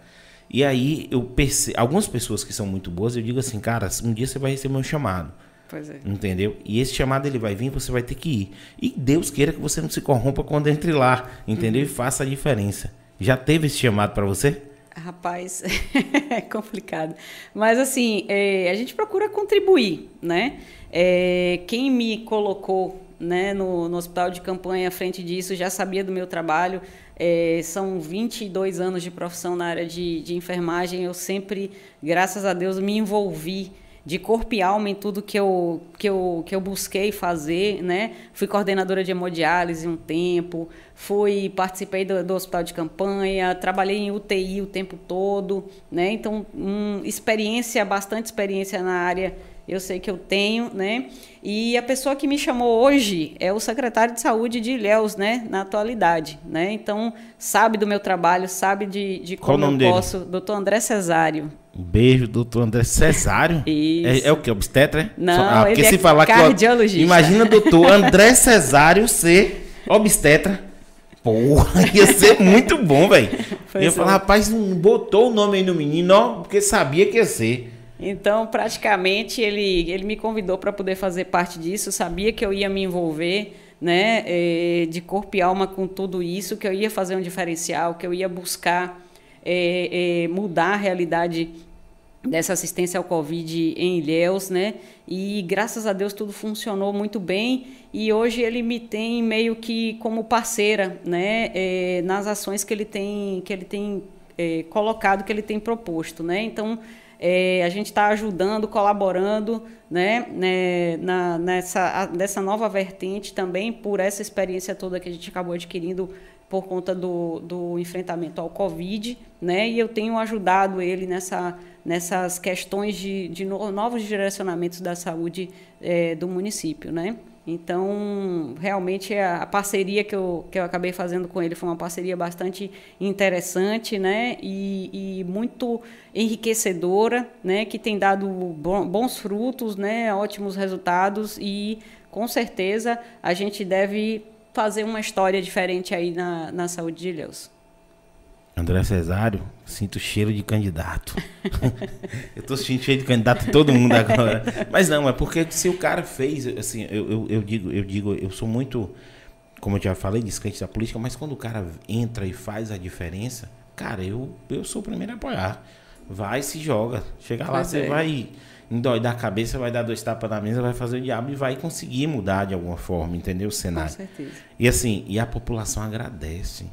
S1: E aí eu percebo, algumas pessoas que são muito boas, eu digo assim, cara, um dia você vai receber um chamado.
S2: Pois é.
S1: Entendeu? E esse chamado ele vai vir, você vai ter que ir. E Deus queira que você não se corrompa quando entre lá, entendeu? Uhum. E faça a diferença. Já teve esse chamado para você?
S2: Rapaz, é complicado. Mas assim, é, a gente procura contribuir, né? É, quem me colocou né, no, no, hospital de campanha à frente disso já sabia do meu trabalho. É, são 22 anos de profissão na área de, de enfermagem. Eu sempre, graças a Deus, me envolvi de corpo e alma em tudo que eu, que eu, que eu busquei fazer, né? Fui coordenadora de hemodiálise um tempo, fui participei do, do hospital de campanha, trabalhei em UTI o tempo todo, né? Então, um, experiência, bastante experiência na área eu sei que eu tenho, né? E a pessoa que me chamou hoje é o secretário de saúde de Ilhéus, né? Na atualidade, né? Então, sabe do meu trabalho, sabe de, de como eu dele? posso. Doutor André Cesário.
S1: Um beijo, doutor André Cesário.
S2: Isso.
S1: É, é o que? Obstetra?
S2: É? Não, ah, porque se
S1: é falar
S2: cardiologista.
S1: Que, imagina doutor André Cesário ser obstetra. Porra, ia ser muito bom, velho. Eu falar, rapaz, não botou o nome aí no menino, ó, porque sabia que ia ser.
S2: Então, praticamente, ele, ele me convidou para poder fazer parte disso, sabia que eu ia me envolver né, é, de corpo e alma com tudo isso, que eu ia fazer um diferencial, que eu ia buscar é, é, mudar a realidade dessa assistência ao Covid em Ilhéus, né? E graças a Deus tudo funcionou muito bem e hoje ele me tem meio que como parceira, né? É, nas ações que ele tem que ele tem é, colocado, que ele tem proposto, né? Então é, a gente está ajudando, colaborando né, né, na, nessa, nessa nova vertente também por essa experiência toda que a gente acabou adquirindo por conta do, do enfrentamento ao Covid, né? E eu tenho ajudado ele nessa, nessas questões de, de novos direcionamentos da saúde é, do município, né? Então, realmente, a, parceria que eu, que eu acabei fazendo com ele foi uma parceria bastante interessante né? e, e muito enriquecedora, né? que tem dado bons frutos, né? ótimos resultados e, com certeza, a gente deve fazer uma história diferente aí na, na saúde de Ilhéus.
S1: André Cesário, sinto cheiro de candidato. eu tô sentindo cheiro de candidato em todo mundo agora. Mas não, é porque se o cara fez, assim, eu, eu, eu, digo, eu digo, eu sou muito, como eu já falei, descrente da política, mas quando o cara entra e faz a diferença, cara, eu, eu sou o primeiro a apoiar. Vai, se joga. Chega lá, você é. vai endoidar a cabeça, vai dar dois tapas na mesa, vai fazer o diabo e vai conseguir mudar de alguma forma, entendeu? O cenário. Com certeza. E assim, e a população agradece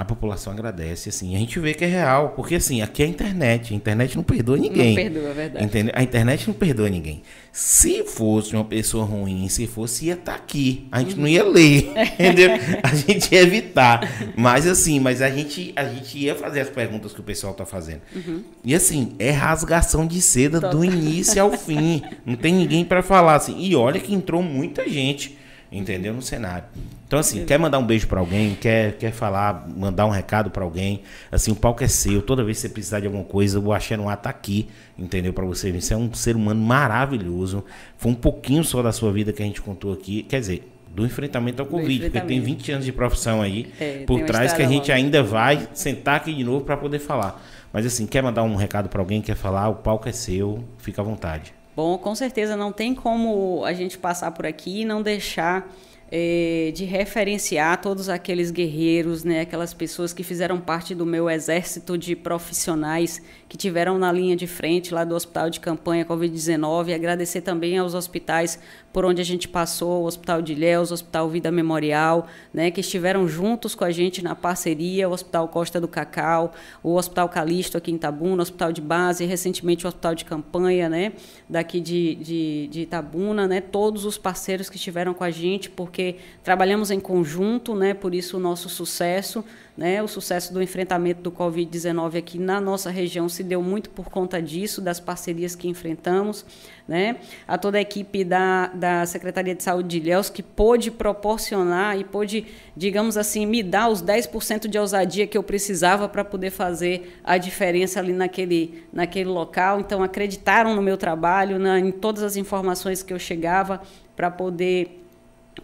S1: a população agradece, assim, a gente vê que é real, porque assim, aqui é a internet, a internet não perdoa ninguém. Não
S2: perdoa, é verdade.
S1: Entendeu? A internet não perdoa ninguém. Se fosse uma pessoa ruim, se fosse, ia estar tá aqui. A gente uhum. não ia ler, entendeu? A gente ia evitar. Mas assim, mas a gente, a gente ia fazer as perguntas que o pessoal tá fazendo. Uhum. E assim, é rasgação de seda Total. do início ao fim. Não tem ninguém para falar assim. E olha que entrou muita gente entendeu? No cenário. Então, assim, quer mandar um beijo para alguém, quer, quer falar, mandar um recado para alguém, assim, o palco é seu. Toda vez que você precisar de alguma coisa, o Axé no Ar tá aqui, entendeu? Para você. Você é um ser humano maravilhoso. Foi um pouquinho só da sua vida que a gente contou aqui. Quer dizer, do enfrentamento ao Covid, porque tem 20 anos de profissão aí é, por trás que a gente ainda vai sentar aqui de novo para poder falar. Mas assim, quer mandar um recado para alguém, quer falar, o palco é seu, fica à vontade.
S2: Bom, com certeza não tem como a gente passar por aqui e não deixar é, de referenciar todos aqueles guerreiros, né, aquelas pessoas que fizeram parte do meu exército de profissionais que tiveram na linha de frente lá do Hospital de Campanha Covid-19. Agradecer também aos hospitais por onde a gente passou, o Hospital de Ilhéus, o Hospital Vida Memorial, né, que estiveram juntos com a gente na parceria, o Hospital Costa do Cacau, o Hospital Calixto aqui em Itabuna, o Hospital de Base, recentemente o Hospital de Campanha, né, daqui de, de, de Itabuna, né, todos os parceiros que estiveram com a gente, porque trabalhamos em conjunto, né, por isso o nosso sucesso, né? O sucesso do enfrentamento do Covid-19 aqui na nossa região se deu muito por conta disso, das parcerias que enfrentamos. Né? A toda a equipe da, da Secretaria de Saúde de Ilhéus que pôde proporcionar e pôde, digamos assim, me dar os 10% de ousadia que eu precisava para poder fazer a diferença ali naquele, naquele local. Então, acreditaram no meu trabalho, na, em todas as informações que eu chegava para poder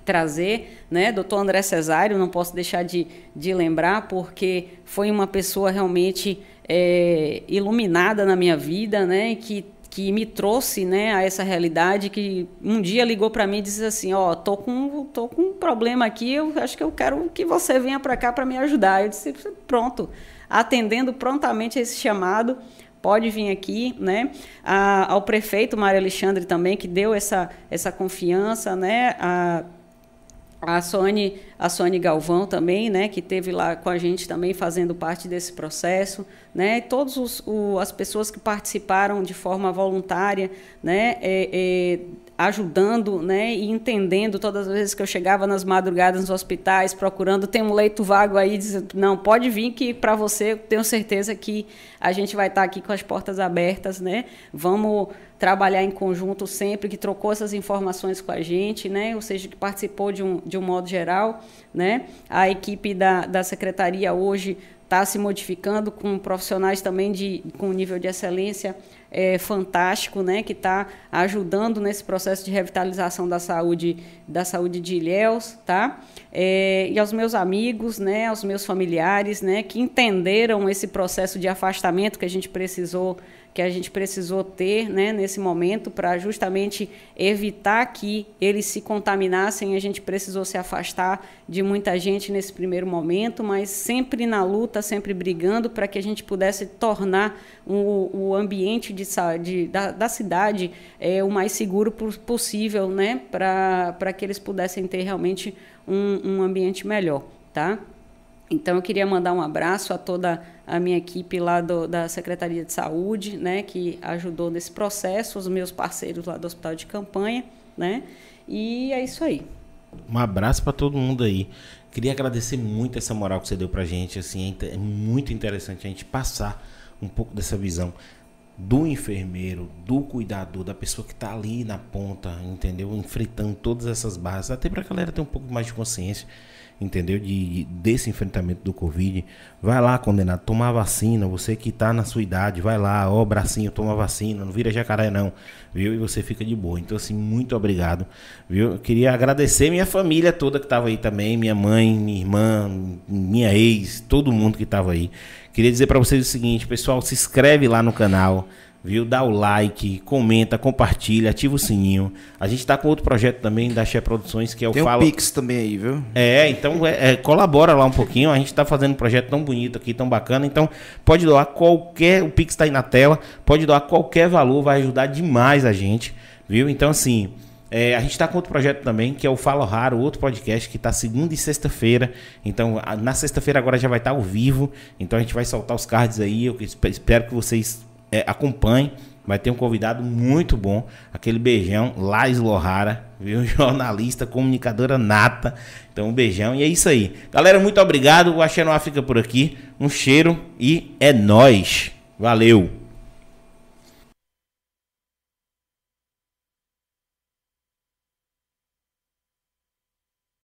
S2: trazer, né? Doutor André Cesário, não posso deixar de, de lembrar, porque foi uma pessoa realmente é, iluminada na minha vida, né? Que, que me trouxe né, a essa realidade, que um dia ligou para mim e disse assim, ó, oh, tô com, tô com um problema aqui, eu acho que eu quero que você venha para cá para me ajudar. Eu disse, pronto, atendendo prontamente a esse chamado, pode vir aqui, né? A, ao prefeito Mário Alexandre também, que deu essa, essa confiança, né? A, a Sônia, a Sônia Galvão também, né, que teve lá com a gente também fazendo parte desse processo, né, todas as pessoas que participaram de forma voluntária, né, é, é, ajudando, né, e entendendo todas as vezes que eu chegava nas madrugadas nos hospitais procurando tem um leito vago aí, dizendo, não pode vir que para você tenho certeza que a gente vai estar aqui com as portas abertas, né, vamos trabalhar em conjunto sempre, que trocou essas informações com a gente, né? ou seja, que participou de um, de um modo geral. Né? A equipe da, da secretaria hoje está se modificando com profissionais também de, com nível de excelência é, fantástico, né, que está ajudando nesse processo de revitalização da saúde da saúde de Ilhéus, tá? É, e aos meus amigos, né, aos meus familiares, né, que entenderam esse processo de afastamento que a gente precisou que a gente precisou ter né, nesse momento para justamente evitar que eles se contaminassem. A gente precisou se afastar de muita gente nesse primeiro momento, mas sempre na luta, sempre brigando para que a gente pudesse tornar o, o ambiente de, de, da, da cidade é, o mais seguro possível né, para que eles pudessem ter realmente um, um ambiente melhor. Tá? Então, eu queria mandar um abraço a toda a minha equipe lá do, da Secretaria de Saúde, né, que ajudou nesse processo, os meus parceiros lá do Hospital de Campanha, né, e é isso aí.
S1: Um abraço para todo mundo aí. Queria agradecer muito essa moral que você deu para gente, assim, é muito interessante a gente passar um pouco dessa visão. do enfermeiro, do cuidador, da pessoa que está ali na ponta, entendeu? Enfrentando todas essas barras, até para a galera ter um pouco mais de consciência entendeu? De, desse enfrentamento do Covid. Vai lá, condenado, tomar vacina. Você que está na sua idade, vai lá, ó, bracinho, toma vacina, não vira jacaré não, viu? E você fica de boa. Então, assim, muito obrigado, viu? Eu queria agradecer minha família toda que estava aí também, minha mãe, minha irmã, minha ex, todo mundo que estava aí. Queria dizer para vocês o seguinte, pessoal, se inscreve lá no canal viu? Dá o like, comenta, compartilha, ativa o sininho. A gente está com outro projeto também da Che Produções, que é o
S3: Tem
S1: Fala...
S3: o Pix também aí, viu?
S1: É, então é, é, colabora lá um pouquinho. A gente está fazendo um projeto tão bonito aqui, tão bacana. Então pode doar qualquer... O Pix está aí na tela. Pode doar qualquer valor, vai ajudar demais a gente, viu? Então assim... É, a gente está com outro projeto também, que é o Fala Raro, outro podcast que está segunda e sexta-feira. Então, na sexta-feira agora já vai estar tá ao vivo. Então a gente vai soltar os cards aí. Eu espero que vocês é, acompanhe. Vai ter um convidado muito bom, aquele beijão, Lais Lohara, viu? Jornalista, comunicadora nata. Então, um beijão e é isso aí. Galera, muito obrigado. O Axé Noir fica por aqui. Um cheiro e é nós. Valeu!